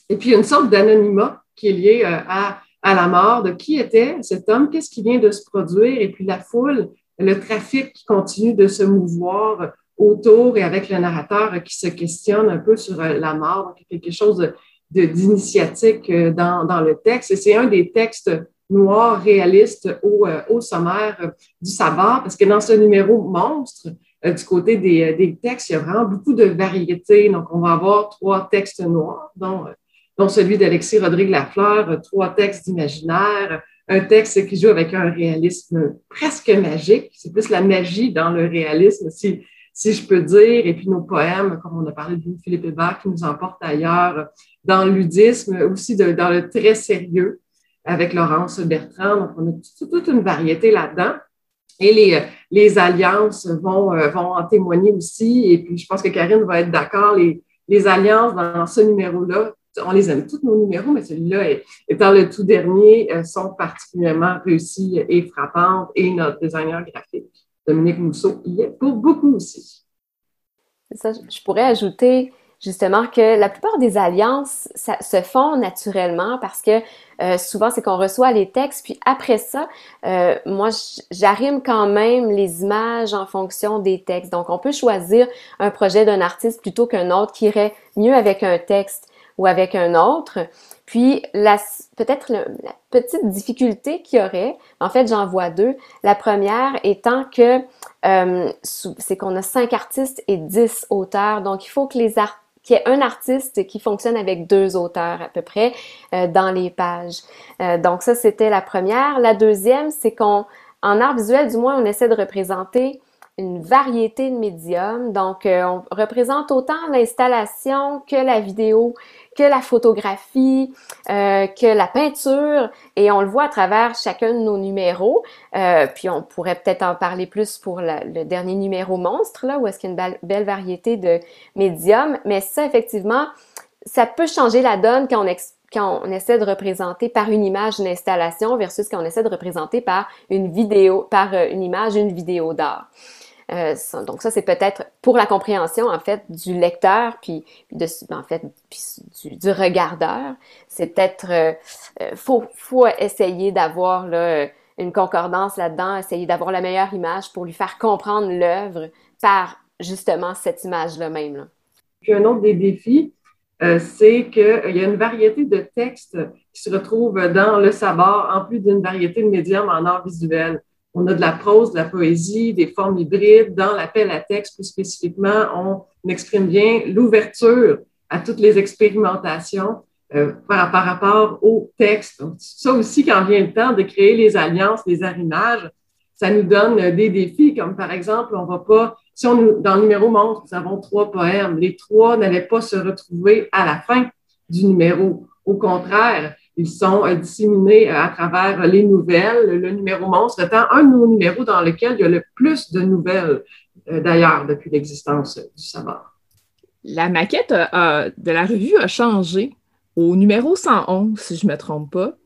S8: Et puis, il y a une sorte d'anonymat qui est lié euh, à, à la mort de qui était cet homme, qu'est-ce qui vient de se produire, et puis la foule, le trafic qui continue de se mouvoir autour et avec le narrateur qui se questionne un peu sur euh, la mort, quelque chose d'initiatique dans, dans le texte. Et c'est un des textes noirs réalistes au, au sommaire du sabbat, parce que dans ce numéro monstre, euh, du côté des, euh, des, textes, il y a vraiment beaucoup de variétés. Donc, on va avoir trois textes noirs, dont, euh, dont celui d'Alexis Rodrigue Lafleur, trois textes d'imaginaire, un texte qui joue avec un réalisme presque magique. C'est plus la magie dans le réalisme, si, si je peux dire. Et puis nos poèmes, comme on a parlé de Philippe Hébert, qui nous emporte ailleurs dans ludisme, aussi dans le très sérieux avec Laurence Bertrand. Donc, on a toute une variété là-dedans. Et les, alliances vont, euh, vont en témoigner aussi. Et puis, je pense que Karine va être d'accord. Les, les alliances dans ce numéro-là, on les aime tous nos numéros, mais celui-là, étant le tout dernier, euh, sont particulièrement réussis et frappantes. Et notre designer graphique, Dominique Mousseau, y est pour beaucoup aussi.
S9: Ça, je pourrais ajouter justement que la plupart des alliances se font naturellement parce que euh, souvent c'est qu'on reçoit les textes puis après ça euh, moi j'arrime quand même les images en fonction des textes donc on peut choisir un projet d'un artiste plutôt qu'un autre qui irait mieux avec un texte ou avec un autre puis peut-être la petite difficulté qu'il y aurait en fait j'en vois deux la première étant que euh, c'est qu'on a cinq artistes et dix auteurs donc il faut que les artistes qui est un artiste qui fonctionne avec deux auteurs à peu près euh, dans les pages. Euh, donc ça, c'était la première. La deuxième, c'est qu'on, en art visuel, du moins, on essaie de représenter une variété de médiums. Donc, on représente autant l'installation que la vidéo, que la photographie, euh, que la peinture, et on le voit à travers chacun de nos numéros. Euh, puis on pourrait peut-être en parler plus pour le dernier numéro monstre, là, où est-ce qu'il y a une belle, variété de médiums. Mais ça, effectivement, ça peut changer la donne quand on, quand on essaie de représenter par une image une installation versus quand on essaie de représenter par une vidéo, par euh, une image une vidéo d'art. Euh, donc ça, c'est peut-être pour la compréhension en fait du lecteur puis, en fait du, regardeur. C'est peut-être euh, euh, faut essayer d'avoir une concordance là-dedans, essayer d'avoir la meilleure image pour lui faire comprendre l'œuvre par justement cette image-là même.
S8: Puis un autre des défis, c'est qu'il y a une variété de textes qui se retrouvent dans le sabbat, en plus d'une variété de médiums en art visuel. On a de la prose, de la poésie, des formes hybrides. Dans l'appel à texte, plus spécifiquement, on exprime bien l'ouverture à toutes les expérimentations euh, par, rapport au texte. ça aussi, quand vient le temps de créer les alliances, les arrimages, ça nous donne des défis, comme par exemple, on va pas, si on, dans le numéro montre, nous avons trois poèmes, les trois n'allaient pas se retrouver à la fin du numéro. Au contraire, ils sont euh, disséminés euh, à travers les nouvelles. Le numéro monstre étant un de nos numéros dans lequel il y a le plus de nouvelles, euh, d'ailleurs, depuis l'existence du sabbat.
S1: La maquette de la revue a changé au numéro 111, si je ne me trompe pas.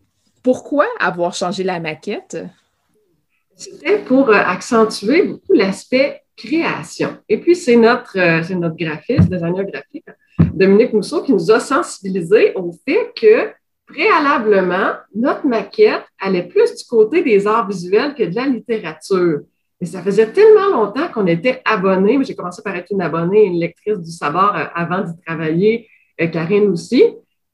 S1: Pourquoi avoir changé la maquette?
S8: C'était pour accentuer beaucoup l'aspect création. Et puis, c'est notre, notre graphiste, designer graphique, Dominique Mousseau, qui nous a sensibilisés au fait que préalablement, notre maquette allait plus du côté des arts visuels que de la littérature. Mais ça faisait tellement longtemps qu'on était abonnés. J'ai commencé par être une abonnée, une lectrice du savoir euh, avant d'y travailler, euh, Karine aussi,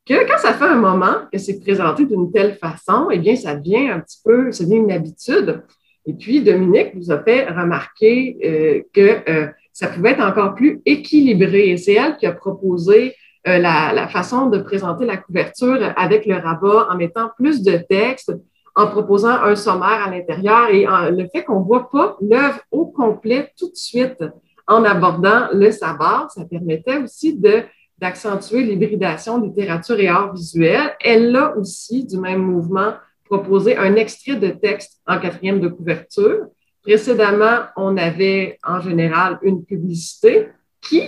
S8: que quand ça fait un moment que c'est présenté d'une telle façon, eh bien, ça devient un petit peu, ça devient une habitude. Et puis, Dominique vous a fait remarquer euh, que ça pouvait être encore plus équilibré. Et c'est elle qui a proposé euh, la, façon de présenter la couverture avec le rabat en mettant plus de texte, en proposant un sommaire à l'intérieur et le fait qu'on ne voit pas l'œuvre au complet tout de suite en abordant le sabbat, ça permettait aussi de d'accentuer l'hybridation littérature et art visuel. Elle a aussi, du même mouvement, proposé un extrait de texte en quatrième de couverture. Précédemment, on avait en général une publicité qui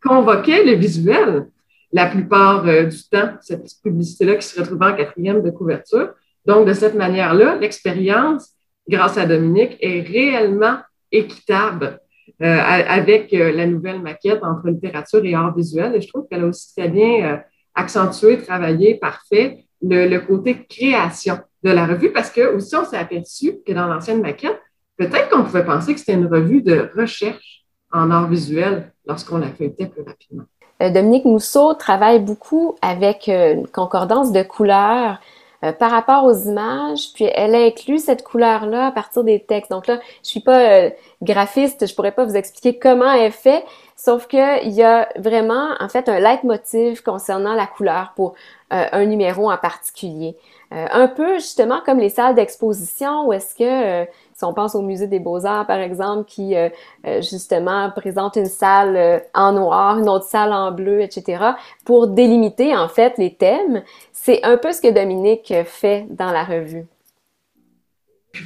S8: convoquait le visuel la plupart euh, du temps, cette publicité-là qui se retrouvait en quatrième de couverture. Donc, de cette manière-là, l'expérience, grâce à Dominique, est réellement équitable euh, avec euh, la nouvelle maquette entre littérature et art visuel. Et je trouve qu'elle a aussi très bien accentué, travaillé, parfait, le, le, côté création de la revue parce que aussi on s'est aperçu que dans l'ancienne maquette, peut-être qu'on pouvait penser que c'était une revue de recherche en art visuel lorsqu'on la feuilletait plus rapidement.
S9: Euh, Dominique Mousseau travaille beaucoup avec euh, une concordance de couleurs euh, par rapport aux images, puis elle inclut cette couleur-là à partir des textes. Donc là, je suis pas graphiste, je pourrais pas vous expliquer comment elle fait, sauf que il y a vraiment en fait un leitmotiv concernant la couleur pour un numéro en particulier. un peu justement comme les salles d'exposition où est-ce que si on pense au musée des beaux-arts, par exemple, qui euh, euh, justement présente une salle euh, en noir, une autre salle en bleu, etc., pour délimiter en fait les thèmes, c'est un peu ce que Dominique fait dans la revue.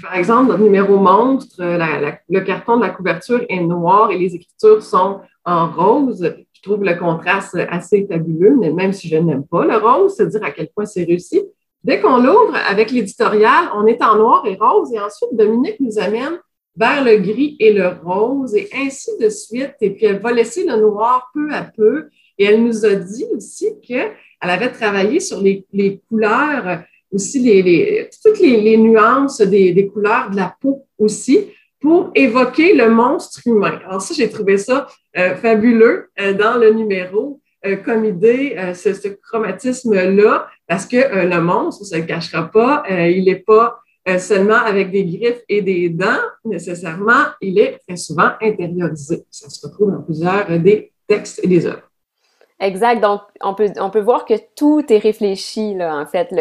S8: Par exemple, le numéro monstre, le carton de la couverture est noir et les écritures sont en rose. Je trouve le contraste assez fabuleux, même si je n'aime pas le rose, c'est dire à quel point c'est réussi. Dès qu'on l'ouvre avec l'éditorial, on est en noir et rose et ensuite Dominique nous amène vers le gris et le rose et ainsi de suite. Et puis elle va laisser le noir peu à peu. Et elle nous a dit aussi qu'elle avait travaillé sur les, couleurs, aussi les, toutes les, nuances des, couleurs de la peau aussi pour évoquer le monstre humain. Alors ça, j'ai trouvé ça euh, fabuleux euh, dans le numéro. Euh, comme idée, ce, ce chromatisme-là, parce que euh, le monstre, ne se cachera pas, euh, il n'est pas euh, seulement avec des griffes et des dents, nécessairement, il est très souvent intériorisé. Ça se retrouve dans plusieurs des textes et des œuvres.
S9: Exact. Donc, on peut, on peut voir que tout est réfléchi, là, en fait.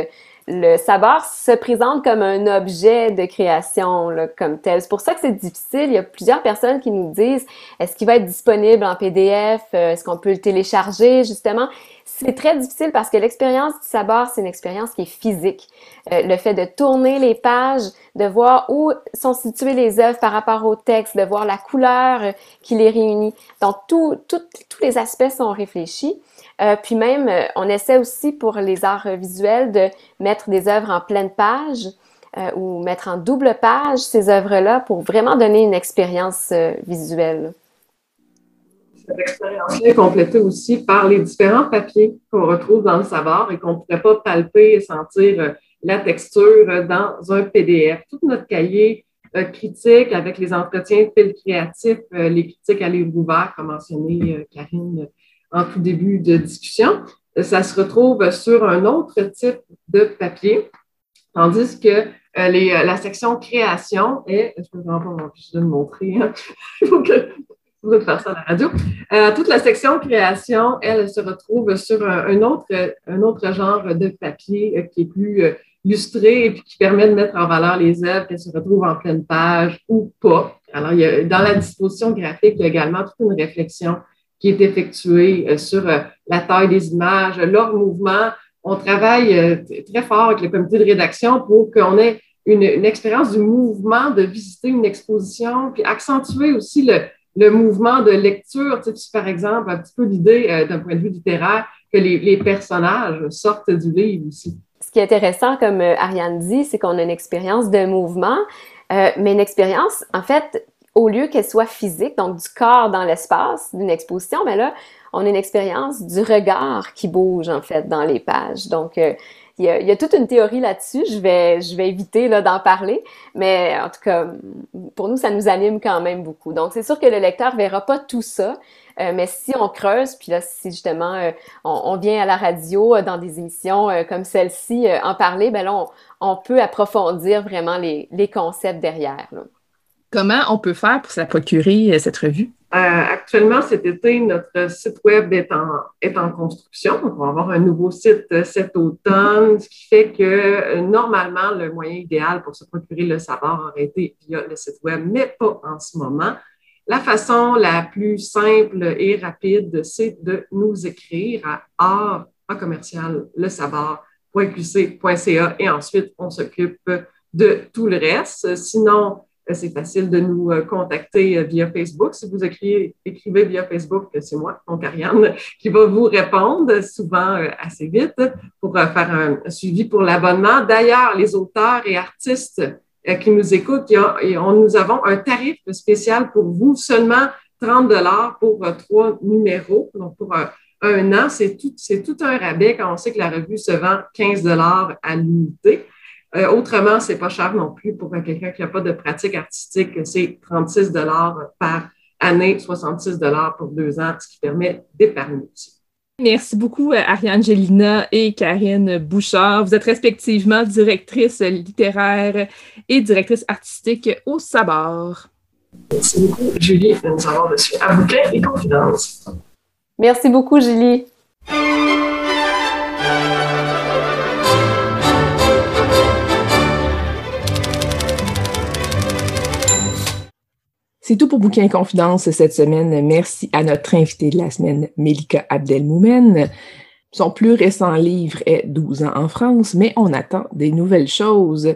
S9: Le savoir se présente comme un objet de création, là, comme tel. C'est pour ça que c'est difficile. Il y a plusieurs personnes qui nous disent, est-ce qu'il va être disponible en PDF? Est-ce qu'on peut le télécharger, justement? C'est très difficile parce que l'expérience du sabar, c'est une expérience qui est physique. Euh, le fait de tourner les pages, de voir où sont situées les œuvres par rapport au texte, de voir la couleur euh, qui les réunit. Donc, tout, tous les aspects sont réfléchis. Euh, puis même, on essaie aussi pour les arts visuels de mettre des œuvres en pleine page ou mettre en double page ces œuvres-là pour vraiment donner une expérience visuelle
S8: cette expérience-là est complétée aussi par les différents papiers qu'on retrouve dans le savoir et qu'on ne pourrait pas palper et sentir euh, la texture dans un PDF. Tout notre cahier euh, critique avec les entretiens de fil créatifs, euh, les critiques à livre comme mentionné Karine en tout début de discussion, ça se retrouve sur un autre type de papier, tandis que la section création est, je ne peux vraiment pas de le montrer, hein. il faut que de faire ça à la radio. Euh, toute la section création, elle, se retrouve sur un, autre, un autre genre de papier euh, qui est plus euh, illustré et puis qui permet de mettre en valeur les œuvres qu'elles se retrouvent en pleine page ou pas. Alors, il y a, dans la disposition graphique, il y a également toute une réflexion qui est effectuée sur la taille des images, leur mouvement. On travaille très fort avec le comité de rédaction pour qu'on ait une, expérience du mouvement, de visiter une exposition, puis accentuer aussi le, mouvement de lecture, tu sais, par exemple, un petit peu l'idée euh, d'un point de vue littéraire que les, personnages sortent du livre aussi.
S9: Ce qui est intéressant, comme euh, Ariane dit, c'est qu'on a une expérience de mouvement, euh, mais une expérience, en fait, au lieu qu'elle soit physique, donc du corps dans l'espace d'une exposition, mais là, on a une expérience du regard qui bouge, en fait, dans les pages. Donc, il y, a, toute une théorie là-dessus. Je vais, je vais éviter là, d'en parler, mais en tout cas, pour nous, ça nous anime quand même beaucoup. Donc, c'est sûr que le lecteur verra pas tout ça, euh, mais si on creuse, puis là, si justement euh, on, vient à la radio euh, dans des émissions comme celle-ci en parler, ben là, on, on, peut approfondir vraiment les, concepts derrière.
S1: Comment on peut faire pour se procurer, cette revue?
S8: Euh, actuellement, cet été, notre site web est en, construction. on va avoir un nouveau site euh, cet automne, ce qui fait que euh, normalement, le moyen idéal pour se procurer le savoir aurait été via le site web, mais pas en ce moment. La façon la plus simple et rapide, c'est de nous écrire à art commercial le et ensuite on s'occupe de tout le reste. Sinon, c'est facile de nous euh, contacter euh, via Facebook. Si vous écrivez, via Facebook, c'est moi, donc Ariane, qui va vous répondre souvent euh, assez vite pour faire un suivi pour l'abonnement. D'ailleurs, les auteurs et artistes qui nous écoutent, nous avons un tarif spécial pour vous, seulement 30 dollars pour trois numéros, donc pour un, an. C'est tout, tout un rabais quand on sait que la revue se vend 15 dollars à l'unité. Euh, autrement, c'est pas cher non plus pour quelqu'un qui n'a pas de pratique artistique. C'est 36 dollars par année, 66 dollars pour deux ans, ce qui permet d'épargner aussi.
S1: Merci beaucoup, euh, Ariane Gélina et Karine Bouchard. Vous êtes respectivement directrice littéraire et directrice artistique au Sabord.
S8: Merci beaucoup, Julie, de nous avoir reçus à Bouquin et Confidence.
S9: Merci beaucoup, Julie.
S1: C'est tout pour Bouquin Confidence cette semaine. Merci à notre invité de la semaine, Melika Abdelmoumen. Son plus récent livre est 12 ans en France, mais on attend des nouvelles choses.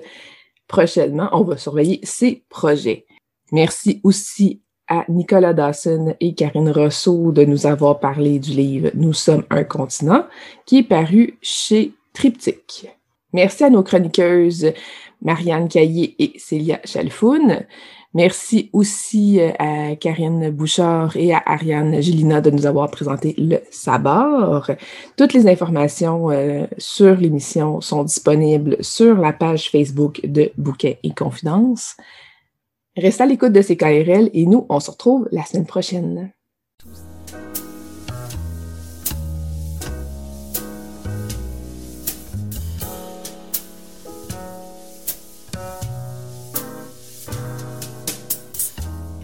S1: Prochainement, on va surveiller ses projets. Merci aussi à Nicolas Dawson et Karine Rousseau de nous avoir parlé du livre Nous sommes un continent, qui est paru chez Triptyque. Merci à nos chroniqueuses Marianne Caillé et Célia Chalfoun. Merci aussi euh, à Karine Bouchard et à Ariane Gilina de nous avoir présenté le sabord. Toutes les informations euh, sur l'émission sont disponibles sur la page Facebook de Bouquet et Confidence. Restez à l'écoute de ces KRL et nous, on se retrouve la semaine prochaine.